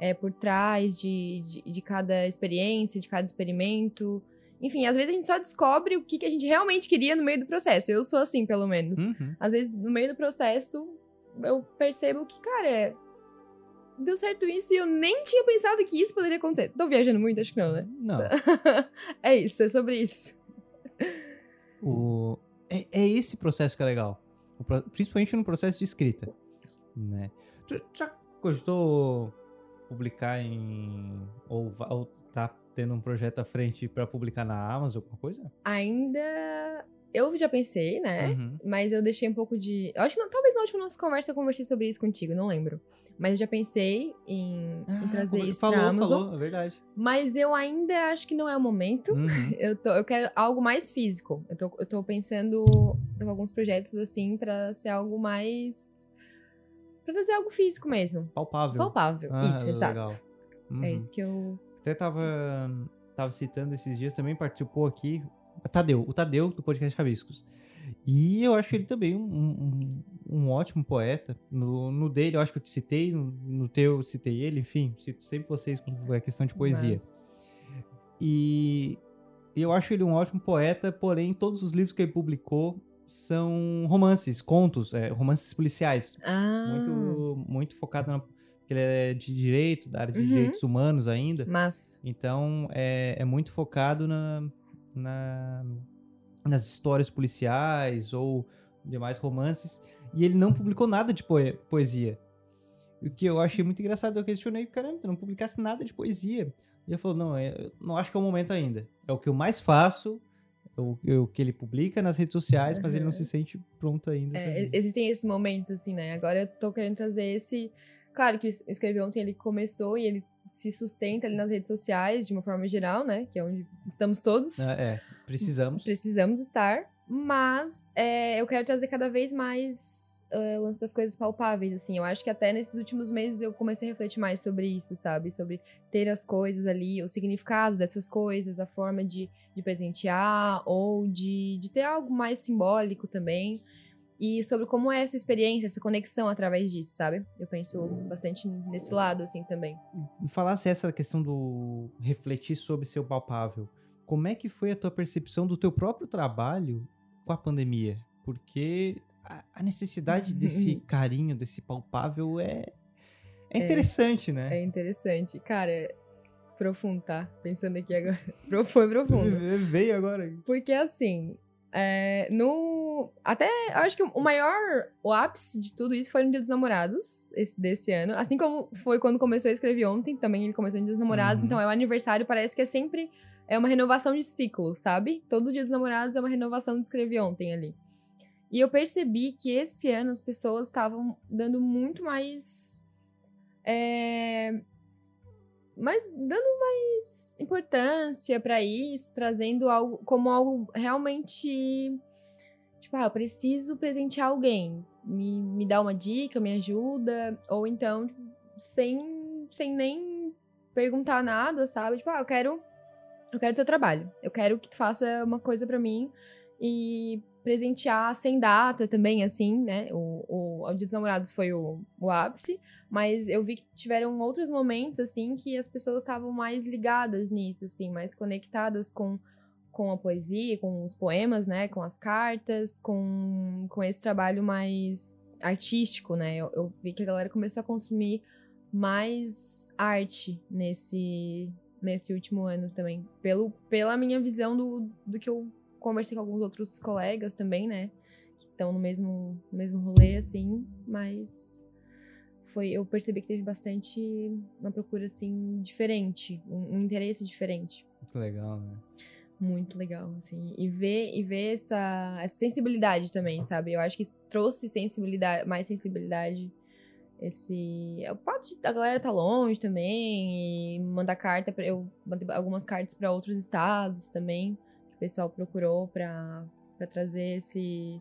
é, por trás de, de, de, cada experiência, de cada experimento. Enfim, às vezes a gente só descobre o que, que a gente realmente queria no meio do processo. Eu sou assim, pelo menos. Uhum. Às vezes, no meio do processo, eu percebo que, cara, deu certo isso e eu nem tinha pensado que isso poderia acontecer. Tô viajando muito? Acho que não, né? Não. [LAUGHS] é isso, é sobre isso. [LAUGHS] O, é, é esse processo que é legal. O, principalmente no processo de escrita. Né? Tu já cogitou publicar em. Ou, ou tá tendo um projeto à frente para publicar na Amazon, alguma coisa? Ainda. Eu já pensei, né? Uhum. Mas eu deixei um pouco de. Eu acho que não, talvez na última nossa conversa eu conversei sobre isso contigo, não lembro. Mas eu já pensei em, ah, em trazer isso falou, pra Amazon. Falou, é verdade. Mas eu ainda acho que não é o momento. Uhum. [LAUGHS] Eu, tô, eu quero algo mais físico. Eu tô, eu tô pensando em alguns projetos assim para ser algo mais. Pra fazer algo físico mesmo. Palpável. Palpável. Ah, isso, exato. Legal. Uhum. É isso que eu. Até tava, tava citando esses dias, também participou aqui. o Tadeu, o Tadeu do podcast Rabiscos. E eu acho ele também um, um, um ótimo poeta. No, no dele, eu acho que eu te citei, no, no teu eu citei ele, enfim, cito sempre vocês quando é questão de poesia. Mas- E eu acho ele um ótimo poeta, porém, todos os livros que ele publicou são romances, contos, é, romances policiais. Ah. Muito, muito focado na. Ele é de direito, da área de Uhum. direitos humanos ainda. Mas. Então, é, é muito focado na, na- nas histórias policiais ou demais romances. E ele não publicou nada de poe- poesia. O que eu achei muito engraçado, eu questionei, caramba, não publicasse nada de poesia. E ele falou, não, é, eu não acho que é o momento ainda. É o que eu mais faço, é o, é que ele publica nas redes sociais, mas ele não se sente pronto ainda. É, existem esses momentos, assim, né? Agora eu tô querendo trazer esse. Claro que o Escrever Ontem ele começou e ele se sustenta ali nas redes sociais, de uma forma geral, né? Que é onde estamos todos. É, precisamos. Precisamos estar. Mas é, eu quero trazer cada vez mais é, o lance das coisas palpáveis, assim. Eu acho que até nesses últimos meses eu comecei a refletir mais sobre isso, sabe? Sobre ter as coisas ali, o significado dessas coisas, a forma de, de presentear ou de, de ter algo mais simbólico também. E sobre como é essa experiência, essa conexão através disso, sabe? Eu penso bastante nesse lado, assim, também. falasse essa questão do refletir sobre seu palpável, como é que foi a tua percepção do teu próprio trabalho com a pandemia? Porque a, necessidade desse [LAUGHS] carinho, desse palpável é, é interessante, né? É interessante. Cara, profundo, tá? Pensando aqui agora. [LAUGHS] Foi profundo. Ve- [LAUGHS] Veio agora. Porque assim, é, no. Até eu acho que o maior, o ápice de tudo isso foi no Dia dos Namorados, esse, desse ano. Assim como foi quando começou a escrever ontem, também ele começou no Dia dos Namorados, Uhum. então é o aniversário, parece que é sempre é uma renovação de ciclo, sabe? Todo Dia dos Namorados é uma renovação de escrever ontem ali. E eu percebi que esse ano as pessoas estavam dando muito mais. É, mas dando mais importância pra isso, trazendo algo como algo realmente. Tipo, ah, eu preciso presentear alguém. Me, me dá uma dica, me ajuda. Ou então, tipo, sem, sem nem perguntar nada, sabe? Tipo, ah, eu quero. Eu quero teu trabalho. Eu quero que tu faça uma coisa pra mim. E presentear sem data também, assim, né? O, o, o Dia dos Namorados foi o, o ápice. Mas eu vi que tiveram outros momentos, assim, que as pessoas estavam mais ligadas nisso, assim, mais conectadas com, com a poesia, com os poemas, né? Com as cartas, com, com esse trabalho mais artístico, né? Eu, eu vi que a galera começou a consumir mais arte nesse, nesse último ano também. Pelo, pela minha visão do, do que eu conversei com alguns outros colegas também, né? Que estão no mesmo, no mesmo rolê, assim, mas foi eu percebi que teve bastante uma procura assim diferente, um, um interesse diferente, Muito legal, né? muito legal assim, e ver e ver essa, essa sensibilidade também, sabe? Eu acho que trouxe sensibilidade, mais sensibilidade esse o fato de a galera tá longe também e mandar carta para eu mandei algumas cartas para outros estados também, o pessoal procurou para para trazer esse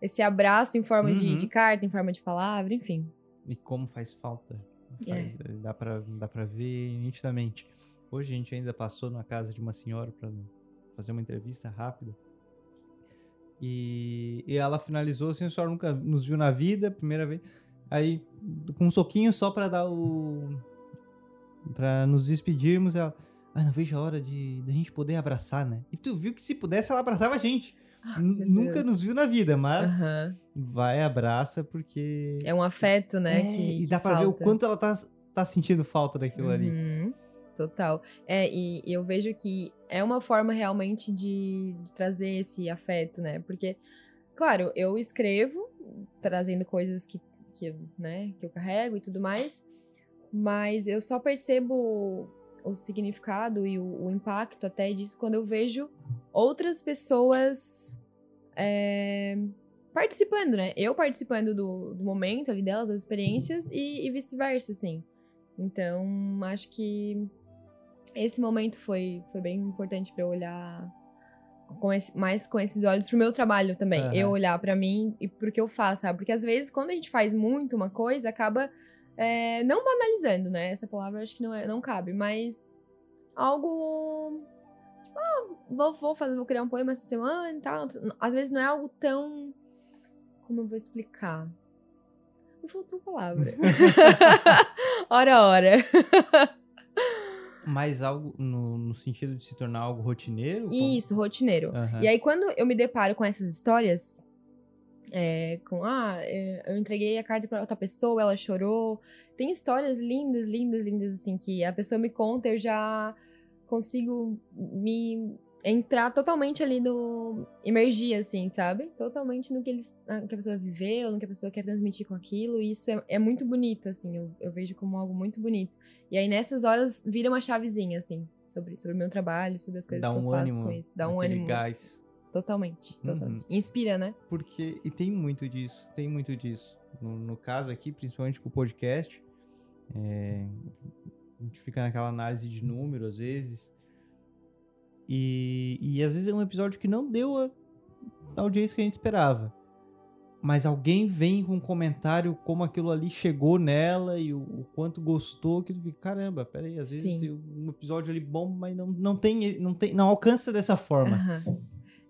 esse abraço em forma de, Uhum. de carta, em forma de palavra, enfim. E como faz falta. É. Faz- dá, pra, dá pra ver nitidamente. Hoje a gente ainda passou na casa de uma senhora pra fazer uma entrevista rápida. E, e ela finalizou assim, a senhora nunca nos viu na vida, primeira vez. Aí, com um soquinho só pra dar o. pra nos despedirmos, ela. Ah, não vejo a hora de, de a gente poder abraçar, né? E tu viu que se pudesse, ela abraçava a gente. Meu Nunca nos viu na vida, mas Aham. vai, abraça, porque. É um afeto, né? É, que, e dá pra ver o falta. quanto ela tá, tá sentindo falta daquilo ali. Uhum, Total. É, e, e eu vejo que é uma forma realmente de, de trazer esse afeto, né? Porque, claro, eu escrevo trazendo coisas que, que, né, que eu carrego e tudo mais, mas eu só percebo o significado e o, o impacto até disso quando eu vejo outras pessoas é, participando, né? Eu participando do, do momento ali delas, das experiências e, e vice-versa, assim. Então, acho que esse momento foi, foi bem importante pra eu olhar com esse, mais com esses olhos pro meu trabalho também. Aham. Eu olhar pra mim e pro que eu faço, sabe? Porque às vezes, quando a gente faz muito uma coisa, acaba É, não banalizando, né? Essa palavra acho que não, é, não cabe, mas algo. Tipo, ah, vou, vou, fazer, vou criar um poema essa semana e tal. Às vezes não é algo tão. Como eu vou explicar? Me faltou palavra. [LAUGHS] ora, ora. Mas algo no, no, sentido de se tornar algo rotineiro? Isso, como... rotineiro. Uhum. E aí, quando eu me deparo com essas histórias, é, com, ah, é, eu entreguei a carta para outra pessoa, ela chorou. Tem histórias lindas, lindas, lindas, assim, que a pessoa me conta, eu já consigo me entrar totalmente ali no. emergir, assim, sabe? Totalmente no que, eles, no que a pessoa viveu, no que a pessoa quer transmitir com aquilo. E isso é, é muito bonito, assim, eu, eu, vejo como algo muito bonito. E aí nessas horas vira uma chavezinha, assim, sobre, sobre o meu trabalho, sobre as coisas Dá que um eu faço ânimo, com isso. Dá um ânimo. gás. Totalmente, totalmente. Uhum. Inspira, né? Porque, e tem muito disso, tem muito disso. No, no caso aqui, principalmente com o podcast, é, a gente fica naquela análise de número às vezes e, e às vezes é um episódio que não deu a, a audiência que a gente esperava. Mas alguém vem com um comentário como aquilo ali chegou nela e o, o quanto gostou, que tu fica, caramba, peraí, às vezes Sim. tem um episódio ali bom, mas não, não tem, não tem, não alcança dessa forma. Uhum.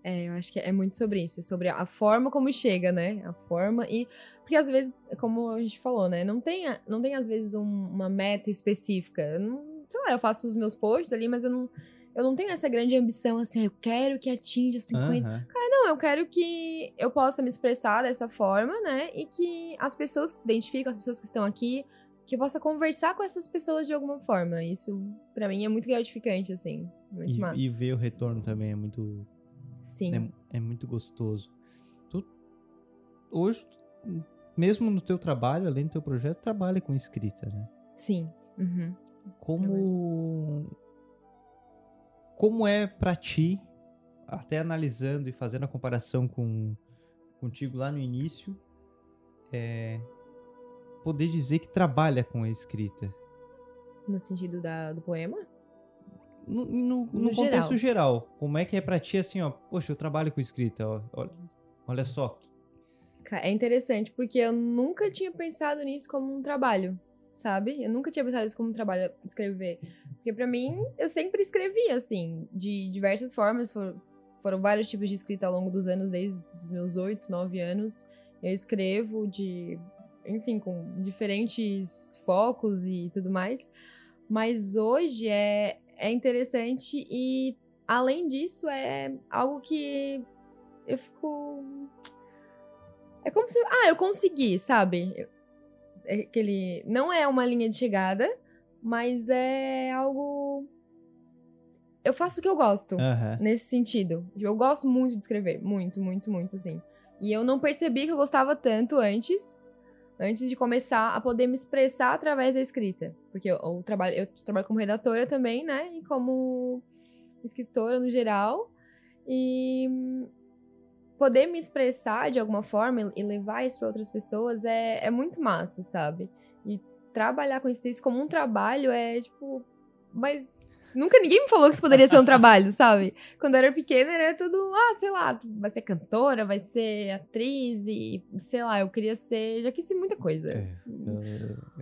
É, eu acho que é muito sobre isso, é sobre a forma como chega, né? A forma e porque às vezes, como a gente falou, né, não tem, não tem às vezes um, uma meta específica. Eu não, sei lá, eu faço os meus posts ali, mas eu não eu não tenho essa grande ambição assim, eu quero que atinja 50. Uhum. Cara, não, eu quero que eu possa me expressar dessa forma, né? E que as pessoas que se identificam, as pessoas que estão aqui, que eu possa conversar com essas pessoas de alguma forma. Isso, para mim, é muito gratificante, assim. Muito e, massa. E ver o retorno também é muito. Sim. É, é muito gostoso. Tu, hoje, mesmo no teu trabalho, além do teu projeto, trabalha com escrita, né? Sim. Uhum. Como como é para ti, até analisando e fazendo a comparação com contigo lá no início, é, poder dizer que trabalha com a escrita? No sentido da, do poema? No, no, no, no contexto geral. geral. como é que é pra ti assim, ó, poxa, eu trabalho com escrita, ó, olha, olha só. É interessante, porque eu nunca tinha pensado nisso como um trabalho sabe? Eu nunca tinha pensado isso como um trabalho escrever. Porque para mim, eu sempre escrevi, assim, de diversas formas. For, foram vários tipos de escrita ao longo dos anos, desde os meus oito, nove anos. Eu escrevo de, enfim, com diferentes focos e tudo mais. Mas hoje é, é interessante e, além disso, é algo que eu fico. É como se. Ah, eu consegui, sabe? É aquele. Não é uma linha de chegada, mas é algo. Eu faço o que eu gosto, uhum. nesse sentido. Eu gosto muito de escrever. Muito, muito, muito, assim. E eu não percebi que eu gostava tanto antes, antes de começar a poder me expressar através da escrita. Porque eu, eu, trabalho, eu trabalho como redatora também, né? E como escritora no geral. E poder me expressar de alguma forma e levar isso para outras pessoas é, é muito massa, sabe? E trabalhar com isso como um trabalho é tipo. Mas nunca ninguém me falou que isso poderia ser um trabalho, sabe? Quando eu era pequena era tudo, ah, sei lá, vai ser cantora, vai ser atriz e sei lá, eu queria ser. Já quis ser muita coisa. É,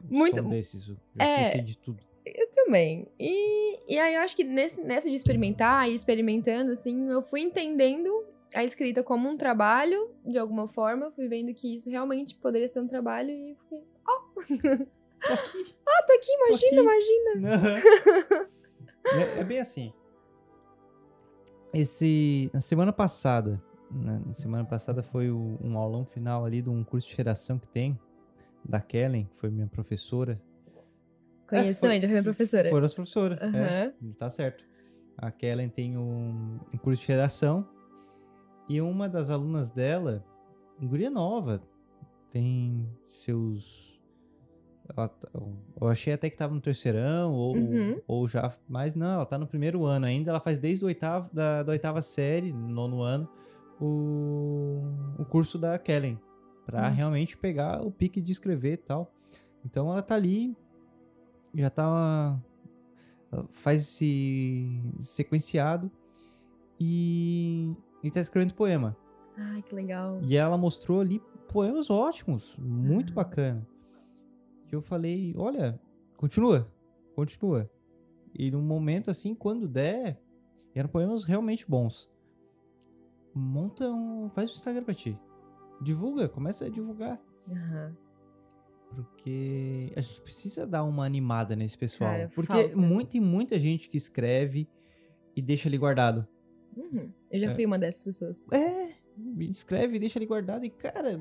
muito. desses, já é, quis ser de tudo. Eu também. E, e aí eu acho que nesse, nessa de experimentar e experimentando, assim, eu fui entendendo a escrita como um trabalho, de alguma forma, fui vendo que isso realmente poderia ser um trabalho e fiquei, ó. Oh. Tô aqui. Ah, tô aqui, imagina, tô aqui. imagina. É, é, bem assim. Esse, na semana passada, né, na semana passada foi o, um aulão final ali de um curso de geração que tem, da Kellen, que foi minha professora. Conheço é, foi, também, já foi minha professora. Foram as professoras, uhum. é, tá certo. A Kellen tem um, um curso de redação e uma das alunas dela, guria nova, tem seus. Ela, tá, eu achei até que estava no terceirão, ou, uhum. ou já. Mas não, ela está no primeiro ano ainda. Ela faz desde o oitavo, da, da oitava série, nono ano, o, o curso da Kellen. para realmente pegar o pique de escrever e tal. Então ela tá ali, já tá. Faz esse sequenciado. E e tá escrevendo poema. Ai, que legal. E ela mostrou ali poemas ótimos, muito ah. bacana. Que eu falei, olha, continua, continua. E num momento assim, quando der, eram poemas realmente bons. Monta um. Faz o Instagram pra ti. Divulga, começa a divulgar. Aham. Porque a gente precisa dar uma animada nesse pessoal. Cara, porque falta. muita e muita gente que escreve e deixa ali guardado. Uhum. Eu já É. fui uma dessas pessoas. É, escreve e deixa ali guardado. E, cara,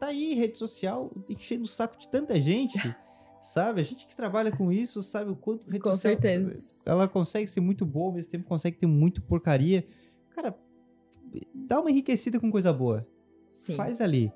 tá aí, rede social, enchendo o saco de tanta gente. [LAUGHS] sabe? A gente que trabalha com isso sabe o quanto rede Com social. certeza. Ela consegue ser muito boa, ao mesmo tempo consegue ter muito porcaria. Cara, dá uma enriquecida com coisa boa. Sim. Faz ali.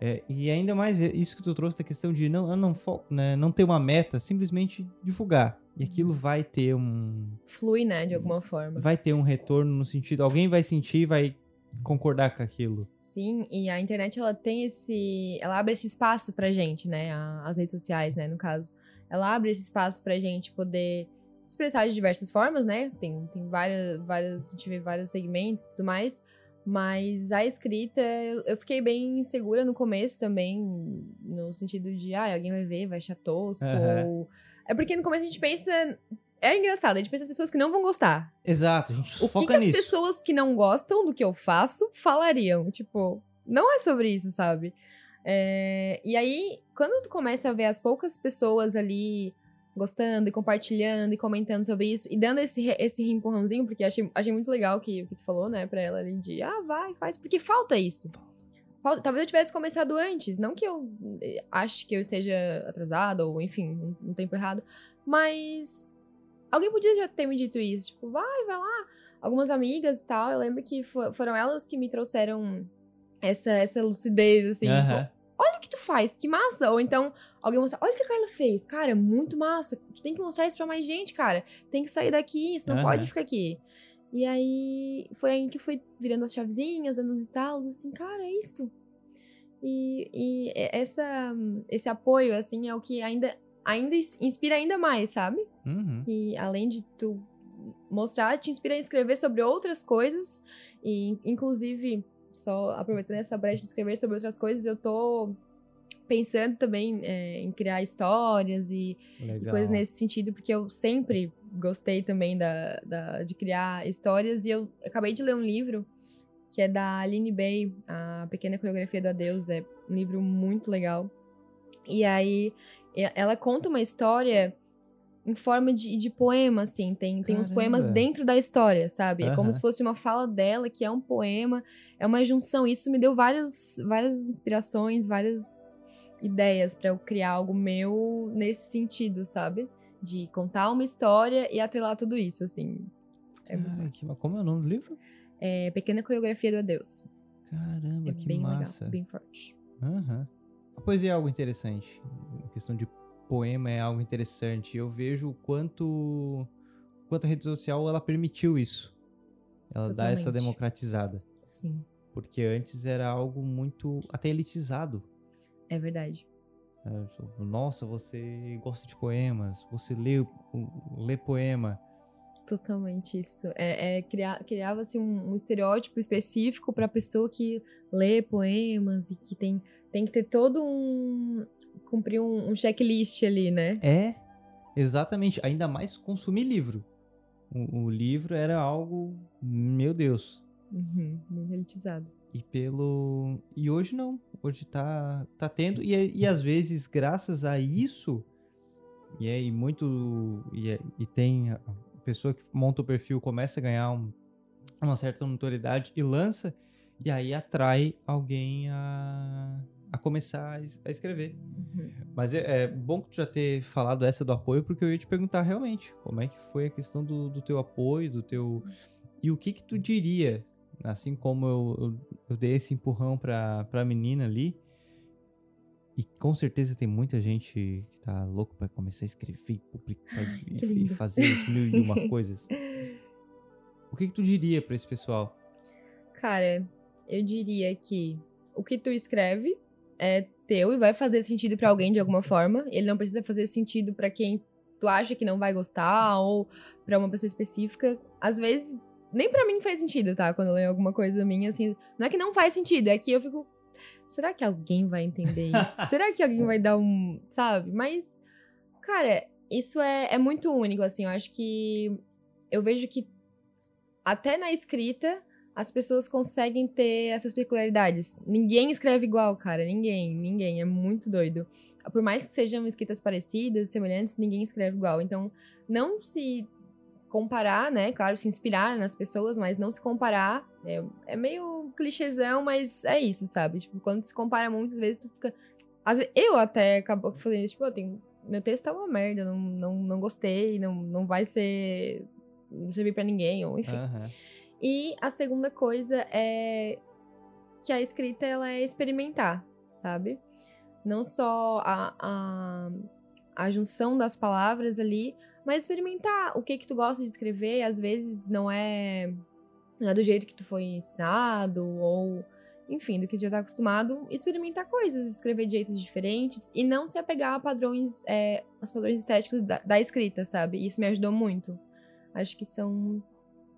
É, e ainda mais isso que tu trouxe da questão de não, não, né, não ter uma meta, simplesmente divulgar. E aquilo vai ter um. Flui, né, de alguma forma. Vai ter um retorno no sentido. Alguém vai sentir e vai concordar com aquilo. Sim, e a internet ela tem esse, ela abre esse espaço pra gente, né, as redes sociais, né, no caso. Ela abre esse espaço pra gente poder expressar de diversas formas, né? Tem, tem várias, várias, vê vários segmentos e tudo mais. Mas a escrita, eu, eu fiquei bem insegura no começo também, no sentido de, ah, alguém vai ver, vai achar tosco. Aham. ou- É porque no começo a gente pensa. É engraçado, a gente pensa nas pessoas que não vão gostar. Exato, a gente O que, foca que as nisso. pessoas que não gostam do que eu faço falariam? Tipo, não é sobre isso, sabe? É, E aí, quando tu começa a ver as poucas pessoas ali gostando e compartilhando e comentando sobre isso e dando esse, esse empurrãozinho, porque achei, achei muito legal que, o que tu falou, né, pra ela ali de, ah, vai, faz, porque falta isso. Falta- Talvez eu tivesse começado antes, não que eu eh, ache que eu esteja atrasada ou, enfim, um, um tempo errado, mas alguém podia já ter me dito isso, tipo, vai, vai lá. Algumas amigas e tal, eu lembro que fo- foram elas que me trouxeram essa, essa lucidez, assim, Aham. olha o que tu faz, que massa. Ou então, alguém mostra, olha o que a Carla fez. Cara, muito massa. Tu tem que mostrar isso pra mais gente, cara. Tem que sair daqui, isso não Aham. pode ficar aqui. E aí, foi aí que foi virando as chavezinhas, dando os estalos, assim, cara, é isso. E, e essa, esse apoio, assim, é o que ainda, ainda ins- inspira ainda mais, sabe? Uhum. E além de tu mostrar, te inspira a escrever sobre outras coisas. E, inclusive, só aproveitando essa brecha de escrever sobre outras coisas, eu tô pensando também é, em criar histórias e, e coisas nesse sentido, porque eu sempre gostei também da, da- de criar histórias. E eu acabei de ler um livro que é da Aline Bay, A Pequena Coreografia do Adeus. É um livro muito legal. E aí, ela conta uma história em forma de, de poema, assim. Tem, tem uns poemas dentro da história, sabe? É como se fosse uma fala dela, que é um poema. É uma junção. Isso me deu vários, várias inspirações, várias ideias pra eu criar algo meu nesse sentido, sabe? De contar uma história e atrelar tudo isso, assim. É, Cara, que, como é o nome do livro? é Pequena Coreografia do Adeus. Caramba, É que bem massa. legal, bem forte. Aham. A poesia é algo interessante. A questão de poema é algo interessante. Eu vejo o quanto, quanto a rede social ela permitiu isso. Ela dá essa Totalmente. democratizada. Sim, Porque antes era algo muito até elitizado. é verdade. né? Tipo, Nossa, você gosta de poemas, você lê, lê poema. Totalmente isso. É, é, cria- Criava-se um, um estereótipo específico pra pessoa que lê poemas e que tem, tem que ter todo um. cumprir um, um checklist ali, né? É, exatamente. Ainda mais consumir livro. O, o livro era algo, meu Deus. Uhum, muito elitizado. E pelo. E hoje não. Hoje tá, tá tendo. E, e às vezes, graças a isso. E é e muito. E, é- e tem. A a pessoa que monta o perfil começa a ganhar um- uma certa notoriedade e lança. E aí atrai alguém a, a começar a, es- a escrever. Uhum. Mas é, é bom que tu já ter falado essa do apoio, porque eu ia te perguntar realmente como é que foi a questão do, do teu apoio, do teu. E o que que tu diria, assim como eu, eu, eu dei esse empurrão pra, pra menina ali. E com certeza tem muita gente que tá louco pra começar a escrever, publicar e- e, fazer mil e uma [LAUGHS] coisas. O que que tu diria pra esse pessoal? Cara, eu diria que o que tu escreve é teu e vai fazer sentido pra alguém de alguma forma. Ele não precisa fazer sentido pra quem tu acha que não vai gostar ou pra uma pessoa específica. Às vezes, nem pra mim faz sentido, tá? Quando eu leio alguma coisa minha, assim, não é que não faz sentido, é que eu fico será que alguém vai entender [LAUGHS] isso? será que alguém vai dar um, sabe? Mas, cara, isso é, é muito único, assim. Eu acho que eu vejo que até na escrita as pessoas conseguem ter essas peculiaridades. Ninguém escreve igual, cara. Ninguém, ninguém. É muito doido. Por mais que sejam escritas parecidas, semelhantes, ninguém escreve igual. Então, não se comparar, né? Claro, se inspirar nas pessoas, mas não se comparar. É, é meio clichêzão, mas é isso, sabe? Tipo, quando se compara muitas vezes, tu fica. Vezes, eu até acabou falei, tipo, eu tenho, meu texto tá uma merda, não, não, não gostei, não, não vai ser. não servir pra ninguém, ou enfim. Aham. E a segunda coisa é que a escrita ela é experimentar, sabe? Não só a, a, a junção das palavras ali, mas experimentar o que que tu gosta de escrever. Às vezes não é, não é do jeito que tu foi ensinado ou enfim, do que tu já tá acostumado, experimentar coisas, escrever de jeitos diferentes e não se apegar a padrões, é, aos padrões estéticos da, da escrita, sabe? Isso me ajudou muito. Acho que são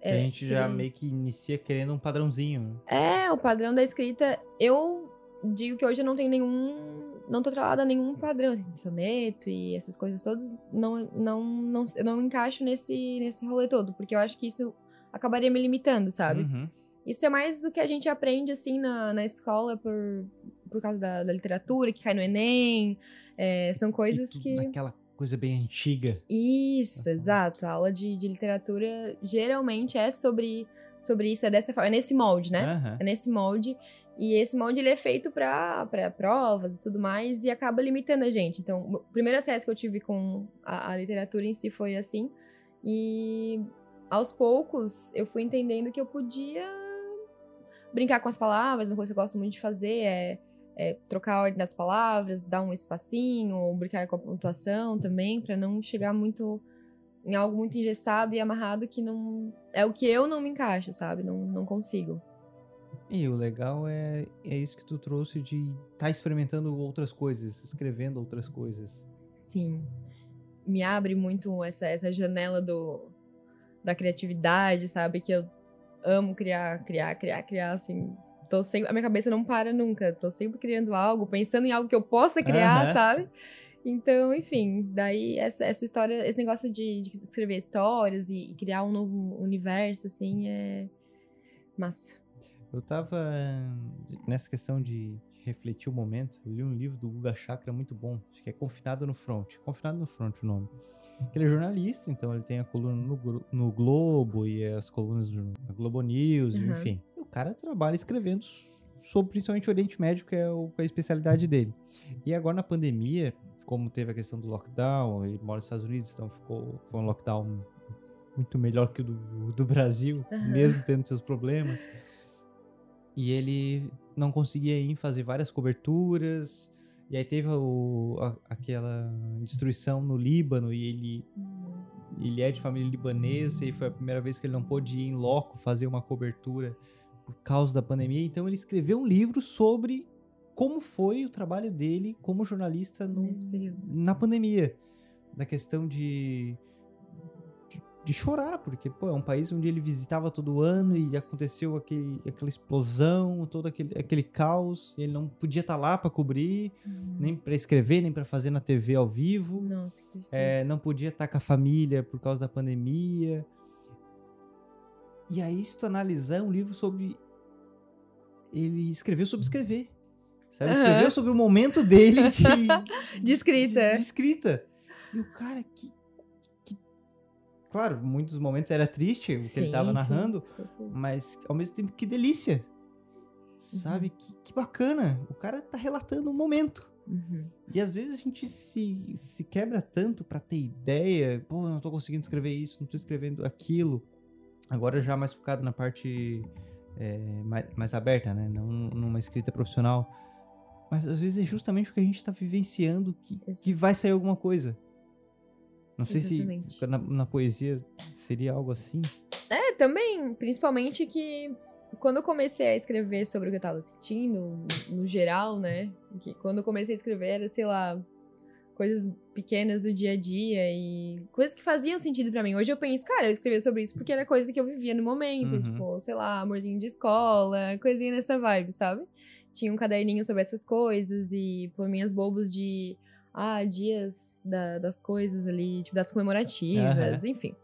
é, a gente já meio que inicia querendo um padrãozinho. É, o padrão da escrita. Eu digo que hoje eu não tenho nenhum. Não tô atrelada a nenhum padrão, assim, de soneto e essas coisas todas. Não, não, não, eu não me encaixo nesse, nesse rolê todo, porque eu acho que isso acabaria me limitando, sabe? Uhum. Isso é mais o que a gente aprende, assim, na, na escola por, por causa da, da literatura, que cai no Enem. É, são coisas que. naquela coisa bem antiga. Isso, Uhum. exato. A aula de, de literatura geralmente é sobre, sobre isso, é dessa forma, é nesse molde, né? Aham. É nesse molde. E esse molde ele é feito para provas e tudo mais, e acaba limitando a gente. Então, o primeiro acesso que eu tive com a, a literatura em si foi assim. E aos poucos eu fui entendendo que eu podia brincar com as palavras, uma coisa que eu gosto muito de fazer é, é trocar a ordem das palavras, dar um espacinho, ou brincar com a pontuação também, para não chegar muito em algo muito engessado e amarrado que não é o que eu não me encaixo, sabe? Não, não consigo. E o legal é, é isso que tu trouxe de estar tá experimentando outras coisas, escrevendo outras coisas. Sim. Me abre muito essa, essa janela do, da criatividade, sabe? Que eu amo criar, criar, criar, criar, assim. Tô sempre, a minha cabeça não para nunca. Tô sempre criando algo, pensando em algo que eu possa criar, Aham. sabe? Então, enfim, daí essa, essa história, esse negócio de, de escrever histórias e, e criar um novo universo, assim, é massa. Eu tava nessa questão de refletir o momento, eu li um livro do Guga Chakra muito bom, acho que é Confinado no Front. Confinado no Front o nome. Ele é jornalista, então ele tem a coluna no, no Globo e as colunas do Globo News, Uhum. enfim. O cara trabalha escrevendo sobre principalmente o Oriente Médio, que é a especialidade dele. E agora na pandemia, como teve a questão do lockdown, ele mora nos Estados Unidos, então ficou, foi um lockdown muito melhor que o do, do Brasil, Aham. mesmo tendo seus problemas. E ele não conseguia ir fazer várias coberturas. E aí teve o- a- aquela destruição no Líbano e ele, ele é de família libanesa e foi a primeira vez que ele não pôde ir em loco fazer uma cobertura por causa da pandemia. Então ele escreveu um livro sobre como foi o trabalho dele como jornalista no, na pandemia. Da questão de, de, chorar, porque pô, é um país onde ele visitava todo ano e aconteceu aquele, aquela explosão, todo aquele, aquele caos. E ele não podia estar lá para cobrir, nem para escrever, nem para fazer na TV ao vivo. Nossa, que tristeza. É, não podia estar com a família por causa da pandemia. E aí, se tu analisar, é um livro sobre. Ele escreveu sobre escrever. Sabe? Escreveu sobre o momento dele de, [LAUGHS] De escrita. de, de escrita. E o cara que. Claro, muitos momentos era triste o que ele tava Sim, narrando, sim, mas ao mesmo tempo que delícia. Sabe? Que, que bacana. O cara tá relatando um momento. Uhum. E às vezes a gente se, se quebra tanto pra ter ideia. Pô, não tô conseguindo escrever isso, não tô escrevendo aquilo. Agora já mais focado na parte é, mais, mais aberta, né? Não numa escrita profissional. Mas às vezes é justamente o que a gente tá vivenciando que, que vai sair alguma coisa. Não sei Exatamente. se na, na poesia seria algo assim. É, também, principalmente que quando eu comecei a escrever sobre o que eu tava sentindo, no geral, né? Que quando eu comecei a escrever era, sei lá, coisas pequenas do dia a dia e coisas que faziam sentido pra mim. Hoje eu penso, cara, eu escrevi sobre isso porque era coisa que eu vivia no momento, Uhum. tipo, sei lá, amorzinho de escola, coisinha nessa vibe, sabe? tinha um caderninho sobre essas coisas e minhas bobos de ah, dias da- das coisas ali, tipo, datas comemorativas, enfim.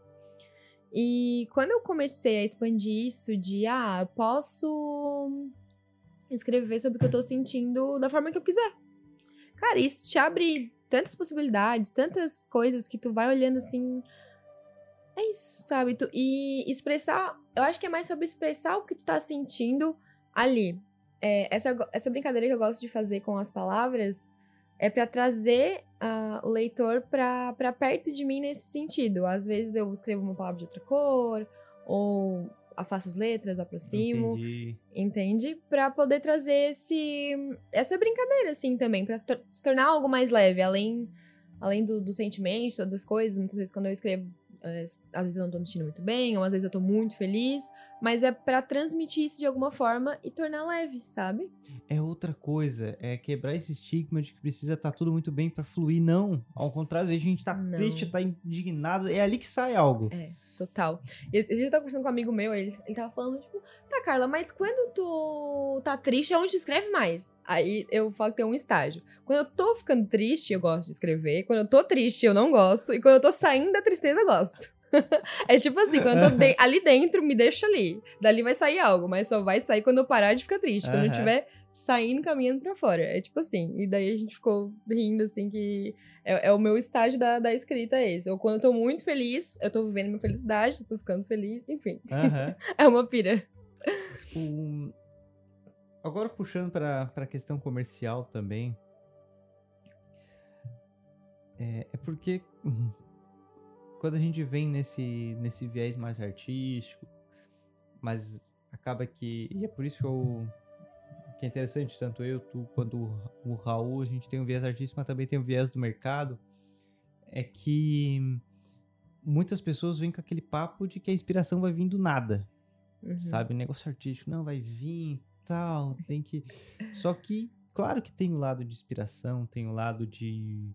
E quando eu comecei a expandir isso de, ah, eu posso escrever sobre o que eu tô sentindo da forma que eu quiser. Cara, isso te abre tantas possibilidades, tantas coisas que tu vai olhando assim. É isso, sabe? Tu- e expressar. Eu acho que é mais sobre expressar o que tu tá sentindo ali. É, essa, essa brincadeira que eu gosto de fazer com as palavras é pra trazer ah, o leitor pra perto de mim nesse sentido. Às vezes eu escrevo uma palavra de outra cor, ou afasto as letras, aproximo Entendi. entende? Pra poder trazer esse essa brincadeira assim também, pra se, tor- se tornar algo mais leve, além além do, do sentimento, todas as coisas. Muitas vezes quando eu escrevo, é, às vezes eu não tô me sentindo muito bem, ou às vezes eu tô muito feliz, mas é pra transmitir isso de alguma forma e tornar leve, sabe? É outra coisa, é quebrar esse estigma de que precisa estar tudo muito bem pra fluir. Não, ao contrário, às vezes a gente tá Não. triste, tá indignado, é ali que sai algo. É, total. E dia eu tava conversando com um amigo meu, ele, ele tava falando, tipo, tá, Carla, mas quando tu tá triste, é onde tu escreve mais? Aí eu falo que tem um estágio. Quando eu tô ficando triste, eu gosto de escrever. Quando eu tô triste, eu não gosto. E quando eu tô saindo da tristeza, eu gosto. [LAUGHS] é tipo assim, quando eu tô de- ali dentro, me deixa ali. Dali vai sair algo, mas só vai sair quando eu parar de ficar triste. Quando eu estiver saindo, caminhando pra fora. É tipo assim. E daí a gente ficou rindo, assim, que é, é o meu estágio da, da escrita é esse. Ou quando eu tô muito feliz, eu tô vivendo minha felicidade, tô ficando feliz, enfim. Aham. [LAUGHS] É uma pira. O- Agora puxando para a questão comercial também. É, é porque quando a gente vem nesse, nesse viés mais artístico, mas acaba que. E é por isso que, eu, que é interessante, tanto eu, tu, quanto o, Raul, a gente tem um viés artístico, mas também tem um viés do mercado. É que muitas pessoas vêm com aquele papo de que a inspiração vai vir do nada Uhum. sabe? Negócio artístico, não, vai vir tal, tem que. Só que, claro que tem o lado de inspiração, tem o lado de.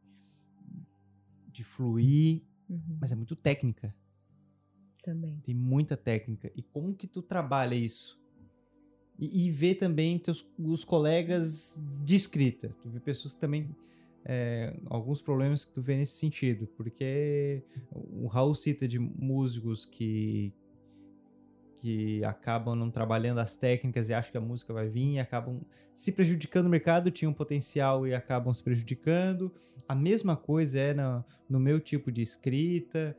de fluir, Uhum, mas é muito técnica. Também. Tem muita técnica. E como que tu trabalha isso? E, e vê também teus, os colegas de escrita. Tu vê pessoas que também. é, alguns problemas que tu vê nesse sentido. Porque o Raul cita de músicos que que acabam não trabalhando as técnicas e acham que a música vai vir e acabam se prejudicando no mercado, tinham potencial e acabam se prejudicando. A mesma coisa é no, no meu tipo de escrita,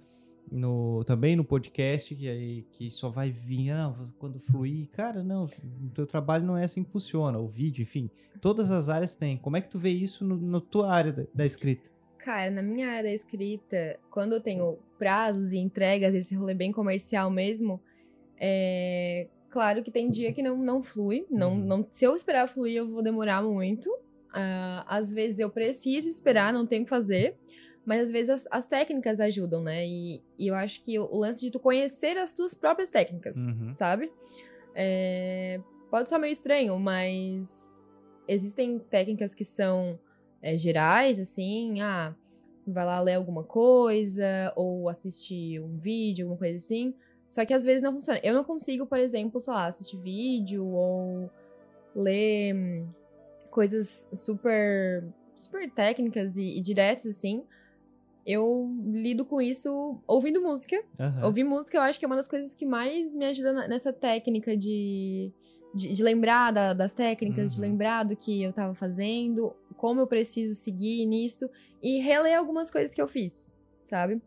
no, também no podcast, que, aí, que só vai vir ah, não, quando fluir. Cara, não, o teu trabalho não é assim que funciona. O vídeo, enfim, todas as áreas têm. Como é que tu vê isso na tua área da, da escrita? Cara, na minha área da escrita, quando eu tenho prazos e entregas, esse rolê bem comercial mesmo, é claro que tem dia que não, não flui. Não, Uhum. não, se eu esperar fluir, eu vou demorar muito. Ah, às vezes eu preciso esperar, não tenho o que fazer. Mas às vezes as, as técnicas ajudam, né? E, e eu acho que o, lance de tu conhecer as tuas próprias técnicas, Uhum. sabe? É, pode soar meio estranho, mas existem técnicas que são é, gerais, assim, ah, vai lá ler alguma coisa, ou assistir um vídeo, alguma coisa assim. Só que às vezes não funciona. Eu não consigo, por exemplo, sei lá, assistir vídeo ou ler hum, coisas super, super técnicas e, e diretas, assim. Eu lido com isso ouvindo música. Aham. Ouvir música eu acho que é uma das coisas que mais me ajuda na- nessa técnica de, de, de lembrar da- das técnicas, de Uhum. lembrar do que eu tava fazendo, como eu preciso seguir nisso e reler algumas coisas que eu fiz, sabe?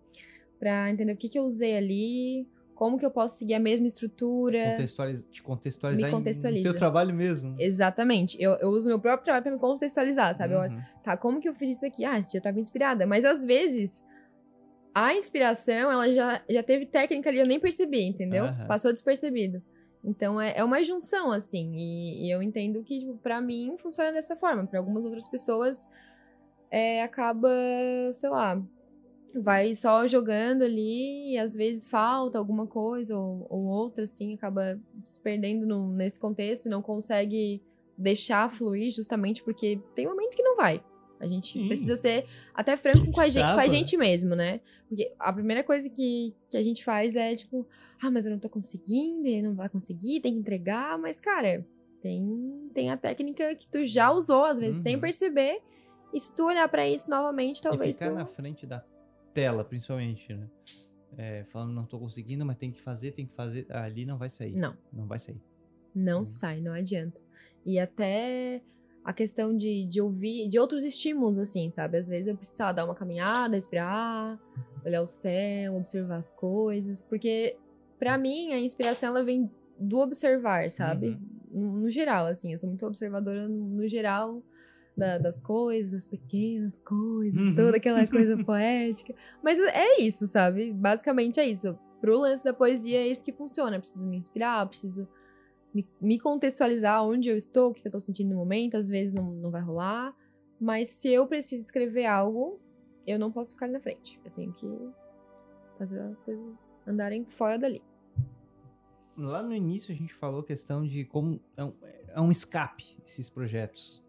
Pra entender o que, que eu usei ali, como que eu posso seguir a mesma estrutura. Contextualiza, te contextualizar Me contextualiza. no teu trabalho mesmo. Exatamente. Eu, eu uso meu próprio trabalho pra me contextualizar, sabe? Eu Uhum. tá, como que eu fiz isso aqui? Ah, esse dia eu tava inspirada. Mas às vezes, a inspiração, ela já, já teve técnica ali, eu nem percebi, entendeu? Aham. Passou despercebido. Então é, é uma junção, assim. E, e eu entendo que, tipo, pra mim, funciona dessa forma. Pra algumas outras pessoas, é, acaba, sei lá, vai só jogando ali e às vezes falta alguma coisa ou, ou outra, assim, acaba se perdendo no- nesse contexto e não consegue deixar fluir justamente porque tem um momento que não vai. A gente Sim. precisa ser até franco com a, gente, com a gente mesmo, né? Porque a primeira coisa que, que a gente faz é tipo, ah, mas eu não tô conseguindo, ele não vai conseguir, tem que entregar, mas cara, tem, tem a técnica que tu já usou, às vezes, sem Uhum. perceber. E se tu olhar pra isso novamente, E talvez ficar tu... na frente da tela, principalmente, né? É, falando, não tô conseguindo, mas tem que fazer, tem que fazer. Ah, ali não vai sair. Não. Não vai sair. Não Hum. sai, não adianta. E até a questão de, de ouvir, de outros estímulos, assim, sabe? Às vezes eu precisava dar uma caminhada, respirar, olhar o céu, observar as coisas, porque pra mim a inspiração ela vem do observar, sabe? No, no geral, assim, eu sou muito observadora no, no geral da- das coisas, pequenas coisas, Uhum. toda aquela coisa [LAUGHS] poética. Mas é isso, sabe? Basicamente é isso. Pro lance da poesia é isso que funciona. Eu preciso me inspirar, eu preciso me, me contextualizar onde eu estou, o que eu tô sentindo no momento, às vezes não, não vai rolar. Mas se eu preciso escrever algo, eu não posso ficar ali na frente. Eu tenho que fazer as coisas andarem fora dali. Lá no início a gente falou a questão de como é um, é um escape esses projetos.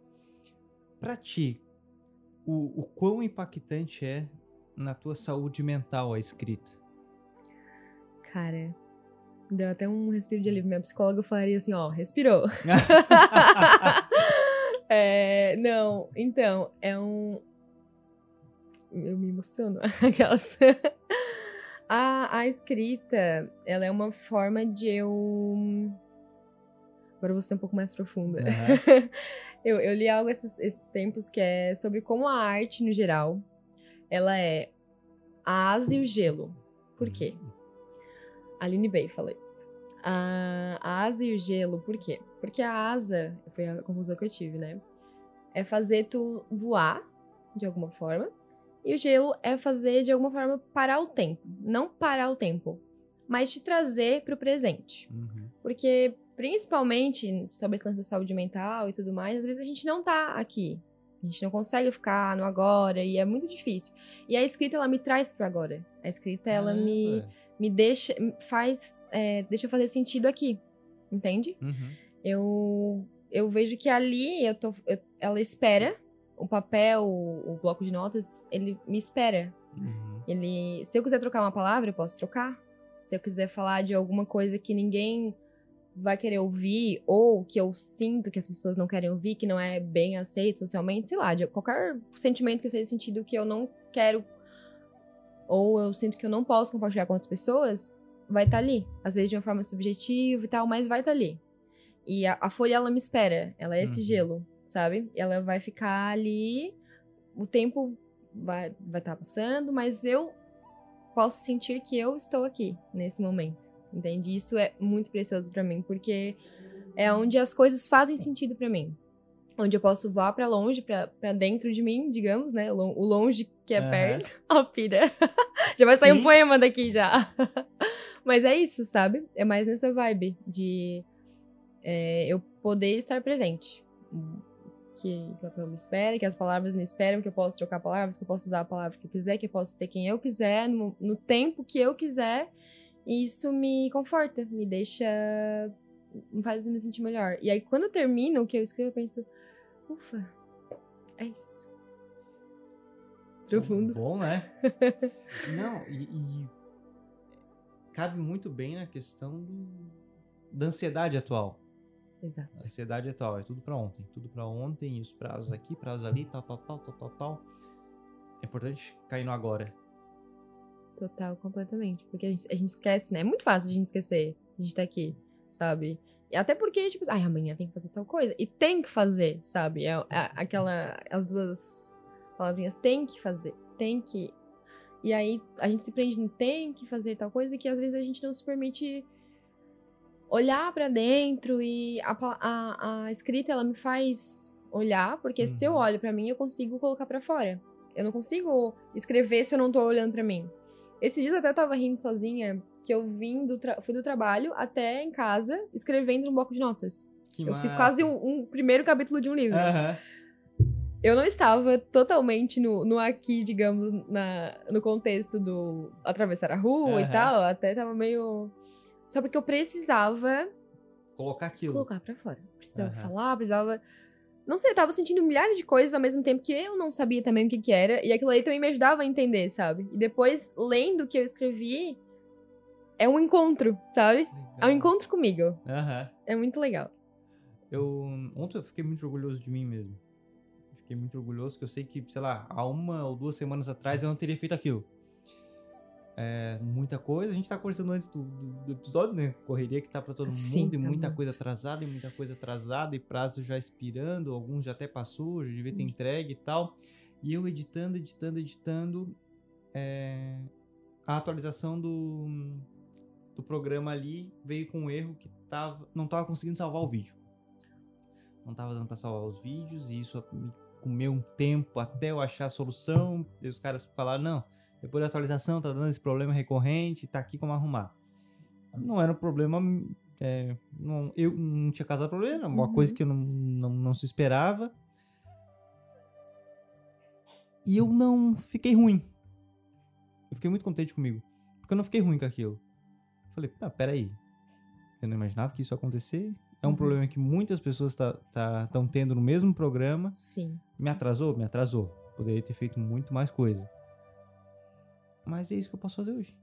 Pra ti, o, o quão impactante é na tua saúde mental a escrita? Cara, deu até um respiro de alívio. Minha psicóloga falaria assim, ó, respirou. [LAUGHS] É, não, então, é um. Eu me emociono. [LAUGHS] Aquelas. a, a escrita, ela é uma forma de eu. Agora eu vou ser um pouco mais profunda. Aham. [LAUGHS] eu, eu li algo esses, esses tempos que é sobre como a arte, no geral, ela é a asa e o gelo. Por quê? A Aline Bay falou isso. A, a asa e o gelo, por quê? Porque a asa, foi a conclusão que eu tive, né? É fazer tu voar, de alguma forma. E o gelo é fazer, de alguma forma, parar o tempo. Não parar o tempo, mas te trazer pro presente. Uhum. Porque, principalmente, sobre a saúde mental e tudo mais, às vezes a gente não tá aqui. A gente não consegue ficar no agora e é muito difícil. E a escrita, ela me traz pro agora. A escrita, ela me, me deixa, faz, é, deixa fazer sentido aqui. Entende? Uhum. Eu, eu vejo que ali eu tô, eu- ela espera, o papel, o, o bloco de notas, ele me espera. Uhum. Ele, se eu quiser trocar uma palavra, eu posso trocar. Se eu quiser falar de alguma coisa que ninguém vai querer ouvir, ou que eu sinto que as pessoas não querem ouvir, que não é bem aceito socialmente, sei lá, de qualquer sentimento que seja sentido que eu não quero, ou eu sinto que eu não posso compartilhar com outras pessoas, vai estar ali. Às vezes de uma forma subjetiva e tal, mas vai estar ali. E a, a folha, ela me espera. Ela é esse Uhum. gelo, sabe? Ela vai ficar ali, o tempo vai estar vai tá passando, mas eu posso sentir que eu estou aqui nesse momento. Entende? Isso é muito precioso pra mim, porque é onde as coisas fazem sentido pra mim. Onde eu posso voar pra longe, pra pra dentro de mim, digamos, né? O lon- o longe que é Aham. perto. [LAUGHS] Ó, pira. já vai sair Sim. um poema daqui já. [LAUGHS] Mas é isso, sabe? É mais nessa vibe de é, eu poder estar presente. Que o papel me espera, que as palavras me esperam, que eu posso trocar palavras, que eu posso usar a palavra que eu quiser, que eu posso ser quem eu quiser, no, no tempo que eu quiser. E isso me conforta, me deixa. faz eu me sentir melhor. E aí, quando eu termino o que eu escrevo, eu penso, ufa, é isso. Profundo. Bom, né? [LAUGHS] Não, e, e cabe muito bem na questão do- da ansiedade atual. Exato. A ansiedade atual é tudo pra ontem, tudo pra ontem, e os prazos aqui, prazos ali, tal, tal, tal, tal, tal, tal. É importante cair no agora. Total, completamente. Porque a gente, a gente esquece, né? É muito fácil a gente esquecer que a gente tá aqui, sabe? E até porque, tipo, ai, amanhã tem que fazer tal coisa. E tem que fazer, sabe? É, é aquela. As duas palavrinhas tem que fazer, tem que. E aí a gente se prende no tem que fazer tal coisa que às vezes a gente não se permite olhar pra dentro e a, a, a escrita ela me faz olhar, porque se eu Uhum. olho pra mim eu consigo colocar pra fora. Eu não consigo escrever se eu não tô olhando pra mim. Esses dias eu até tava rindo sozinha, que eu vim do fui do trabalho até em casa escrevendo no bloco de notas. Que eu fiz massa. quase um, um primeiro capítulo de um livro. Aham. Eu não estava totalmente no, no aqui, digamos, na, no contexto do atravessar a rua e Aham. tal. Até tava meio. Só porque eu precisava Colocar aquilo. colocar pra fora. Precisava Aham. falar, precisava. Não sei, eu tava sentindo milhares de coisas ao mesmo tempo que eu não sabia também o que que era. E aquilo aí também me ajudava a entender, sabe? E depois, lendo o que eu escrevi, é um encontro, sabe? É um Legal. encontro comigo. Aham. É muito legal. Eu, ontem eu fiquei muito orgulhoso de mim mesmo. Fiquei muito orgulhoso que eu sei que, sei lá, há uma ou duas semanas atrás eu não teria feito aquilo. É, muita coisa. A gente tá conversando antes do, do, do episódio, né? Correria que tá pra todo Sim, mundo e muita coisa atrasada e muita coisa atrasada e prazo já expirando. Alguns já até passou, já devia ter Hum. entregue e tal. E eu editando, editando, editando. é, a atualização do, do programa ali veio com um erro que tava, não tava conseguindo salvar o vídeo. Não tava dando pra salvar os vídeos e isso me comeu um tempo até eu achar a solução. E os caras falaram, não, depois da atualização tá dando esse problema recorrente, tá aqui como arrumar. Não era um problema, é, não, eu não tinha causado problema, uma Uhum. coisa que eu não, não, não se esperava. E eu não fiquei ruim. Eu fiquei muito contente comigo. Porque eu não fiquei ruim com aquilo. Falei, ah, peraí. Eu não imaginava que isso ia acontecer. É um Uhum. problema que muitas pessoas estão tá, tão tendo no mesmo programa. Sim. Me atrasou? Me atrasou. Poderia ter feito muito mais coisa. Mas é isso que eu posso fazer hoje.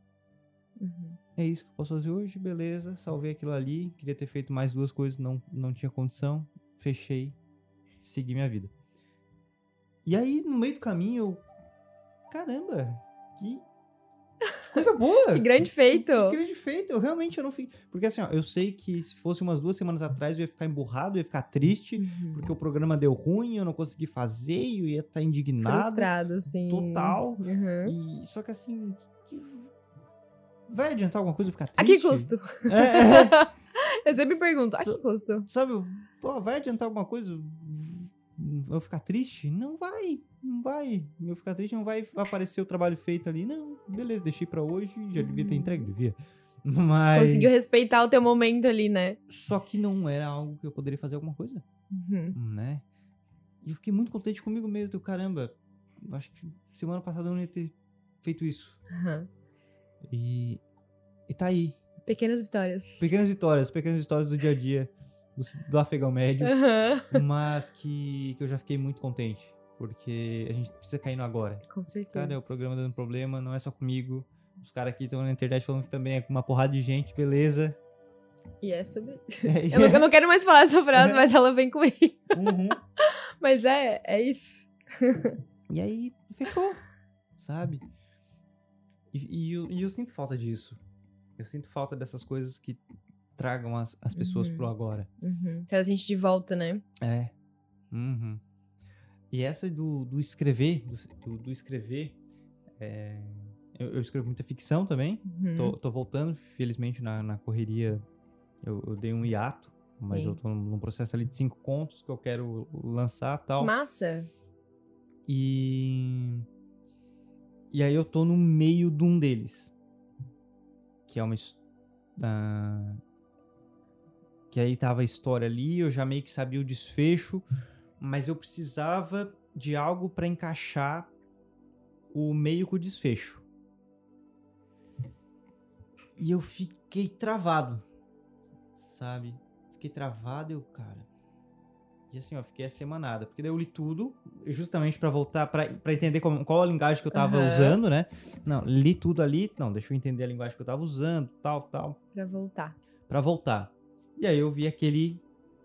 Uhum. É isso que eu posso fazer hoje, beleza. Salvei aquilo ali. Queria ter feito mais duas coisas, não, não tinha condição. Fechei. Segui minha vida. E aí, no meio do caminho, eu. Caramba, que coisa boa! Que grande feito! Que grande feito. Eu realmente eu não fiquei. Porque assim, ó, eu sei que se fosse umas duas semanas atrás eu ia ficar emburrado, eu ia ficar triste, Uhum. porque o programa deu ruim, eu não consegui fazer, eu ia estar indignado. Frustrado, assim. Total. Uhum. E só que assim, que- vai adiantar alguma coisa ficar A que triste? custo? É, é, [LAUGHS] Eu sempre pergunto, a que custo? sabe, pô, vai adiantar alguma coisa? Eu ficar triste? Não vai, não vai. Eu ficar triste não vai aparecer o trabalho feito ali. Não, beleza, deixei pra hoje, já devia ter entregue, devia. [LAUGHS] Mas Conseguiu respeitar o teu momento ali, né? só que não era algo que eu poderia fazer alguma coisa, Uhum. né? E eu fiquei muito contente comigo mesmo, deu caramba. Acho que semana passada eu não ia ter feito isso. Aham. E, e tá aí. Pequenas vitórias. Pequenas vitórias, pequenas vitórias do dia a dia do, do afegão médio, Aham. mas que, que eu já fiquei muito contente. Porque a gente precisa cair no agora. Com certeza. Cara, é o programa dando problema, não é só comigo. Os caras aqui estão na internet falando que também é com uma porrada de gente, beleza. E é sobre. [LAUGHS] É, Eu não, eu não quero mais falar essa frase, É. mas ela vem comigo. Uhum. [LAUGHS] Mas é, é isso. E aí, fechou, sabe? E, e eu, e eu sinto falta disso. Eu sinto falta dessas coisas que tragam as, as pessoas Uhum. pro agora. Uhum. Traz a gente de volta, né? É. Uhum. E essa do, do escrever, do, do- escrever, é, eu, eu escrevo muita ficção também. Uhum. Tô, tô voltando, felizmente, na, na correria. Eu, eu dei um hiato, mas Sim. eu tô num processo ali de cinco contos que eu quero lançar Que tal. massa. E. E aí eu tô no meio de um deles. Que é uma. ah, que aí tava a história ali, eu já meio que sabia o desfecho, mas eu precisava de algo pra encaixar o meio com o desfecho. E eu fiquei travado, sabe? Fiquei travado e eu, cara. E assim, ó, fiquei assemanada. Porque daí eu li tudo, justamente pra voltar, pra entender como- qual a linguagem que eu tava Aham. usando, né? Não, li tudo ali, não, deixa eu entender a linguagem que eu tava usando, tal, tal, Pra voltar. Pra voltar. E aí eu vi aquele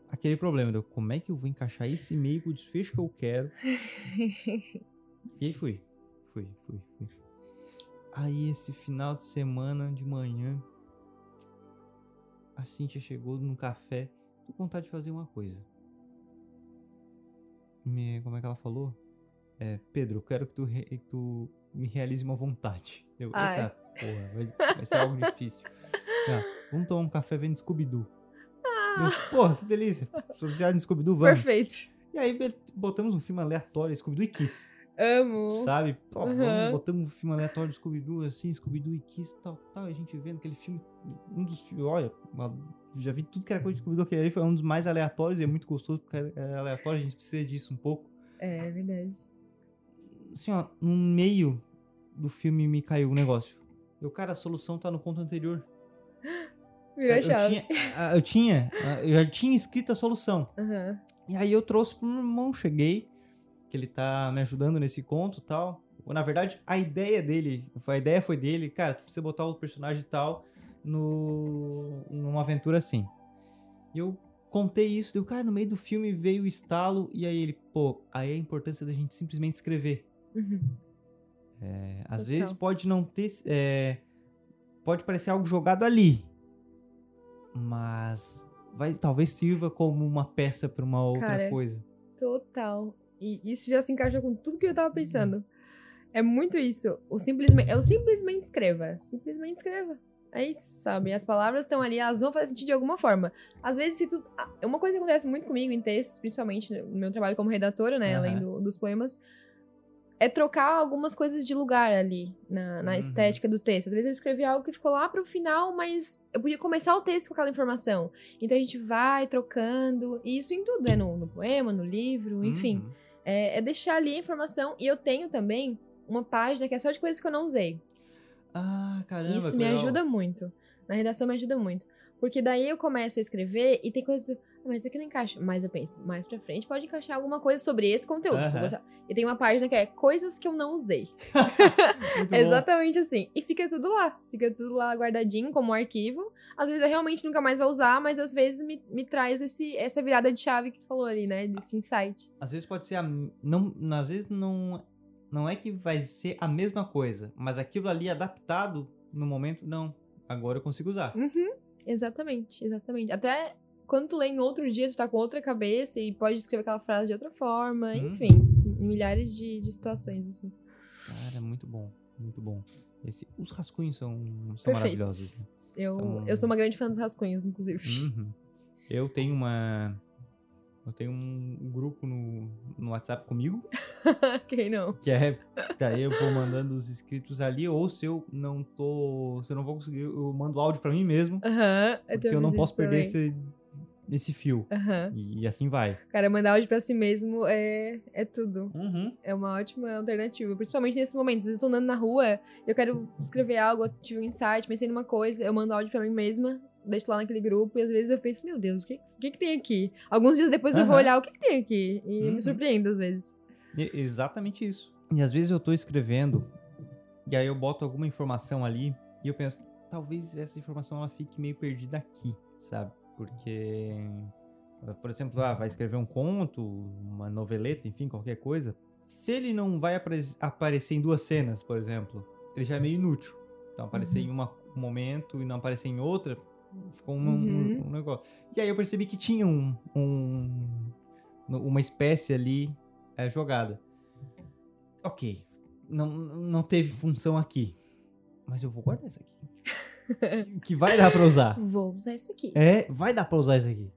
aquele problema, eu, como é que eu vou encaixar esse meio com o desfecho que eu quero? E aí fui. Fui, fui, fui. Aí esse final de semana de manhã, a Cintia chegou no café, tô com vontade de fazer uma coisa. Me, como é que ela falou? É, Pedro, eu quero que tu, re- que tu me realize uma vontade. Eu, Ai. eita, porra, vai, vai ser algo difícil. Ah, vamos tomar um café vendo Scooby-Doo. Eu, Porra, que delícia. Sou viciado em Scooby-Doo, vamos. Perfeito. E aí botamos um filme aleatório, Scooby-Doo e Kiss. Amo. Sabe? Pô, Uhum. vamos, botamos um filme aleatório de Scooby-Doo, assim, Scooby-Doo e Kiss, tal, tal. E a gente vendo aquele filme, um dos filmes, olha, uma- já vi tudo que era coisa de Scooby-Doo, aquele ali foi um dos mais aleatórios e é muito gostoso, porque é aleatório, a gente precisa disso um pouco. É, é verdade. Assim, ó, no meio do filme me caiu um negócio. Eu, cara, a solução tá no conto anterior. [GASPS] Virou eu chave. tinha, eu tinha, eu já tinha escrito a solução. Aham. E aí eu trouxe pro meu irmão, cheguei, que ele tá me ajudando nesse conto e tal. Na verdade, a ideia dele, a ideia foi dele, cara, tu precisa botar o personagem e tal no, numa aventura assim. E eu, contei isso, deu cara no meio do filme veio o estalo e aí ele, pô, aí a importância da gente simplesmente escrever. Uhum. É, às Total. vezes pode não ter, é, pode parecer algo jogado ali, mas vai talvez sirva como uma peça para uma outra Cara, coisa. Total. E isso já se encaixa com tudo que eu tava pensando. É muito isso. O simplesmente, eu simplesmente escreva. Simplesmente escreva. É isso, sabe? As palavras estão ali, elas vão fazer sentido de alguma forma. Às vezes, se tu. ah, Uma coisa que acontece muito comigo em textos, principalmente no meu trabalho como redatora, né? Além Aham. do- dos poemas, é trocar algumas coisas de lugar ali na, na Uhum. estética do texto. Às vezes eu escrevi algo que ficou lá pro final, mas eu podia começar o texto com aquela informação. Então a gente vai trocando. E isso em tudo, né? No, no poema, no livro, enfim. Uhum. É, é deixar ali a informação. E eu tenho também uma página que é só de coisas que eu não usei. Ah, caramba. Isso me legal. ajuda muito. Na redação me ajuda muito. Porque daí eu começo a escrever e tem coisas. "Ah, Mas isso aqui não encaixa. Mas eu penso, mais pra frente pode encaixar alguma coisa sobre esse conteúdo. gostar. E tem uma página que é coisas que eu não usei. [LAUGHS] [LAUGHS] Exatamente assim. E fica tudo lá. Fica tudo lá guardadinho como arquivo. Às vezes eu realmente nunca mais vou usar, mas às vezes me, me traz esse, essa virada de chave que tu falou ali, né? Desse insight. Às vezes pode ser a. Não, às vezes não, não é que vai ser a mesma coisa, mas aquilo ali adaptado no momento, não. Agora eu consigo usar. Uhum, exatamente, exatamente. Até quando tu lê em outro dia, tu tá com outra cabeça e pode escrever aquela frase de outra forma, Uhum. enfim, milhares de, de situações, assim. Cara, muito bom. Muito bom. Esse, os rascunhos são, são Perfeitos. maravilhosos. né? Eu, São- eu sou uma grande fã dos rascunhos, inclusive. Uhum. Eu tenho uma. Eu tenho um grupo no, no WhatsApp comigo, [LAUGHS] Quem não? que é. Daí eu vou mandando os inscritos ali, ou se eu não tô. Se eu não vou conseguir, eu mando áudio pra mim mesmo. Aham, Porque já eu não posso perder também. esse, esse fio. Aham. E, assim vai. Cara, mandar áudio pra si mesmo é, é tudo. Uhum. É uma ótima alternativa. Principalmente nesse momento. Às vezes eu tô andando na rua, eu quero escrever algo, eu tive um insight, pensei numa coisa, eu mando áudio pra mim mesma, deixo lá naquele grupo, e às vezes eu penso, meu Deus, o que, que, que tem aqui? Alguns dias depois eu vou olhar o que, que tem aqui. E Uhum. me surpreendo às vezes. E- Exatamente isso. E às vezes eu tô escrevendo, e aí eu boto alguma informação ali, e eu penso, talvez essa informação ela fique meio perdida aqui, sabe? Porque, por exemplo, ah, vai escrever um conto, uma noveleta, enfim, qualquer coisa. Se ele não vai apare- aparecer em duas cenas, por exemplo, ele já é meio inútil. Então, aparecer em uma- um momento e não aparecer em outra, ficou um, um- Uhum. um negócio. E aí eu percebi que tinha um, um- uma espécie ali é, jogada. Ok, não, não teve função aqui, mas eu vou guardar isso aqui. Que- vai dar pra usar. [LAUGHS] Vou usar isso aqui. É, vai dar pra usar isso aqui.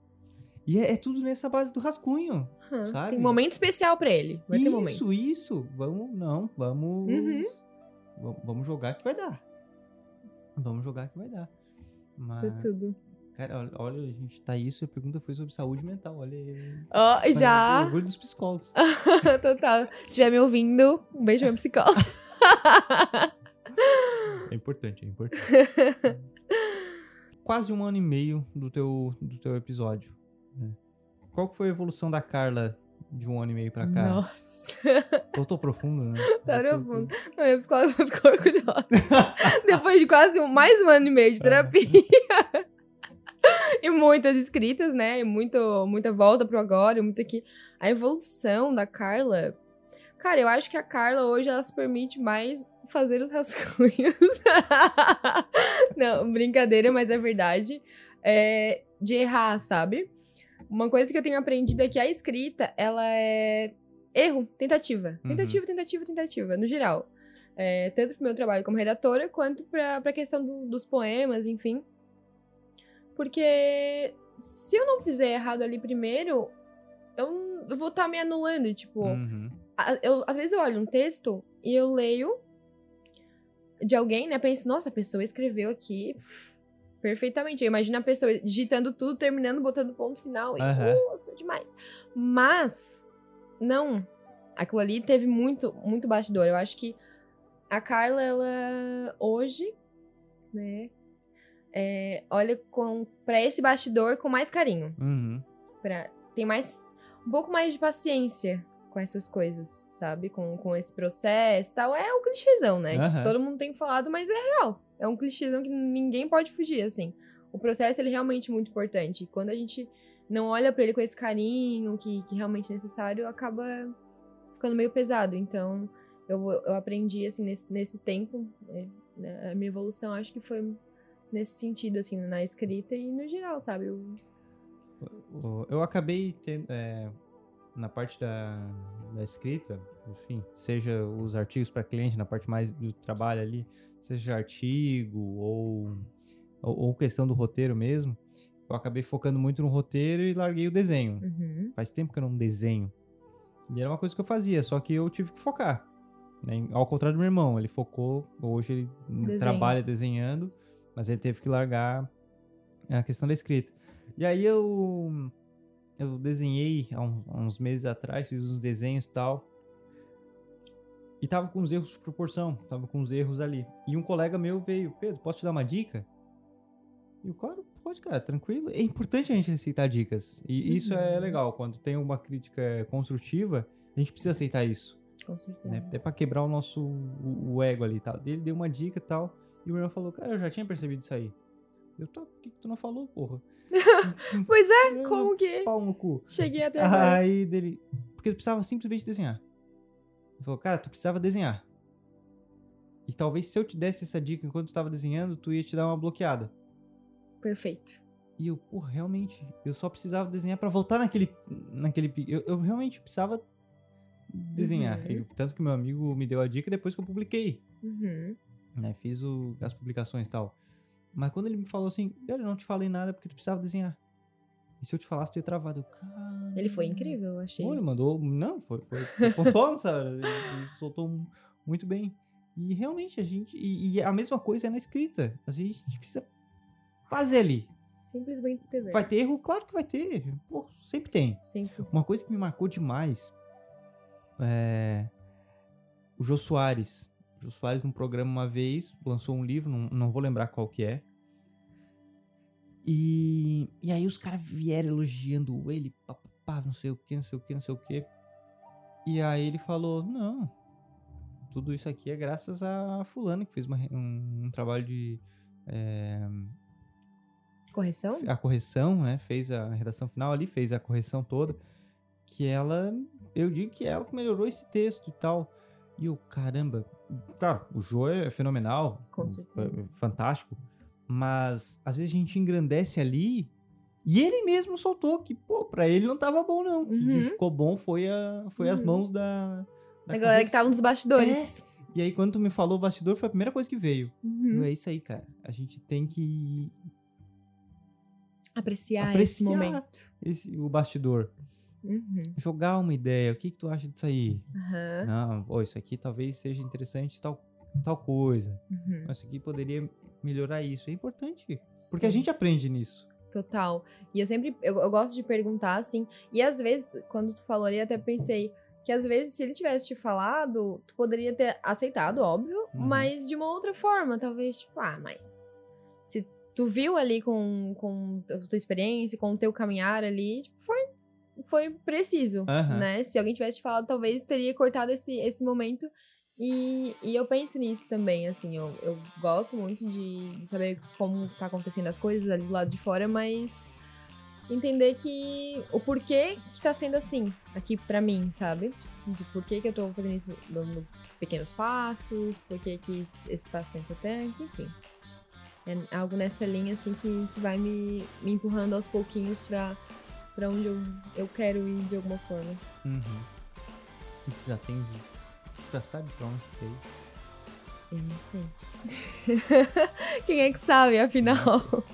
E é, é tudo nessa base do rascunho. Aham. sabe? Tem um momento especial pra ele. Vai ter momento. isso, isso. Vamos, não, vamos. Uhum. va- Vamos jogar que vai dar. Vamos jogar que vai dar. Foi Mas, tudo. cara, olha, olha, a gente tá isso a pergunta foi sobre saúde mental. Olha. Olha, já. Orgulho dos psicólogos. [LAUGHS] Total. Se estiver me ouvindo, um beijo meu psicólogo. [LAUGHS] É importante, é importante. [LAUGHS] Quase um ano e meio do teu, do teu episódio. né? Qual que foi a evolução da Carla de um ano e meio pra cá? Nossa. Tô, tô profundo, né? [LAUGHS] Tá Eu tô- profundo. Não, minha psicóloga ficou orgulhosa. [LAUGHS] Depois de quase um- mais um ano e meio de terapia. e muitas escritas, né? E muito, muita volta pro agora, e muito aqui. A evolução da Carla. Cara, eu acho que a Carla hoje ela se permite mais fazer os rascunhos. [LAUGHS] Não, brincadeira, mas é verdade. É, de errar, sabe? Uma coisa que eu tenho aprendido é que a escrita, ela é erro, tentativa. Uhum. Tentativa, tentativa, tentativa, no geral. É, tanto pro meu trabalho como redatora, quanto pra, pra questão do- dos poemas, enfim. Porque se eu não fizer errado ali primeiro, eu, eu vou estar me anulando. Tipo, Uhum. a- eu, às vezes eu olho um texto e eu leio de alguém, né? Penso, nossa, a pessoa escreveu aqui pff, perfeitamente. Eu imagino a pessoa digitando tudo, terminando, botando ponto final. E, nossa, demais. Mas, não. Aquilo ali teve muito, muito bastidor. Eu acho que a Carla, ela, hoje, né? é, olha com, pra esse bastidor com mais carinho Uhum. pra, tem mais um pouco mais de paciência com essas coisas, sabe? Com, com esse processo e tal. É um clichêzão, né? Que Aham. todo mundo tem falado, mas é real. É um clichêzão que ninguém pode fugir, assim. O processo, ele é realmente muito importante. E quando a gente não olha pra ele com esse carinho que, que realmente é necessário, acaba ficando meio pesado. Então, eu, eu aprendi, assim, nesse, nesse tempo, né, a minha evolução acho que foi nesse sentido, assim, na escrita e no geral, sabe? Eu, Eu acabei tendo, é, na parte da, da escrita, enfim, seja os artigos para cliente, na parte mais do trabalho ali, seja artigo ou, ou, questão do roteiro mesmo, eu acabei focando muito no roteiro e larguei o desenho. Uhum. Faz tempo que eu não desenho. E era uma coisa que eu fazia, só que eu tive que focar. né? Ao contrário do meu irmão, ele focou, hoje ele Desenho. trabalha desenhando, mas ele teve que largar a questão da escrita. E aí eu eu desenhei há, um- há uns meses atrás, fiz uns desenhos e tal. E tava com uns erros de proporção, tava com uns erros ali. E um colega meu veio, Pedro, posso te dar uma dica? E eu, claro, pode, cara, tranquilo. É importante a gente aceitar dicas. E isso é Uhum. legal. Quando tem uma crítica construtiva, a gente precisa aceitar isso. Com certeza. Né? Até pra quebrar o nosso o, o ego ali e tal. Ele deu uma dica e tal. E o meu irmão falou, cara, eu já tinha percebido isso aí. Eu, tá, por que, que tu não falou, porra? [LAUGHS] Pois é, Eu, como que Pau no cu. cheguei até? Aí dele. Porque tu precisava simplesmente desenhar. Ele falou, cara, tu precisava desenhar. E talvez se eu te desse essa dica enquanto tu tava desenhando, tu ia te dar uma bloqueada. Perfeito. E eu, pô, realmente, eu só precisava desenhar pra voltar naquele. naquele eu, eu realmente precisava desenhar. Uhum. E tanto que meu amigo me deu a dica depois que eu publiquei. Uhum. Né? Fiz o- as publicações e tal. Mas quando ele me falou assim, eu não te falei nada porque tu precisava desenhar. E se eu te falasse, tu ia travado. Eu, cara. Ele foi incrível, eu achei. Ele mandou. Não, foi, foi, foi pontual, [LAUGHS] sabe? Ele, ele soltou mu- muito bem. E realmente a gente. E, e a mesma coisa é na escrita. A gente, a gente precisa fazer ali. Simplesmente escrever. Vai ter erro? Claro que vai ter. Pô, sempre tem. Sempre. Uma coisa que me marcou demais é o Jô Soares. O Jô Soares, num programa uma vez, lançou um livro, não, não vou lembrar qual que é. E, e aí os caras vieram elogiando ele, pá, pá, pá, não sei o que, não sei o que, não sei o que. E aí ele falou, não, tudo isso aqui é graças a fulano que fez uma um, um trabalho de... é, Correção? a correção, né? Fez a redação final ali, fez a correção toda. Que ela, eu digo que ela que melhorou esse texto e tal. E eu, caramba, tá, o Jô é fenomenal, Com certeza. é fantástico, mas às vezes a gente engrandece ali e ele mesmo soltou que, pô, pra ele não tava bom não. Que Uhum. ficou bom foi, a, foi as Uhum. mãos da, da A galera que tava nos bastidores. E aí quando tu me falou o bastidor, foi a primeira coisa que veio. Uhum. Eu, é isso aí, cara. A gente tem que Apreciar, esse Apreciar. momento. esse, o bastidor. Uhum. jogar uma ideia. O que, que tu acha disso aí? Aham. Não, pô, isso aqui talvez seja interessante tal, tal coisa. Uhum. Isso aqui poderia melhorar isso. É importante. Porque a Sim. gente aprende nisso. Total. E eu sempre, eu, eu gosto de perguntar, assim, e às vezes, quando tu falou ali, até pensei que às vezes, se ele tivesse te falado, tu poderia ter aceitado, óbvio, Uhum. mas de uma outra forma, talvez, tipo, ah, mas se tu viu ali com, com a tua experiência, com o teu caminhar ali, tipo, foi, foi preciso, Aham. né? Se alguém tivesse te falado, talvez teria cortado esse, esse momento. E, e eu penso nisso também, assim, eu, eu gosto muito de, de saber como tá acontecendo as coisas ali do lado de fora, mas entender que o porquê que tá sendo assim aqui pra mim, sabe? De por que que eu tô fazendo isso dando pequenos passos, por que que esses passos são importantes, enfim. É algo nessa linha, assim, que, que vai me, me empurrando aos pouquinhos pra, pra onde eu, eu quero ir de alguma forma. Uhum. Tu já tens. Já sabe pra onde tu quer ir? Eu não sei. [LAUGHS] Quem é que sabe, afinal?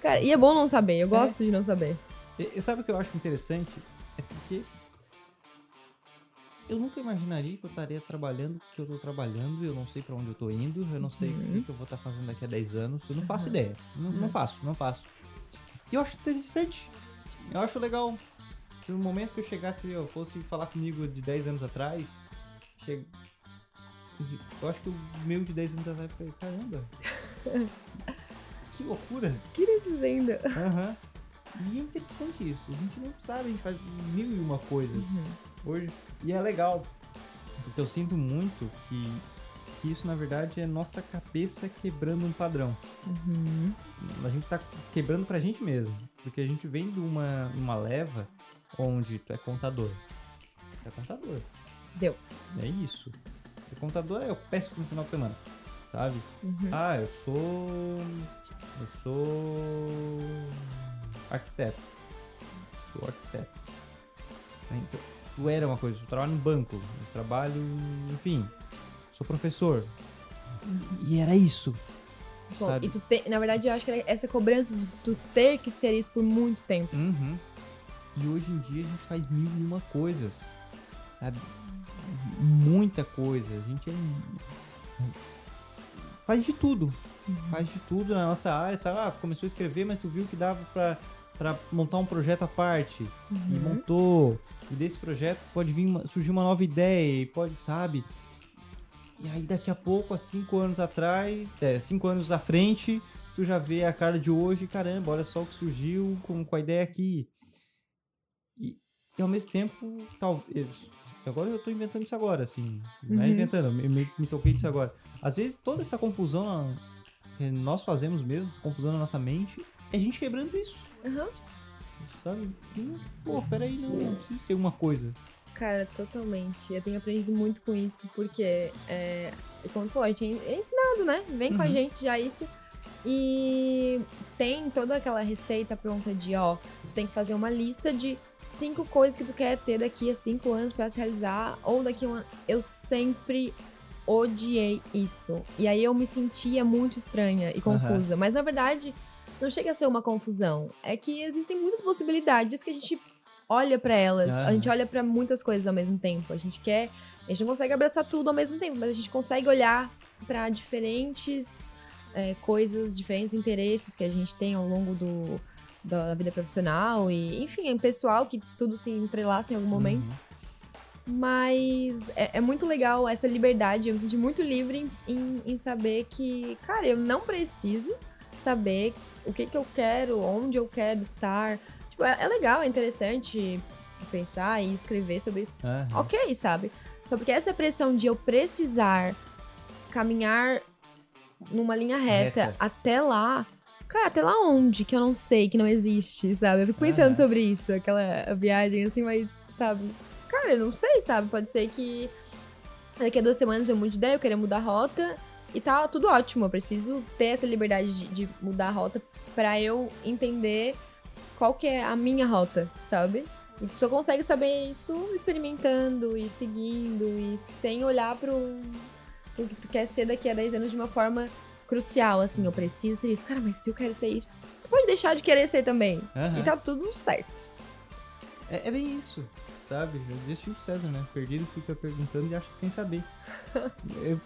Cara, e é bom não saber, eu gosto de não saber. E, sabe o que eu acho interessante? É porque. Eu nunca imaginaria que eu estaria trabalhando o que eu tô trabalhando, eu não sei pra onde eu tô indo, eu não sei o Uhum. que que eu vou estar fazendo daqui a 10 anos, eu não faço Uhum. ideia. Não, não faço, não faço. E eu acho interessante. Eu acho legal. Se no momento que eu chegasse, eu fosse falar comigo de 10 anos atrás, che... eu acho que o meu de 10 anos atrás ficaria, caramba. que, loucura. O que dizendo? Aham. E é interessante isso. A gente não sabe, a gente faz mil e uma coisas Uhum. hoje. E é legal. Porque eu sinto muito que que isso, na verdade, é nossa cabeça quebrando um padrão. Uhum. A gente tá quebrando pra gente mesmo. Porque a gente vem de uma, uma leva onde tu é contador. Tu é contador. Deu. É isso. O contador é eu pesco no final de semana. Sabe? Uhum. Ah, eu sou. Eu sou. Arquiteto. Sou arquiteto. Então, tu era uma coisa, eu trabalho no banco, eu trabalho. Enfim, sou professor. E era isso. Bom, sabe? e tu te- na verdade, eu acho que essa cobrança de tu ter que ser isso por muito tempo. Uhum. E hoje em dia a gente faz mil e uma coisas. Sabe? Muita coisa. A gente é. Faz de tudo. Faz de tudo na nossa área. Sabe? Ah, começou a escrever, mas tu viu que dava pra, pra montar um projeto à parte. E Uhum. montou. E desse projeto pode vir uma- surgir uma nova ideia. E pode, sabe? E aí daqui a pouco, há cinco anos atrás, é, cinco anos à frente, tu já vê a cara de hoje, caramba, olha só o que surgiu com, com a ideia aqui. E, e ao mesmo tempo, talvez. Agora eu tô inventando isso agora, assim. Não é Uhum. inventando, eu me, me- me toquei disso agora. Às vezes toda essa confusão que nós fazemos mesmo, essa confusão na nossa mente, é a gente quebrando isso. Aham. Sabe? Pô, peraí, não, não preciso ter uma coisa. Cara, totalmente. Eu tenho aprendido muito com isso, porque, é, como tu a gente é ensinado, né? Vem com a Uhum. gente já isso. E tem toda aquela receita pronta de, ó, tu tem que fazer uma lista de cinco coisas que tu quer ter daqui a cinco anos pra se realizar, ou daqui a um ano. Eu sempre odiei isso. E aí eu me sentia muito estranha e confusa. Mas na verdade, não chega a ser uma confusão. É que existem muitas possibilidades que a gente olha pra elas. A Aham. gente olha pra muitas coisas ao mesmo tempo. A gente quer. A gente não consegue abraçar tudo ao mesmo tempo, mas a gente consegue olhar pra diferentes é, coisas, diferentes interesses que a gente tem ao longo do, da vida profissional e, enfim, é pessoal que tudo se entrelaça em algum momento. Uhum. Mas é, é muito legal essa liberdade. Eu me senti muito livre em, em, em saber que, cara, eu não preciso saber o que, que eu quero, onde eu quero estar. Tipo, é, é legal, é interessante pensar e escrever sobre isso. Aham. Ok, sabe? Só porque essa pressão de eu precisar caminhar numa linha reta, Reta. até lá. Cara, até lá onde? Que eu não sei, que não existe, sabe? Eu fico pensando Aham. sobre isso, aquela viagem assim, mas, sabe? Cara, eu não sei, sabe? Pode ser que daqui a duas semanas eu mude de ideia, eu queria mudar a rota e tá tudo ótimo. Eu preciso ter essa liberdade de, de mudar a rota pra eu entender qual que é a minha rota, sabe? E tu só consegue saber isso experimentando e seguindo e sem olhar pro, pro que tu quer ser daqui a 10 anos de uma forma crucial, assim, eu preciso ser isso. Cara, mas se eu quero ser isso, tu pode deixar de querer ser também. Aham. E tá tudo certo. É, é bem isso, sabe? Já dizia Chico César, né? Perdido fica perguntando e acha sem saber. [LAUGHS] Eu-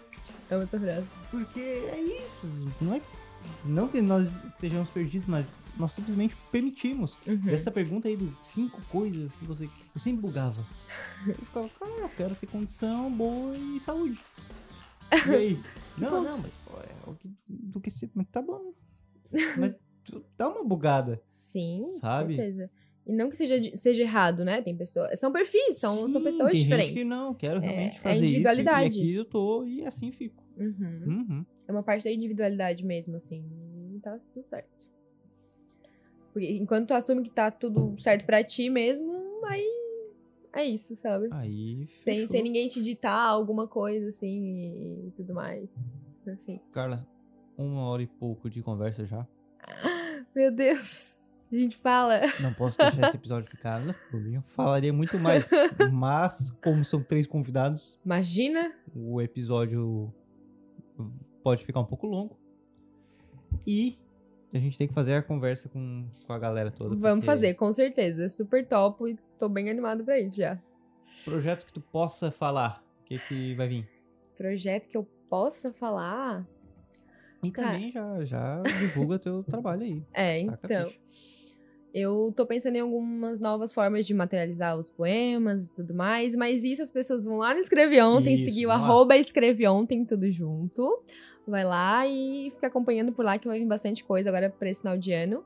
Amo essa frase. porque é isso. Não é. Não que nós estejamos perdidos, mas nós simplesmente permitimos. Uhum. Essa pergunta aí do cinco coisas que você. Eu sempre bugava. [LAUGHS] Eu ficava, cara, eu quero ter condição boa e saúde. [LAUGHS] E aí? Não, não, mas pô, é o que, do que se. Mas tá bom. Mas [LAUGHS] tu dá uma bugada. Sim, Sabe? certeza. E não que seja, seja errado, né? Tem pessoas. São perfis, são, são Sim, pessoas tem diferentes. Gente que não, quero realmente é fazer isso. individualidade. E aqui eu tô e assim fico. Uhum. Uhum. É uma parte da individualidade mesmo, assim. E tá tudo certo. Porque enquanto tu assume que tá tudo certo pra ti mesmo, aí é isso, sabe? Aí. sem, fechou. sem ninguém te ditar alguma coisa, assim, e, tudo mais. Enfim. Carla, uma hora e pouco de conversa já. [GASPS] Meu Deus. A gente fala. Não posso deixar esse episódio ficar. né? Eu falaria muito mais. [LAUGHS] Mas, como são três convidados, Imagina. o episódio pode ficar um pouco longo. E a gente tem que fazer a conversa com, com a galera toda. Vamos porque fazer, com certeza. Super top e tô bem animado pra isso já. Projeto que tu possa falar. O que, que vai vir? Projeto que eu possa falar. E Cara. também já, já divulga teu trabalho aí. É, Taca então. ficha. Eu tô pensando em algumas novas formas de materializar os poemas e tudo mais, mas isso as pessoas vão lá no Escreve Ontem, Isso, seguir o arroba Escreve Ontem, tudo junto. Vai lá e fica acompanhando por lá que vai vir bastante coisa agora pra esse final de ano.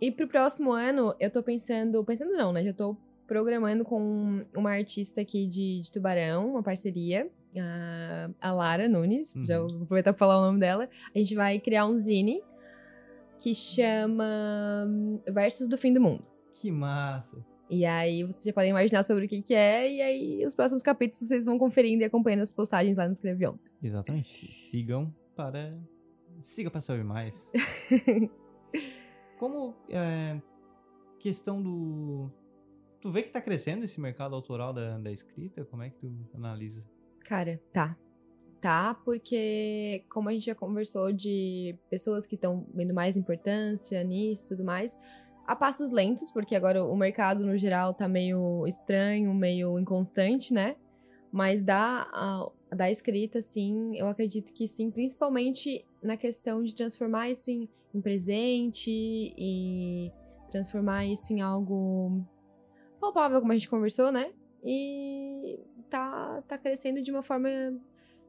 E pro próximo ano, eu tô pensando, pensando não, né? Já tô programando com uma artista aqui de, de Tubarão, uma parceria. a, a Lara Nunes, já Uhum. vou aproveitar pra falar o nome dela. A gente vai criar um zine que chama hum, Versos do Fim do Mundo. Que massa. E aí vocês já podem imaginar sobre o que, que é, e aí os próximos capítulos vocês vão conferindo e acompanhando as postagens lá no Escrevi Ontem. Exatamente. Sigam para. Siga para saber mais. [LAUGHS] Como é, questão do. Tu vê que tá crescendo esse mercado autoral da, da escrita? Como é que tu analisa? Cara, tá. Tá, porque como a gente já conversou de pessoas que estão vendo mais importância nisso e tudo mais, a passos lentos, porque agora o mercado no geral tá meio estranho, meio inconstante, né? Mas da, a- da escrita, sim, eu acredito que sim, principalmente na questão de transformar isso em, em presente e transformar isso em algo palpável, como a gente conversou, né? E tá, tá crescendo de uma forma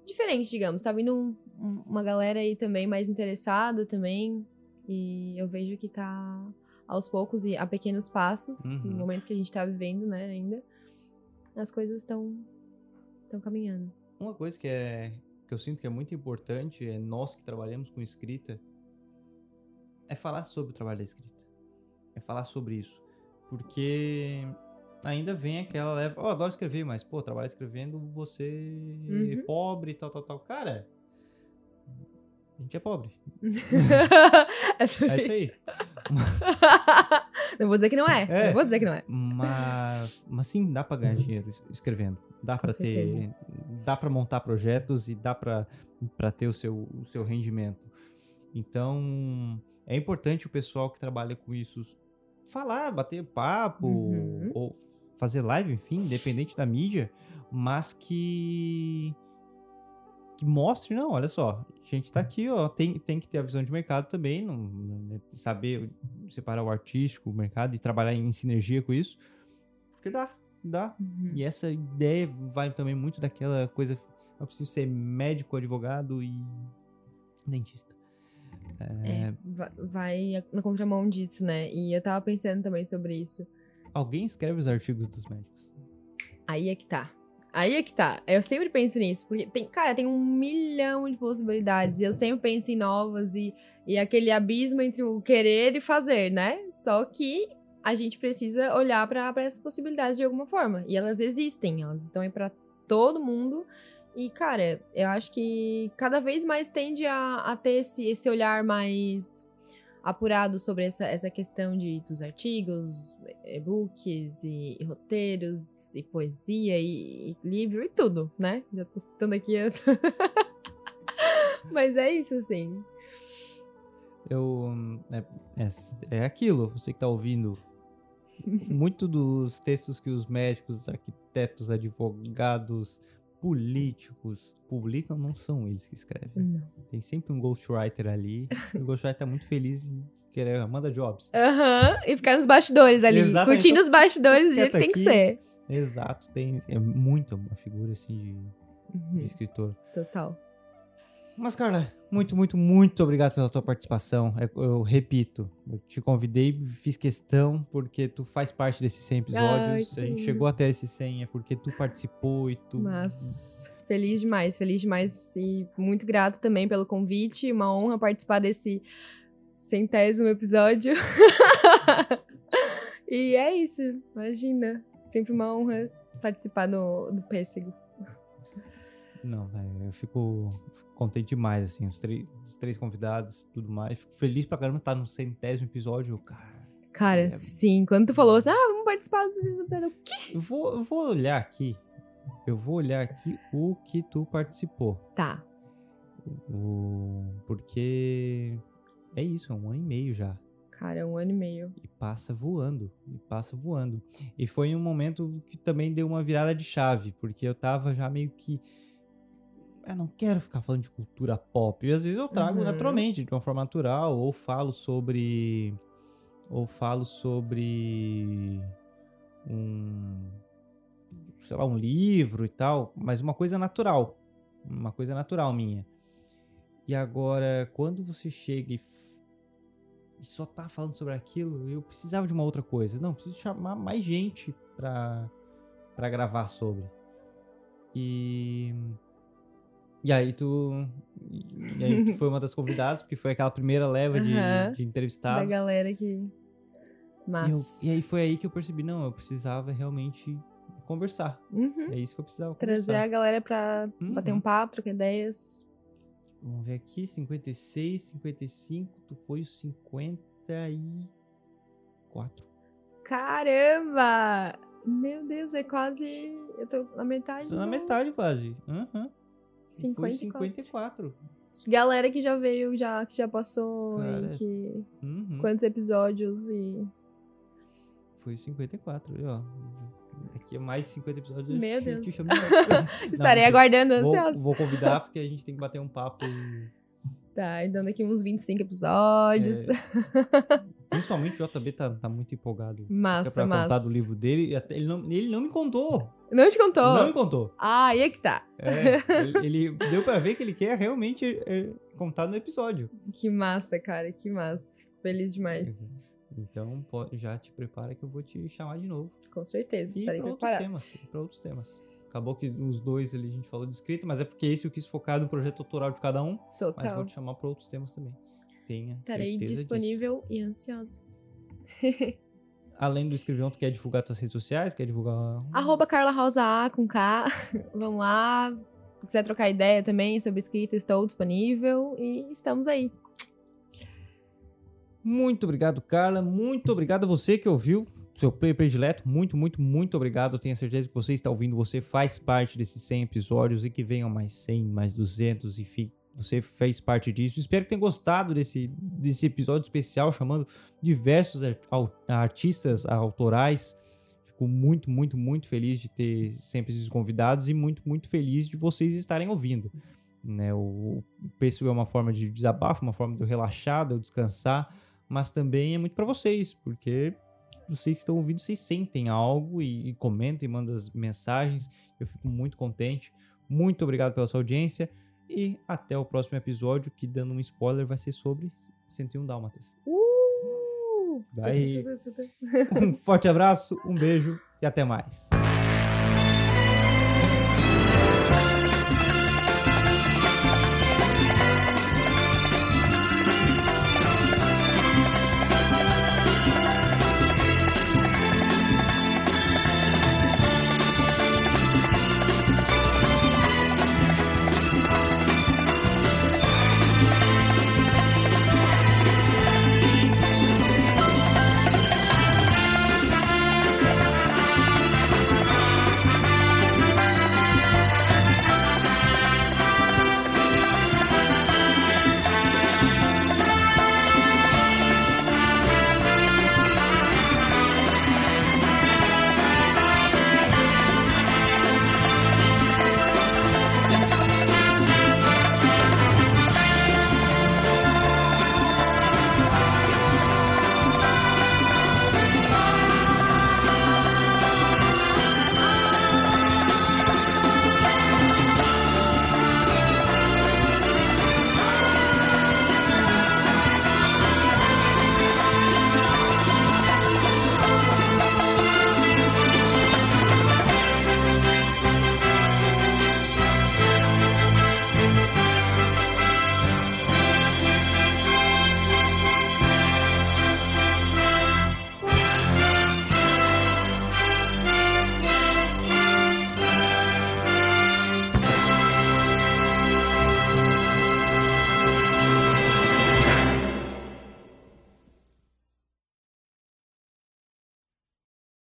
diferente, digamos. Tá vindo um- um- uma galera aí também mais interessada também. E eu vejo que tá aos poucos e a pequenos passos, Uhum. no momento que a gente tá vivendo, né, ainda, as coisas estão estão caminhando. Uma coisa que é que eu sinto que é muito importante é nós que trabalhamos com escrita é falar sobre o trabalho da escrita. É falar sobre isso. Porque ainda vem aquela leva, oh, adoro escrever, mas pô, trabalhar escrevendo você é Uhum. pobre e tal, tal, tal. Cara, a gente é pobre. [LAUGHS] Essa É isso aí. [LAUGHS] não vou dizer que não é. É. Não vou dizer que não é. Mas, mas sim, dá pra ganhar dinheiro es- escrevendo. Dá pra ter, dá para montar projetos e dá pra para ter o seu, o seu rendimento. Então, é importante o pessoal que trabalha com isso falar, bater papo Uhum. ou fazer live, enfim, independente da mídia, mas que que mostre, não, olha só, a gente tá aqui, ó, tem, tem que ter a visão de mercado também, não, não- saber separar o artístico, o mercado e trabalhar em sinergia com isso, porque dá, dá. Uhum. E essa ideia vai também muito daquela coisa, eu preciso ser médico, advogado e dentista. É, va- vai na contramão disso, né? E eu tava pensando também sobre isso. Alguém escreve os artigos dos médicos. Aí é que tá. Aí é que tá. Eu sempre penso nisso, porque tem, cara, tem um milhão de possibilidades. E eu sempre penso em novas e, e aquele abismo entre o querer e fazer, né? Só que a gente precisa olhar pra essas possibilidades de alguma forma. E elas existem, elas estão aí pra todo mundo. E, cara, eu acho que cada vez mais tende a, a ter esse, esse olhar mais apurado sobre essa, essa questão de, dos artigos, e-books e, e roteiros e poesia e, e livro e tudo, né? Já tô citando aqui. as- [LAUGHS] Mas é isso, assim. Eu. É, é, é aquilo, você que tá ouvindo. [LAUGHS] Muito dos textos que os médicos, arquitetos, advogados, políticos publicam não são eles que escrevem. Não. Tem sempre um ghostwriter ali. e o ghostwriter tá muito feliz em querer. Manda jobs. Aham, e ficar nos bastidores ali, curtindo os bastidores do jeito que tem que quieto ser. Exato, tem. É muito uma figura assim de, Uhum, de escritor. total. Mas, Carla, muito, muito, muito obrigado pela tua participação. É, Eu, repito, eu te convidei, fiz questão, porque tu faz parte desses 100 episódios. Ai, a gente chegou até esses 100, é porque tu participou e tu. Mas feliz demais, feliz demais e muito grato também pelo convite. Uma honra participar desse centésimo episódio. [LAUGHS] e é isso, imagina. Sempre uma honra participar do, do Pêssego. Não, eu fico, fico contente demais, assim, os, três- os três convidados tudo mais. Fico feliz pra caramba estar no centésimo episódio, cara. Cara, É. sim, quando tu falou assim, ah, vamos participar do do- do- Eu vou, eu vou olhar aqui. Eu vou olhar aqui o que tu participou. Tá. O, porque é isso, é um ano e meio já. Cara, um ano e meio. E passa voando, e passa voando. E foi um momento que também deu uma virada de chave, porque eu tava já meio que. Eu não quero ficar falando de cultura pop. E às vezes eu trago Uhum. naturalmente, de uma forma natural, ou falo sobre. Ou falo sobre. Um. Sei lá, um livro e tal, mas uma coisa natural. Uma coisa natural minha. E agora, quando você chega e e só tá falando sobre aquilo, eu precisava de uma outra coisa. Não, preciso chamar mais gente pra, pra gravar sobre. E e aí tu. E aí tu foi uma das convidadas, porque foi aquela primeira leva de, uhum, de entrevistados. Da galera que. Mas. E, eu, e, aí foi aí que eu percebi, não, eu precisava realmente conversar. Uhum. É isso que eu precisava Trazer conversar. a galera pra uhum. bater um uhum. papo, trocar ideias. Vamos ver aqui, 56, 55, tu foi os 54. Caramba! Meu Deus, é quase. Eu tô na metade. Tô na metade quase. Aham. Uhum. 54. Fui 54. Galera que já veio, já, que já passou, Cara, que... Uhum. quantos episódios e. Foi 54, ó. Aqui é mais 50 episódios. Meu eu Deus. [LAUGHS] Chamo... Não, [LAUGHS] Estarei aguardando. Vou, vou, convidar porque a gente tem que bater um papo. Tá, e dando aqui uns 25 episódios. É... [LAUGHS] principalmente o JB tá, tá muito empolgado. Massa, pra massa. contar do livro dele. e até- Ele não, ele não me contou. Não te contou? Não me contou. Ah, aí é que tá. É, [LAUGHS] ele, ele- deu pra ver que ele quer realmente é, contar no episódio. Que massa, cara, que massa. Feliz demais. Então pô, já te prepara que eu vou te chamar de novo. Com certeza, E estarei pra outros temas. Pra outros temas. Acabou que os dois ali a gente falou de escrita, mas é porque esse eu quis focar no projeto autoral de cada um. Mas vou Total. te chamar pra outros temas também. Tenha Estarei certeza disso. disponível e ansiosa. [LAUGHS] Além do escrevião, tu quer divulgar tuas redes sociais? Quer divulgar. Arroba Carla Rosa A com K. [LAUGHS] Vamos lá. Se quiser trocar ideia também sobre escrita, estou disponível e estamos aí. Muito obrigado, Carla. Muito obrigado a você que ouviu. Seu play predileto, muito, muito, muito obrigado. Eu tenho certeza que você está ouvindo, você faz parte desses 100 episódios e que venham mais 100, mais 200, enfim, você fez parte disso. Espero que tenha gostado desse, desse episódio especial chamando diversos artistas autorais. Fico muito, muito, muito feliz de ter sempre esses convidados e muito, muito feliz de vocês estarem ouvindo. Né, o o pêssego é uma forma de desabafo, uma forma de eu relaxar, de eu descansar, mas também é muito para vocês, porque vocês que estão ouvindo, vocês sentem algo e, e comentam e mandam as mensagens. Eu fico muito contente. Muito obrigado pela sua audiência e até o próximo episódio, que dando um spoiler vai ser sobre 101 Dálmatas. Uh! Vai. [LAUGHS] Um forte abraço, um beijo e até mais.